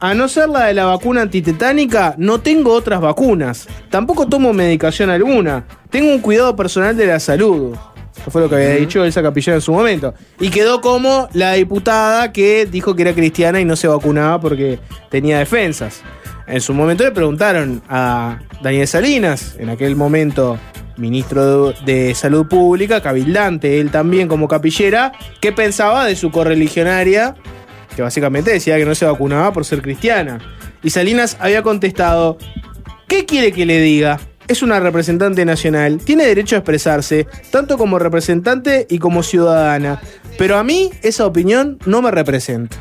A no ser la de la vacuna antitetánica, no tengo otras vacunas. Tampoco tomo medicación alguna. Tengo un cuidado personal de la salud. Eso fue lo que había dicho Elsa Capillera en su momento. Y quedó como la diputada que dijo que era cristiana y no se vacunaba porque tenía defensas. En su momento le preguntaron a Daniel Salinas, en aquel momento ministro de Salud Pública, cabildante, él también como capillera, qué pensaba de su correligionaria, que básicamente decía que no se vacunaba por ser cristiana. Y Salinas había contestado, ¿qué quiere que le diga? Es una representante nacional, tiene derecho a expresarse, tanto como representante y como ciudadana. Pero a mí esa opinión no me representa.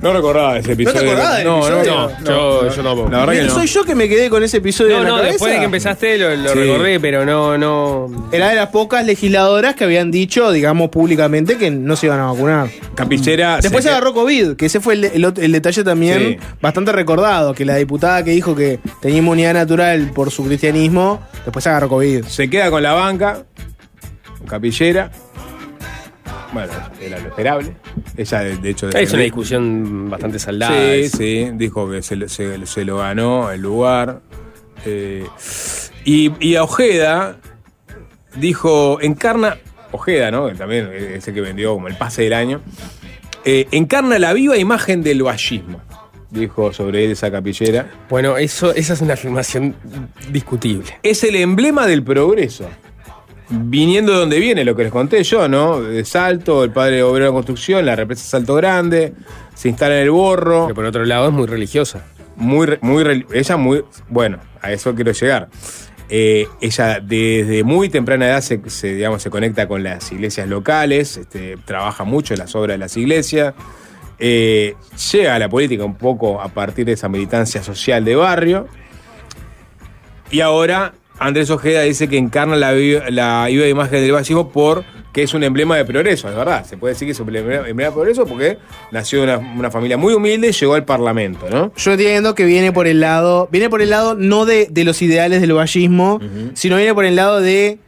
No recordaba ese episodio. te acordabas del no, episodio? No, No, yo, yo tampoco. La verdad que no. Soy yo que me quedé con ese episodio No, en la no, cabeza. después de que empezaste lo, lo Sí. recordé, pero no, no. Era de las pocas legisladoras que habían dicho, digamos, públicamente que no se iban a vacunar. Capillera. Después se agarró COVID, que ese fue el, el ot- el detalle también Sí. bastante recordado, que la diputada que dijo que tenía inmunidad natural por su cristianismo, después se agarró COVID. Se queda con la banca, con Capillera. Bueno, era lo esperable. Ella, de, hecho. Es una discusión bastante saldada. Sí, es- sí, dijo que se, le- se- se lo ganó el lugar. Eh, y, y a Ojeda dijo, encarna, Ojeda, ¿no? También es el que vendió como el pase del año, eh, encarna la viva imagen del vallismo, dijo sobre él esa capillera. Bueno, eso, esa es una afirmación discutible. Es el emblema del progreso. Viniendo de donde viene, lo que les conté yo, ¿no? De Salto, el padre obrero de construcción, la represa Salto Grande, se instala en el borro. Por otro lado es muy religiosa. Muy, muy, ella muy, bueno, a eso quiero llegar. Eh, ella desde muy temprana edad se, se, digamos, se conecta con las iglesias locales, este, trabaja mucho en las obras de las iglesias, eh, llega a la política un poco a partir de esa militancia social de barrio. Y ahora Andrés Ojeda dice que encarna la, la viva imagen del fascismo por que es un emblema de progreso, es verdad. Se puede decir que es un emblema emblema de progreso porque nació de una, una familia muy humilde y llegó al Parlamento, ¿no? Yo entiendo que viene por el lado, viene por el lado no de, de los ideales del vallismo, sino viene por el lado de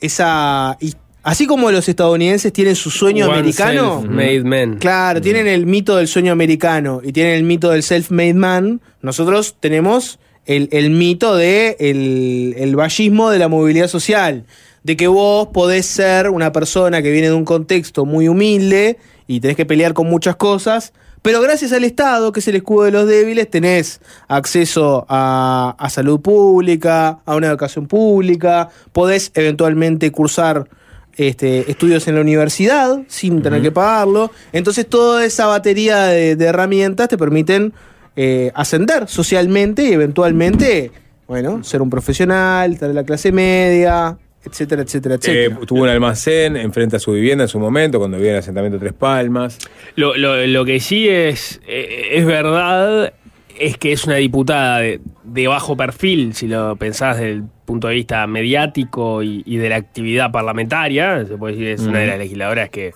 esa... Así como los estadounidenses tienen su sueño One americano, self-made man. Claro, tienen el mito del sueño americano y tienen el mito del self-made man. Nosotros tenemos el, el mito de el, el vallismo de la movilidad social. De que vos podés ser una persona que viene de un contexto muy humilde y tenés que pelear con muchas cosas. Pero gracias al Estado, que es el escudo de los débiles, tenés acceso a, a salud pública, a una educación pública, podés eventualmente cursar este, estudios en la universidad sin tener que pagarlo. Entonces toda esa batería de, de herramientas te permiten eh, ascender socialmente y eventualmente, bueno, ser un profesional, estar en la clase media, etcétera, etcétera, Eh, etcétera. tuvo un almacén enfrente a su vivienda en su momento, cuando vivía en el asentamiento Tres Palmas. Lo, lo- lo que sí es, eh, es verdad es que es una diputada de, de bajo perfil, si lo pensás desde el punto de vista mediático y, y de la actividad parlamentaria. Se puede decir que es una de las legisladoras que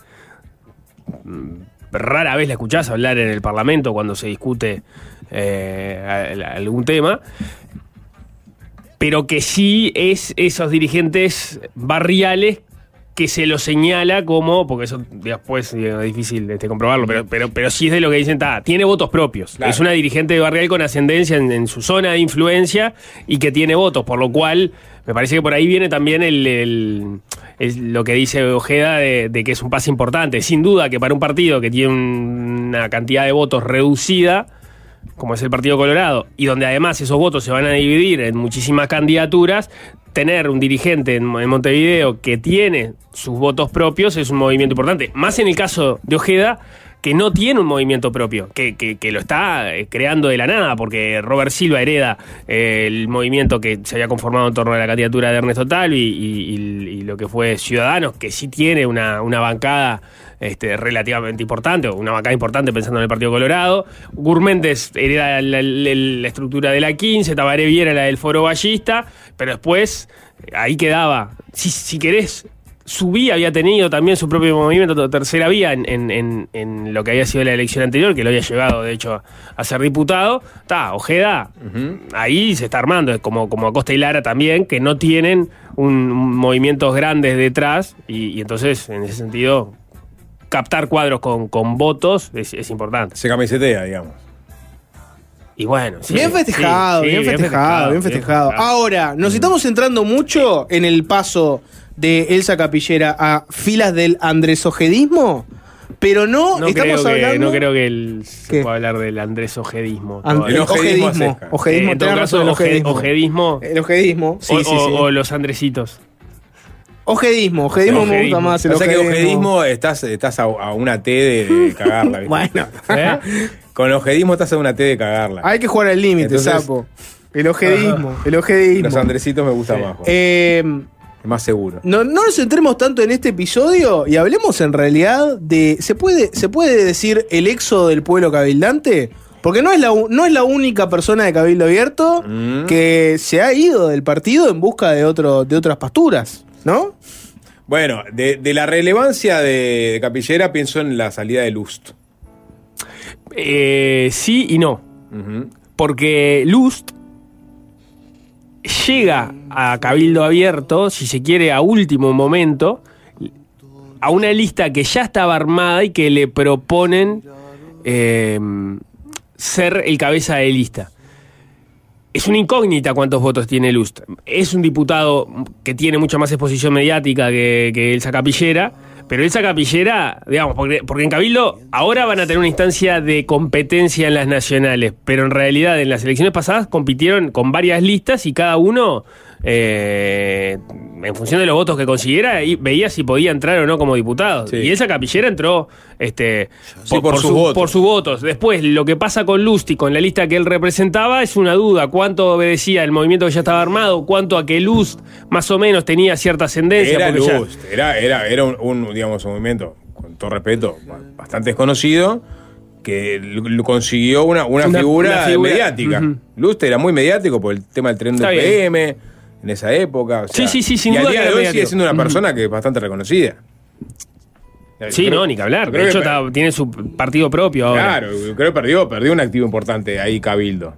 mm, rara vez la escuchás hablar en el Parlamento cuando se discute eh, algún tema. Pero que sí es esos dirigentes barriales que se lo señala como, porque eso después es difícil este, comprobarlo, pero, pero, pero sí es de lo que dicen, "Ta, tiene votos propios. Claro. Es una dirigente barrial con ascendencia en, en su zona de influencia y que tiene votos, por lo cual me parece que por ahí viene también el, el- el- lo que dice Ojeda de, de que es un pase importante. Sin duda que para un partido que tiene una cantidad de votos reducida, como es el Partido Colorado, y donde además esos votos se van a dividir en muchísimas candidaturas, tener un dirigente en, en Montevideo que tiene sus votos propios es un movimiento importante. Más en el caso de Ojeda, que no tiene un movimiento propio, que, que- lo está eh, creando de la nada, porque Robert Silva hereda eh, el movimiento que se había conformado en torno a la candidatura de Ernesto Talvi y, lo que fue Ciudadanos, que sí tiene una, una bancada este, relativamente importante, una bancada importante pensando en el Partido Colorado. Gurméndez hereda la estructura de la 15, Tabaré Viera la del Foro Ballista, pero después eh, ahí quedaba. Si, si querés, su vía había tenido también su propio movimiento, tercera vía, en, en- en- en lo que había sido la elección anterior, que lo había llevado, de hecho, a ser diputado. Está, Ojeda, ahí se está armando, como, como Acosta y Lara también, que no tienen un, un movimientos grandes detrás, y, y entonces, en ese sentido, captar cuadros con, con votos es, es importante. Se camisetea, digamos. Y bueno, sí, bien festejado, sí, sí, bien, festejado, bien festejado. Ahora, nos estamos centrando mucho en el paso de Elsa Capillera a filas del andresojedismo, pero no, No estamos creo, que, hablando. no creo que el- se pueda hablar del Andrés Ojedismo. An- todavía. el ojedismo, ojedismo, ojedismo, Eh, en todo caso, el oje- ojedismo. ojedismo. El ojedismo, sí, o, sí, o- sí. o los Andresitos. Ojedismo, ojedismo me gusta Ojedismo. más. El O sea que ojedismo. ojedismo estás, estás a, a una T de, de cagarla. ¿viste? Bueno. ¿Eh? Con el ojedismo estás en una T de cagarla. Hay que jugar al límite, sapo. El ojedismo, el ojedismo. Los andresitos me gustan más. Eh, más seguro. no, no nos centremos tanto en este episodio y hablemos en realidad de. ¿Se puede, ¿se puede decir el éxodo del pueblo cabildante? Porque no es, la, no es la única persona de Cabildo Abierto Mm. que se ha ido del partido en busca de, otro, de otras pasturas, ¿no? Bueno, de, de la relevancia de, de Capillera pienso en la salida de Lust. Eh, sí y no. Porque Lust llega a Cabildo Abierto, si se quiere, a último momento, a una lista que ya estaba armada y que le proponen eh, ser el cabeza de lista. Es una incógnita cuántos votos tiene Lust. Es un diputado que tiene mucha más exposición mediática que, que Elsa Capillera, pero Elsa Capillera, digamos, porque en Cabildo ahora van a tener una instancia de competencia en las nacionales, pero en realidad en las elecciones pasadas compitieron con varias listas y cada uno, eh, en función de los votos que consiguiera, y veía si podía entrar o no como diputado. Y Elsa Capillera entró este, Sí, por sus su- votos. por sus votos. Después, lo que pasa con Lusti, con la lista que él representaba, es una duda. ¿Cuánto obedecía el movimiento que ya estaba armado? ¿Cuánto a que Lust más o menos tenía cierta ascendencia? Era ya- Lust, era, era, era un, un, digamos, un movimiento, con todo respeto, ba- bastante desconocido, que consiguió una, una, Una- figura, una figura, mediática. ujú. Lust era muy mediático por el tema del tren del bien. En esa época. o sea, Sí, sí, sí, sin y duda al día de hoy sigue siendo una persona que es bastante reconocida. Sí, Creo- no, ni que hablar. De hecho, que- tiene su partido propio ahora. Claro, creo que perdió, perdió un activo importante ahí Cabildo.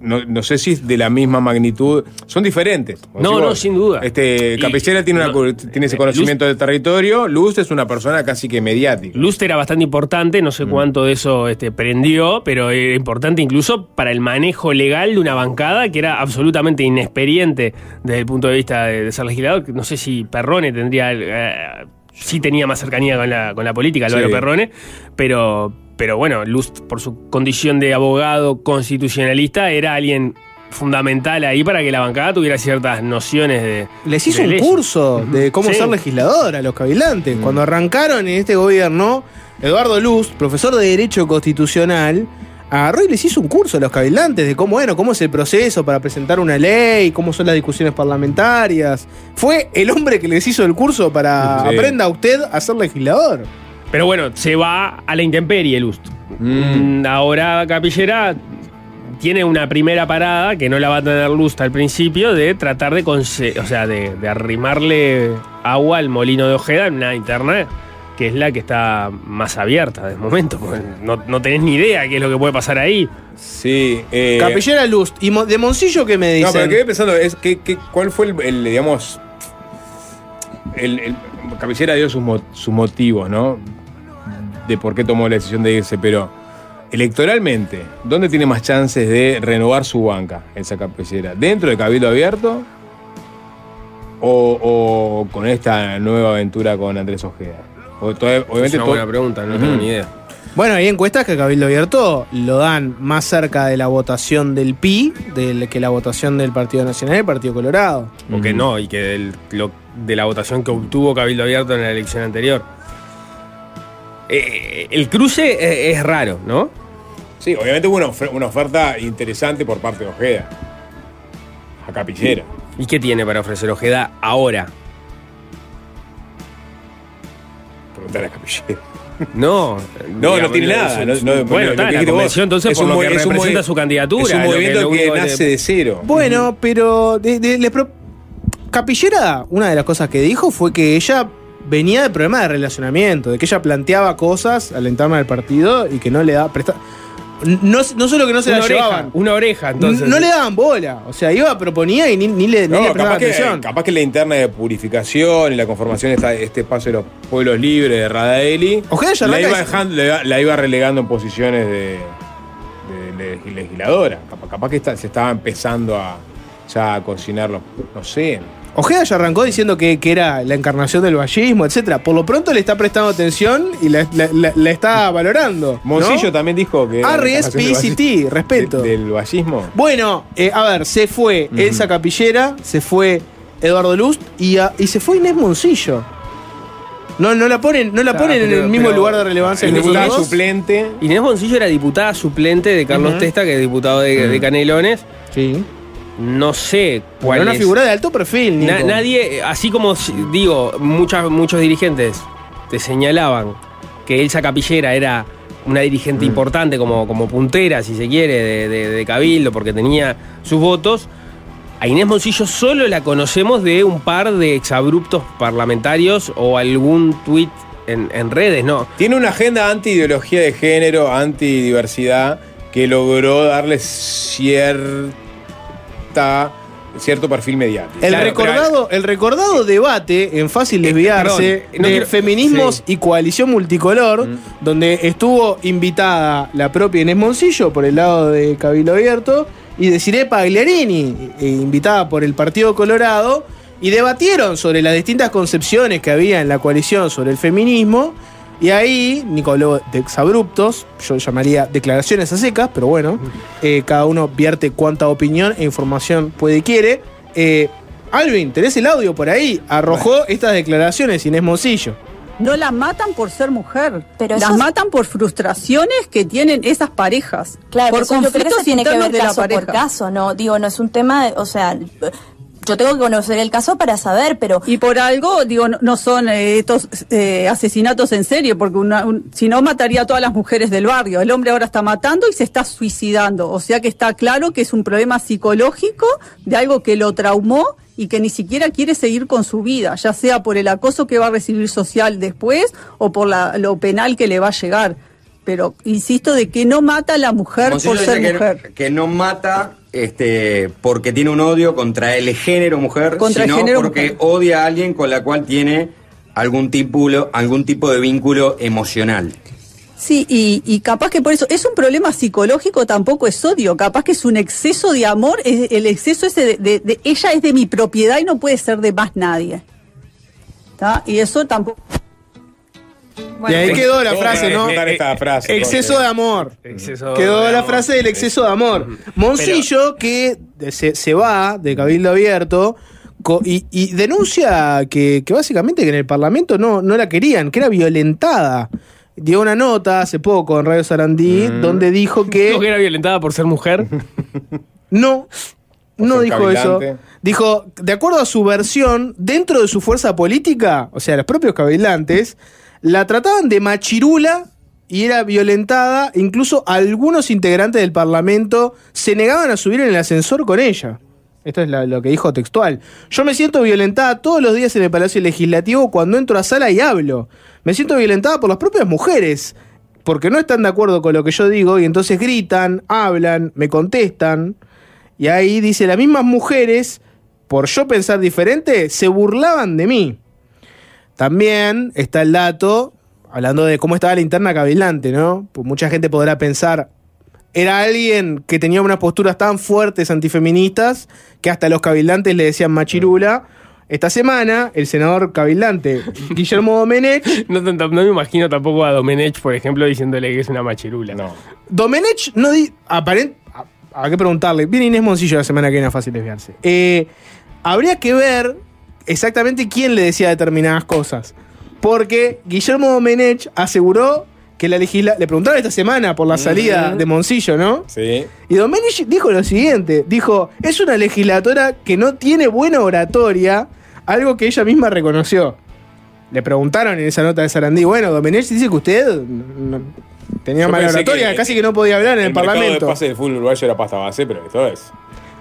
No, no sé si es de la misma magnitud. Son diferentes. Como No, no, sin duda. Este, Y- Capillera tiene, una no, cu- tiene ese conocimiento del territorio. Luz es una persona casi que mediática. Lust era bastante importante, no sé Mm. cuánto de eso este, prendió, pero era importante incluso para el manejo legal de una bancada que era absolutamente inexperiente desde el punto de vista de, de ser legislador. No sé si Perrone tendría. eh, sí tenía más cercanía con la, con la política, Álvaro Sí. Perrone, pero, pero bueno, Lust, por su condición de abogado constitucionalista, era alguien fundamental ahí para que la bancada tuviera ciertas nociones de. Les hizo de un leyes. curso de cómo Sí. ser legislador a los cavilantes. Mm. Cuando arrancaron en este gobierno, Eduardo Luz, profesor de Derecho Constitucional, agarró y les hizo un curso a los cavilantes de cómo, bueno, cómo es el proceso para presentar una ley, cómo son las discusiones parlamentarias. Fue el hombre que les hizo el curso para Sí. aprenda usted a ser legislador. Pero bueno, se va a la intemperie Lust. Mm, Ahora Capillera tiene una primera parada que no la va a tener Lust al principio de tratar de, o sea, de, de arrimarle agua al molino de Ojeda en una interna que es la que está más abierta de momento. porque No, no tenés ni idea qué es lo que puede pasar ahí. Sí. eh, Capillera Luz. ¿Y de Moncillo qué me No, dicen? pero quedé pensando, es que, que- ¿cuál fue el, el, digamos, el, el- Capillera dio sus, mo- sus motivos, ¿no? De por qué tomó la decisión de irse, pero electoralmente, ¿dónde tiene más chances de renovar su banca esa Capillera? ¿Dentro de Cabildo Abierto o, o con esta nueva aventura con Andrés Ojeda? O todavía- obviamente es una buena pregunta, no tengo ni idea. Bueno, hay encuestas que Cabildo Abierto lo dan más cerca de la votación del PI del, que la votación del Partido Nacional y el Partido Colorado. O que no, y que del- lo- de la votación que obtuvo Cabildo Abierto en la elección anterior. Eh, el cruce eh, es raro, ¿no? Sí, obviamente hubo una, ofer- una oferta interesante por parte de Ojeda. A Capillera. ¿Y qué tiene para ofrecer Ojeda ahora? Preguntar a Capillera. No, No, digamos, no tiene nada. no- es- no- bueno, está, la convención entonces es por un lo mo- que es un representa movi- su candidatura. Es un movimiento lo que, nace de cero. Bueno, pero de- de- le pro- Capillera, una de las cosas que dijo fue que ella venía de problemas de relacionamiento, de que ella planteaba cosas a la interna del partido y que no le daba. presta- no, no solo que no se una la oreja, llevaban, Una oreja, entonces. no le daban bola. O sea, iba, proponía y ni, ni le, ni No, le prestaba capaz que, atención. capaz que la interna de purificación y la conformación de este espacio de los pueblos libres de Radaeli Ojeda la iba, dejando- la, iba- la iba relegando en posiciones de, de- de legisladora. Capaz, capaz que está- se estaba empezando a ya a cocinarlo. No sé. Ojeda ya arrancó diciendo que, que era la encarnación del vallismo, etcétera. Por lo pronto le está prestando atención y la, la- la- la está valorando. ¿no? Moncillo también dijo que. R.S.P.I.C.T., respeto. de- del vallismo. Bueno, eh, a ver, se fue Elsa Capillera, se fue Eduardo Lust y, a- y se fue Inés Moncillo. No, no la ponen, no la Claro, ponen en pero- el mismo pero- lugar de relevancia que Diputada suplente. Inés Boncillo era diputada suplente de Carlos. Testa, que es diputado de, de Canelones. Sí. No sé cuál Era una es. figura de alto perfil, Nico. Na- nadie, así como digo, muchas, muchos dirigentes te señalaban que Elsa Capillera era una dirigente importante como, como puntera, si se quiere, de, de- de Cabildo, porque tenía sus votos. A Inés Moncillo solo la conocemos de un par de exabruptos parlamentarios o algún tuit en, en redes, ¿no? Tiene una agenda anti-ideología de género, anti-diversidad, que logró darle cierta, cierto perfil mediático. El Claro, recordado, el recordado debate en Fácil Desviarse perdón, no de quiero- Feminismos sí. y Coalición Multicolor, donde estuvo invitada la propia Inés Moncillo por el lado de Cabildo Abierto y de Pagliarini, eh, invitada por el Partido Colorado, y debatieron sobre las distintas concepciones que había en la coalición sobre el feminismo. Y ahí, Nicoló de exabruptos, yo llamaría declaraciones a secas, pero bueno, eh, cada uno vierte cuánta opinión e información puede y quiere. Eh, Alvin, tenés el audio por ahí. Arrojó estas declaraciones Inés Moncillo. No la matan por ser mujer, Pero las matan por frustraciones que tienen esas parejas. Claro, por que conflictos tiene que ver de la caso por pareja. caso, no, digo, no es un tema, de- o sea, yo tengo que conocer el caso para saber, pero Y por algo, digo, no, no son eh, estos eh, asesinatos en serio, porque un- si no mataría a todas las mujeres del barrio. El hombre ahora está matando y se está suicidando. O sea que está claro que es un problema psicológico de algo que lo traumó y que ni siquiera quiere seguir con su vida, ya sea por el acoso que va a recibir social después o por la- lo penal que le va a llegar. Pero insisto de que no mata a la mujer por ser que, mujer. que no mata este, porque tiene un odio contra el género mujer, Contra el sino género porque mujer. odia a alguien con la cual tiene algún tipo, algún tipo de vínculo emocional. Sí, y, y capaz que por eso es un problema psicológico, tampoco es odio, capaz que es un exceso de amor, es el exceso ese de, de- de- ella es de mi propiedad y no puede ser de más nadie. ¿Tá? Y eso tampoco... y ahí quedó la frase, ¿no? Contar esta frase, Exceso de amor. Exceso Quedó de la amor. frase del exceso de amor. Moncillo, que se, se va de Cabildo Abierto y, y denuncia que, que básicamente que en el Parlamento no, no la querían, que era violentada. Dio una nota hace poco en Radio Sarandí donde dijo que ¿Dijo que era violentada por ser mujer? no, no dijo eso. Dijo, de acuerdo a su versión, dentro de su fuerza política, o sea, los propios cabildantes, la trataban de machirula y era violentada. Incluso algunos integrantes del Parlamento se negaban a subir en el ascensor con ella. Esto es lo que dijo textual. Yo me siento violentada todos los días en el Palacio Legislativo cuando entro a sala y hablo. Me siento violentada por las propias mujeres. Porque no están de acuerdo con lo que yo digo y entonces gritan, hablan, me contestan. Y ahí dice, las mismas mujeres, por yo pensar diferente, se burlaban de mí. También está el dato, hablando de cómo estaba la interna cabilante, ¿no? Pues mucha gente podrá pensar, era alguien que tenía unas posturas tan fuertes antifeministas que hasta los cabildantes le decían machirula. Esta semana, el senador cabildante Guillermo Domenech No, no- no me imagino tampoco a Domenech, por ejemplo, diciéndole que es una machirula. No. Domenech no di. Aparent, a- habrá que preguntarle. Viene Inés Moncillo la semana que viene a Fácil Desviarse. Eh, habría que ver exactamente quién le decía determinadas cosas. Porque Guillermo Domenech aseguró que la legisla. Le preguntaron esta semana por la salida de Moncillo, ¿no? Sí. Y Domenech dijo lo siguiente: dijo, es una legislatora que no tiene buena oratoria, algo que ella misma reconoció. Le preguntaron en esa nota de Sarandí, bueno, Domenech dice que usted no- tenía Yo mala oratoria, que casi que no podía hablar en el, mercado Parlamento. de pase del fútbol uruguayo era pasta base, pero esto es.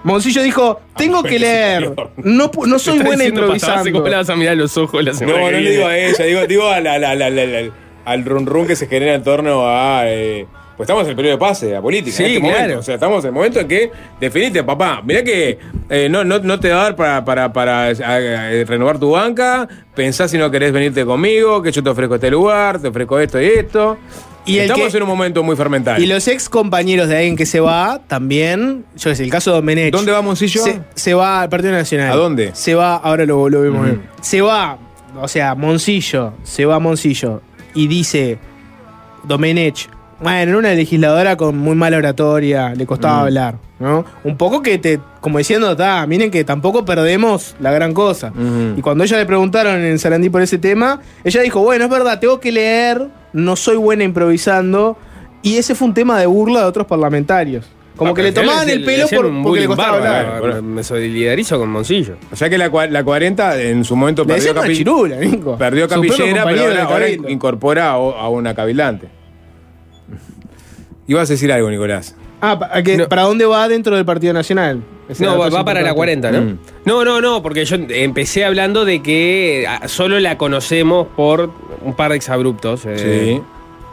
Moncillo dijo, tengo que leer, no, no soy buena improvisando. ¿Cómo le vas a mirar los ojos la semana No, que no le digo a ella, digo, digo a la- la- la- la- la- al run run que se genera en torno a. eh, pues estamos en el periodo de pase de la política. Sí, en este claro. momento. O sea, estamos en el momento en que definiste, papá. Mirá que eh, no, no, no te va a dar para, para, para eh, renovar tu banca. Pensá si no querés venirte conmigo, que yo te ofrezco este lugar, te ofrezco esto y esto. Y estamos que- en un momento muy fermentado. Y los ex compañeros de alguien que se va, también, yo qué sé, el caso de Domenech. ¿Dónde va Moncillo? Se, se va al Partido Nacional. ¿A dónde? Se va, ahora lo, lo vemos Ujú. bien. Se va, o sea, Moncillo, se va Moncillo y dice, Domenech, bueno, era una legisladora con muy mala oratoria, le costaba Mm. hablar, ¿no? Un poco que te, como diciendo, miren que tampoco perdemos la gran cosa. Y cuando ella le preguntaron en Sarandí por ese tema, ella dijo, bueno, es verdad, tengo que leer, no soy buena improvisando. Y ese fue un tema de burla de otros parlamentarios. Como Ah, que le tomaban el pelo por- porque le costaba hablar. Me- Me solidarizo con Moncillo. O sea que la, la 40 en su momento perdió, decían una capi- chirula, Nico. perdió capillera, pero ahora, incorpora a, a una cabildante. Ibas a decir algo, Nicolás. Ah, ¿para dónde va dentro del Partido Nacional? Ese No, va, para la importante. 40, ¿no? Mm. No, no, no, porque yo empecé hablando de que ah, solo la conocemos por un par de exabruptos. eh,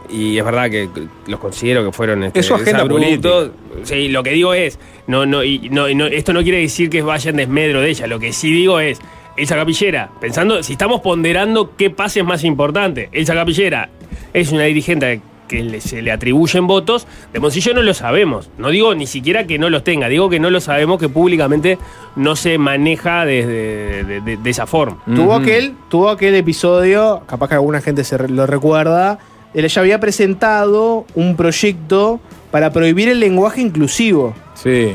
Y es verdad que los considero que fueron este, Es su agenda exabruptos. Sí, lo que digo es, no, no, y no, y no- esto no quiere decir que vaya en desmedro de ella. Lo que sí digo es, Elsa Capillera, pensando, si estamos ponderando qué pase es más importante, Elsa Capillera es una dirigente que le- se le atribuyen votos, de Moncillo no lo sabemos. No digo ni siquiera que no los tenga, digo que no lo sabemos, que públicamente no se maneja desde de, de- de esa forma. Tuvo, aquel, tuvo aquel episodio, capaz que alguna gente se lo recuerda, él ya había presentado un proyecto para prohibir el lenguaje inclusivo. Sí.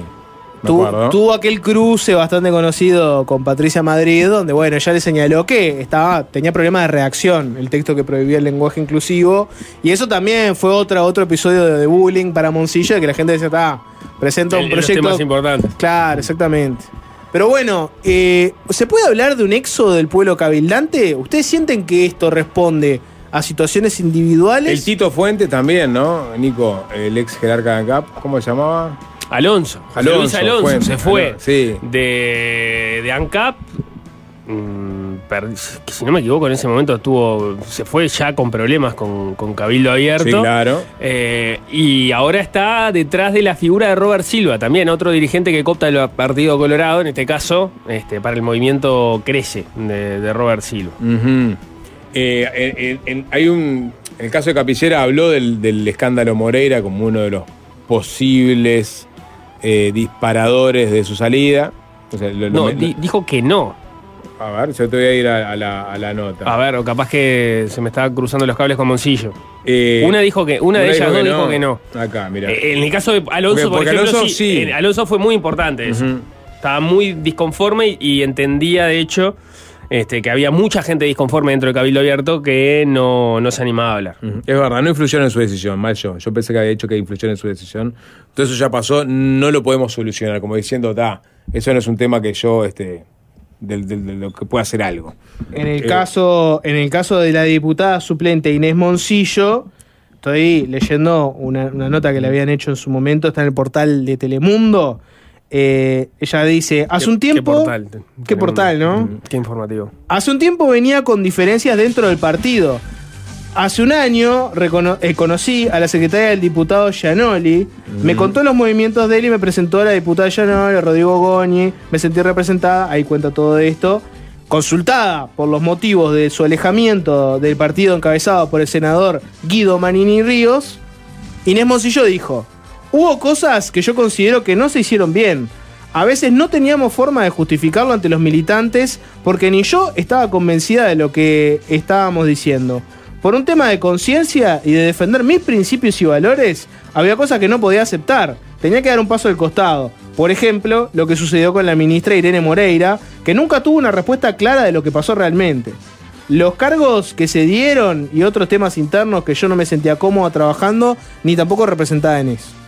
Tu- tuvo aquel cruce bastante conocido con Patricia Madrid, donde bueno, ella le señaló que estaba, tenía problemas de reacción el texto que prohibía el lenguaje inclusivo. Y eso también fue otra, otro episodio de, de bullying para Moncillo, de que la gente decía, está, presenta un El- proyecto. temas importantes. Claro, exactamente. Pero bueno, eh, ¿se puede hablar de un éxodo del pueblo cabildante? ¿Ustedes sienten que esto responde a situaciones individuales? El Tito Fuente también, ¿no? Nico, el ex jerarca de ANCAP, ¿cómo se llamaba? Alonso, José Luis Alonso se fue Alonso, Sí. de, de ANCAP. mm, per- si no me equivoco, en ese momento estuvo, se fue ya con problemas con, con Cabildo Abierto. Sí, claro. Eh, y ahora está detrás de la figura de Robert Silva, también otro dirigente que copta el Partido Colorado, en este caso, este, para el movimiento Crece de, de Robert Silva. Eh, en- en- en- hay un. En el caso de Capillera habló del, del escándalo Moreira como uno de los posibles eh, disparadores de su salida. O sea, lo- lo- No, lo- di- dijo que no. a ver, yo te voy a ir a, a la, a la nota. A ver, o capaz que se me estaba cruzando los cables con Moncillo. Eh, una dijo que, una, de ellas dos dijo que no. Acá, mira. Eh, En el caso de Alonso, Porque- por porque ejemplo, Alonso sí, sí. Alonso fue muy importante eso. Estaba muy disconforme y, y entendía, de hecho, este, que había mucha gente disconforme dentro del Cabildo Abierto que no, no se animaba a hablar. Es verdad, no influyeron en su decisión, mal yo. Yo pensé que había dicho que influyeron en su decisión. Todo eso ya pasó, no lo podemos solucionar, como diciendo, ta, eso no es un tema que yo, este, de, lo que pueda hacer algo. En el, Eh, caso, en el caso de la diputada suplente Inés Moncillo, estoy leyendo una, una nota que le habían hecho en su momento, está en el portal de Telemundo. Eh, ella dice, hace un tiempo... Qué portal. Qué portal, ¿no? Qué informativo. Hace un tiempo venía con diferencias dentro del partido. Hace un año recono- eh, conocí a la secretaria del diputado Gianoli, me contó los movimientos de él y me presentó a la diputada Gianoli, Rodrigo Goñi, me sentí representada, ahí cuenta todo esto. Consultada por los motivos de su alejamiento del partido encabezado por el senador Guido Manini Ríos, Inés Moncillo dijo, hubo cosas que yo considero que no se hicieron bien. A veces no teníamos forma de justificarlo ante los militantes porque ni yo estaba convencida de lo que estábamos diciendo. Por un tema de conciencia y de defender mis principios y valores, había cosas que no podía aceptar. Tenía que dar un paso al costado. Por ejemplo, lo que sucedió con la ministra Irene Moreira, que nunca tuvo una respuesta clara de lo que pasó realmente. Los cargos que se dieron y otros temas internos que yo no me sentía cómodo trabajando, ni tampoco representaba en eso.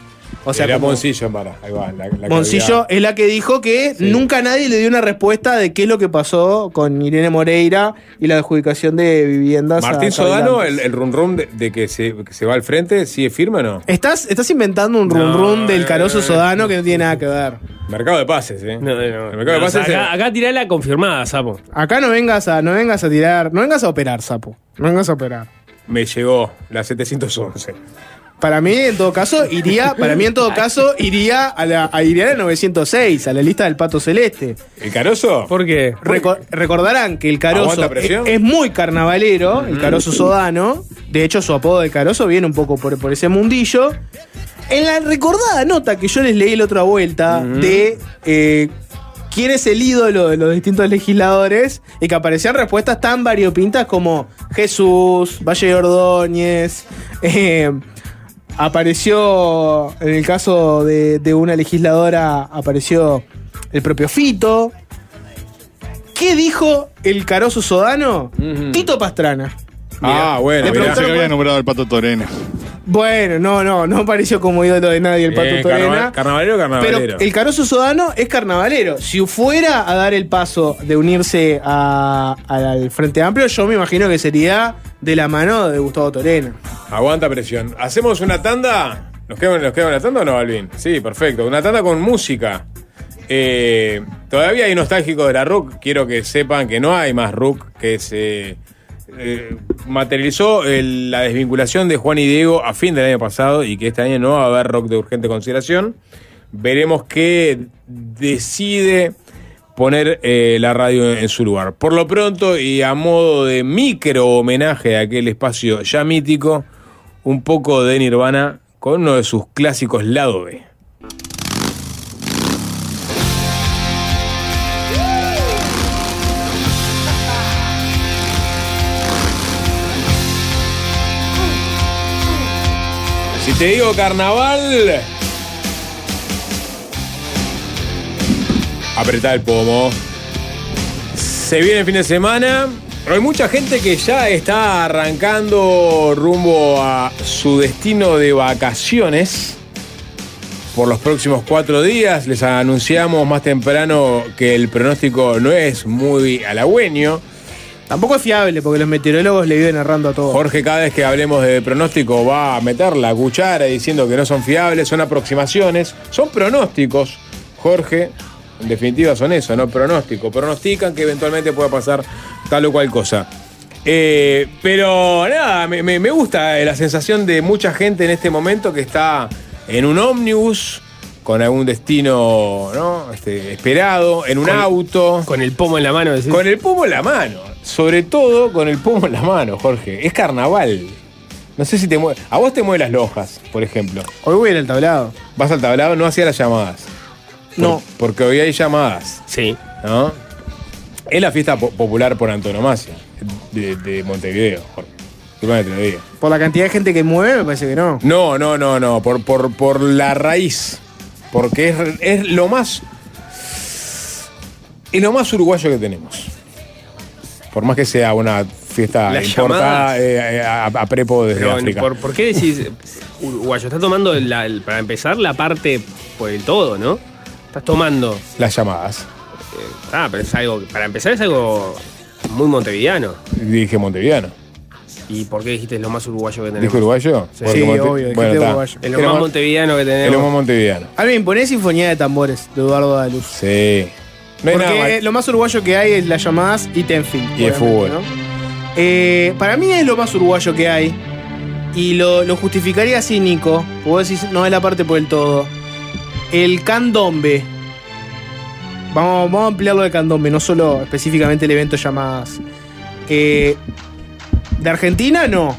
O sea, Era como- Moncillo, para, ahí va. la- la que Moncillo había- es la que dijo que nunca nadie le dio una respuesta de qué es lo que pasó con Irene Moreira y la adjudicación de viviendas. a Martín Sodano, el, el rum rum de, de que, se, que se va al frente, ¿sigue firme o no? Estás, estás inventando un rum rum del caroso Sodano que no tiene nada que ver. Mercado de pases, ¿eh? No, no, El no. mercado de O sea, pases. acá, acá tirá la confirmada, Sapo. Acá no vengas a, no vengas a tirar, no vengas a operar, sapo. No vengas a operar. Me llegó la 711. Para mí, en todo caso, iría, para mí, en todo caso, iría a la, a, iría a la 906, a la lista del pato celeste. ¿El Caroso? ¿Por qué? Reco- recordarán que el Caroso ¿Aguanta es, presión? es muy carnavalero, el Caroso Sodano. De hecho, su apodo de Caroso viene un poco por, por ese mundillo. En la recordada nota que yo les leí la otra vuelta de eh, quién es el ídolo de los distintos legisladores y que aparecían respuestas tan variopintas como Jesús, Valle de Ordóñez, eh, apareció, en el caso de, de una legisladora, apareció el propio Fito. ¿Qué dijo el carozo sodano? Tito Pastrana. Ah, bueno, Le mirá. preguntaron- había nombrado al Pato Torena. Bueno, no, no, no apareció como ídolo de nadie el Pato Bien, Torena. carnaval- carnavalero, carnavalero. Pero el Caroso Sodano es carnavalero. Si fuera a dar el paso de unirse a- al Frente Amplio, yo me imagino que sería de la mano de Gustavo Torena. Aguanta presión. ¿Hacemos una tanda? ¿Nos queda, ¿Nos queda una tanda o no, Alvin? Sí, perfecto. Una tanda con música. Eh, todavía hay nostálgicos de la RUC. Quiero que sepan que no hay más RUC, que se eh, materializó la desvinculación de Juan y Diego a fin del año pasado y que este año no va a haber rock de urgente consideración. Veremos qué decide poner eh, la radio en su lugar. Por lo pronto, y a modo de micro homenaje a aquel espacio ya mítico, un poco de Nirvana con uno de sus clásicos lado B. te digo carnaval, apretá el pomo. Se viene el fin de semana. Hay mucha gente que ya está arrancando rumbo a su destino de vacaciones. Por los próximos cuatro días les anunciamos más temprano que el pronóstico no es muy halagüeño. Tampoco es fiable porque los meteorólogos le viven narrando a todos. Jorge, cada vez que hablemos de pronóstico, va a meter la cuchara diciendo que no son fiables, son aproximaciones, son pronósticos. Jorge, en definitiva, son eso, no pronóstico. Pronostican que eventualmente pueda pasar tal o cual cosa. Eh, pero nada, me, me- me gusta la sensación de mucha gente en este momento que está en un ómnibus con algún destino ¿no? este, esperado, en un Con- auto. Con el pomo en la mano. decís. Con el pomo en la mano. Sobre todo con el pomo en la mano, Jorge. Es carnaval. No sé si te mueve. A vos te mueve las lojas, por ejemplo. Hoy voy ir al tablado. Vas al tablado, no hacía las llamadas. No. Por- porque hoy hay llamadas. Sí. ¿No? Es la fiesta po- popular por antonomasia de, de Montevideo, Jorge. Te lo diga. Por la cantidad de gente que mueve, me parece que no. No, no, no, no. Por, por, por la raíz. Porque es, es lo más. Es lo más uruguayo que tenemos. Por más que sea una fiesta Las importada llamadas. eh, a, a prepo desde Pero, África. ¿por, por qué decís uruguayo? Estás tomando, la- el- para empezar, la parte por el todo, ¿no? Estás tomando. Las llamadas. ah, pero es algo. Para empezar, es algo muy montevideano. Dije montevideano. ¿Y por qué dijiste es lo más uruguayo que tenemos? ¿Dijo uruguayo? Sí, Monte- obvio, dijiste uruguayo. Es lo más mon- montevideano que Es lo tenemos. más montevideano. Alvin, poné Sinfonía de Tambores de Eduardo Daluz. Sí. No hay nada Porque más. lo más uruguayo que hay es las llamadas y Tenfield. Y el fútbol. ¿no? Eh, para mí es lo más uruguayo que hay. Y lo, lo justificaría así, Nico. Vos decís, no es la parte por el todo. El candombe. Vamos, vamos a ampliarlo de candombe, no solo específicamente el evento llamadas. Eh, de Argentina, no.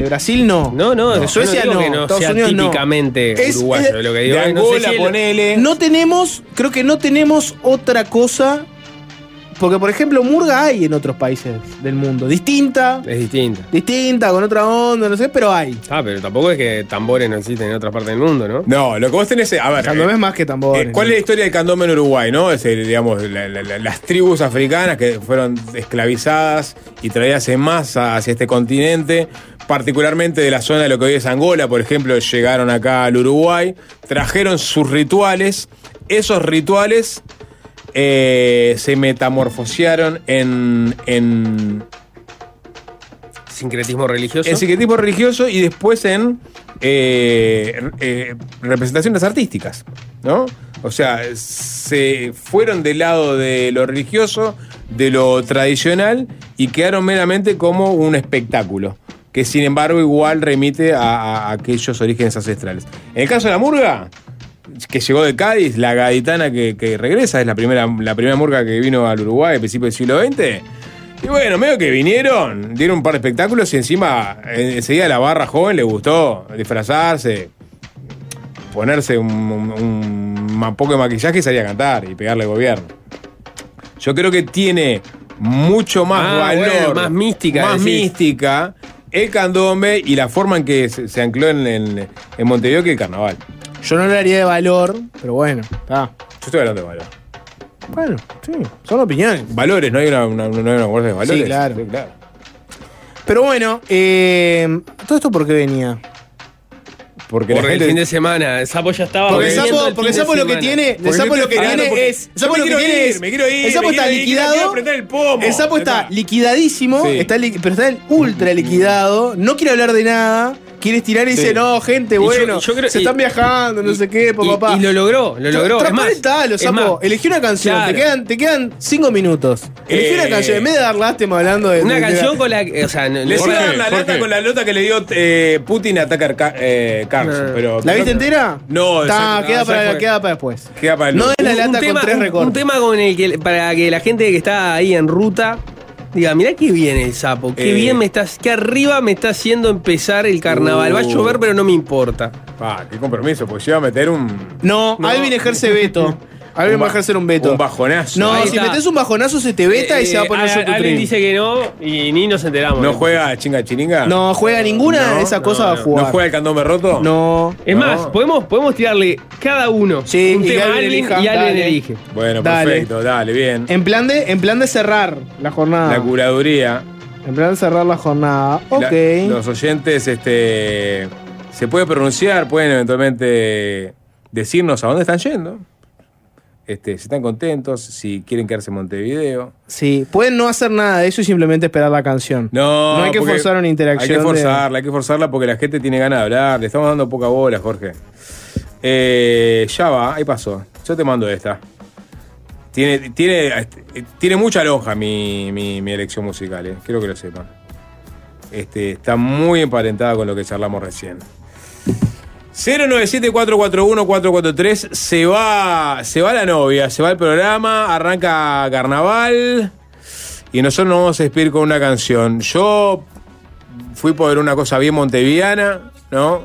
De Brasil, no. No, no, de Suecia, no. no. no Estados sea Unidos, no. típicamente Es- uruguayo. es- lo que digo de es, no sé Angola, si el- ponele. No tenemos, creo que no tenemos otra cosa. Porque, por ejemplo, Murga hay en otros países del mundo. Distinta, Es distinto. distinta, con otra onda, no sé, pero hay. Ah, pero tampoco es que tambores no existen en otra parte del mundo, ¿no? No, lo que vos tenés es. A ver. Candombe eh, es más que tambores. Eh, ¿Cuál es la historia del candombe en Uruguay? ¿no? Es, el, digamos, la- la- la- las tribus africanas que fueron esclavizadas y traídas en masa hacia este continente, particularmente de la zona de lo que hoy es Angola, por ejemplo, llegaron acá al Uruguay, trajeron sus rituales, esos rituales eh, se metamorfosearon en, en, Sincretismo religioso. en sincretismo religioso y después en eh, eh, representaciones artísticas, ¿no? O sea, se fueron del lado de lo religioso, de lo tradicional y quedaron meramente como un espectáculo, que sin embargo igual remite a, a aquellos orígenes ancestrales. En el caso de la murga, que llegó de Cádiz, la gaditana que, que regresa, es la primera, la primera murga que vino al Uruguay a principios del siglo XX. Y bueno, medio que vinieron, dieron un par de espectáculos y encima en- enseguida a la barra joven le gustó disfrazarse, ponerse un, un- poco de maquillaje y salir a cantar y pegarle al gobierno. Yo creo que tiene mucho más Ah, valor, bueno, más mística, más decís. mística el candombe y la forma en que se, se ancló en, en- en Montevideo que el carnaval. Yo no le haría de valor, pero bueno, está. Yo estoy hablando de valor. Bueno, sí, son opiniones. Valores, no hay una, una, no hay una bolsa de valores. Sí, claro. Sí, claro. Pero bueno, eh, ¿todo esto por qué venía? Porque Por la el fin de semana. El sapo ya estaba. Porque sapo, el porque sapo lo que semana. tiene, el Porque sapo lo que tiene Ah, porque es, el sapo me lo que quiero tiene ir, es- me quiero ir, el sapo está liquidado, el pomo. el sapo está está. liquidadísimo, Sí. está li- pero está ultra liquidado, no quiere hablar de nada, quiere estirar y Sí. dice, no, gente, Y bueno, yo creo- se y- están viajando, no sé qué, Y, papá. y lo logró, lo logró. Más, Transparentalo, sapo. Elegí una canción, claro. te, quedan, te quedan cinco minutos. Elegí Eh, una canción, en vez de dar lástima hablando de. Una de- canción con la que. O sea, no- Le no- sigo dando la ¿Por lata con la nota que le dio eh, Putin a Tucker eh, Carlson. No. Pero, ¿La viste entera? No, Está, esa- queda, para, queda para después. queda para el No es la lata un con tema, tres recortes. Un tema con el que. Para que la gente que está ahí en ruta. Diga, mirá qué bien el sapo, qué Eh. bien me estás, qué arriba me está haciendo empezar el carnaval. Va a Uh. llover, pero no me importa. Pa, qué compromiso, pues yo iba a meter un. No, No. Alvin ejerce veto. Un va a ejercer un veto. Un bajonazo. No, Ahí si está. metes un bajonazo se te veta y se va a poner Eh, yo tu Alguien dice que no y ni nos enteramos. ¿No juega chinga chiringa? No juega ninguna No, de esas no, cosas va a no. jugar. ¿No juega el candombe roto? No. Es No. más, podemos, podemos tirarle cada uno Sí, un y tema a Alvin Alvin elija, y Alvin dale. elige. Bueno, Dale. perfecto, dale, bien. En plan de, en plan de cerrar la jornada. La curaduría. En plan de cerrar la jornada. La- Ok. los oyentes, este. Se puede pronunciar, pueden eventualmente decirnos a dónde están yendo. Este, si están contentos, si quieren quedarse en Montevideo. Sí, pueden no hacer nada de eso y simplemente esperar la canción. No, No hay que forzar una interacción Hay que de- forzarla, hay que forzarla porque la gente tiene ganas de hablar. Le estamos dando poca bola, Jorge. Eh, ya va, ahí pasó. Yo te mando esta. Tiene, tiene, tiene mucha lonja mi, mi, mi elección musical, eh. quiero que lo sepan. Este, está muy emparentada con lo que charlamos recién. 097-441-443 se va, se va la novia, se va el programa, arranca carnaval y nosotros nos vamos a despedir con una canción. Yo fui por una cosa bien monteviana, ¿no?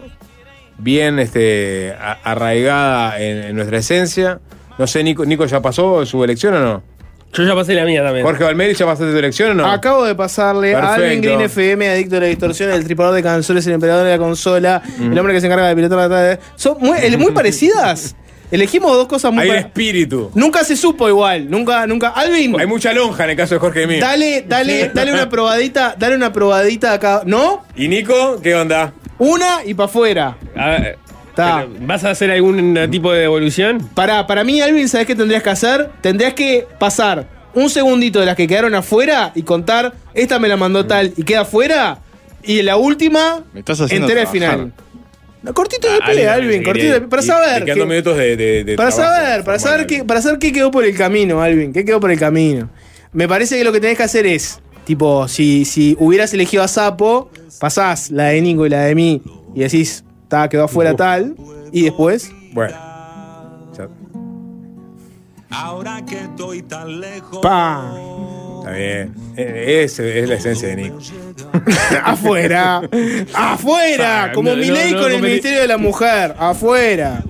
Bien este, arraigada en, en nuestra esencia. No sé, Nico, Nico, ¿ya pasó su elección o no? Yo ya pasé la mía también. Jorge Valmeri, ¿ya pasaste tu elección o no? Acabo de pasarle a Alvin Perfecto. Green FM, adicto a la distorsión, el tripador de canciones, el emperador de la consola, el hombre que se encarga de pilotar la tarde. Son muy, el- muy parecidas. Elegimos dos cosas muy Hay un espíritu. Nunca se supo igual. Nunca, nunca. Alvin, Hay mucha lonja en el caso de Jorge y mí. dale, dale, dale una probadita, dale una probadita acá. ¿No? ¿Y Nico? ¿Qué onda? Una y para afuera. A ver, ¿Vas a hacer algún tipo de evolución? Para, para mí, Alvin, ¿sabes qué tendrías que hacer? Tendrías que pasar un segundito de las que quedaron afuera y contar, esta me la mandó tal y queda afuera. Y la última, Me estás haciendo entera trabajar. final. No, cortito de Ah, pie, Alvin cortito de. Para. Y- saber. y quedando qué- minutos de, de- de para trabajo saber, para saber, qué, para saber qué quedó por el camino, Alvin. ¿Qué quedó por el camino? Me parece que lo que tenés que hacer es, tipo, si, si hubieras elegido a Sapo, pasás la de Nico y la de mí y decís, ta, quedó afuera Uf. tal, y después. Bueno. Ya- ¡Pam! Está bien. Eh, Esa es la esencia de Nico. ¡Afuera! ¡Afuera! Como no, mi ley no, con el Ministerio de la Mujer. ¡Afuera!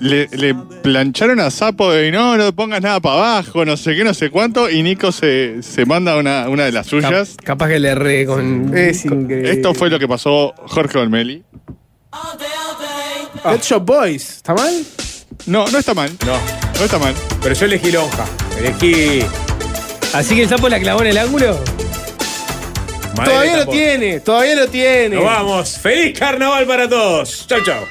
Le, le plancharon a Sapo de no, no pongas nada para abajo, no sé qué, no sé cuánto, y Nico se, se manda una, una de las suyas. Cap- capaz que le erré con. Es increíble. Esto fue lo que pasó Jorge Olmeli. Pet Shop Boys. ¿Está mal? No, no está mal. No. No está mal. Pero yo elegí lonja. Elegí. Así que el sapo la clavó en el ángulo. Madre Todavía lo tiene, todavía lo tiene. Nos vamos. ¡Feliz carnaval para todos! Chau, chau.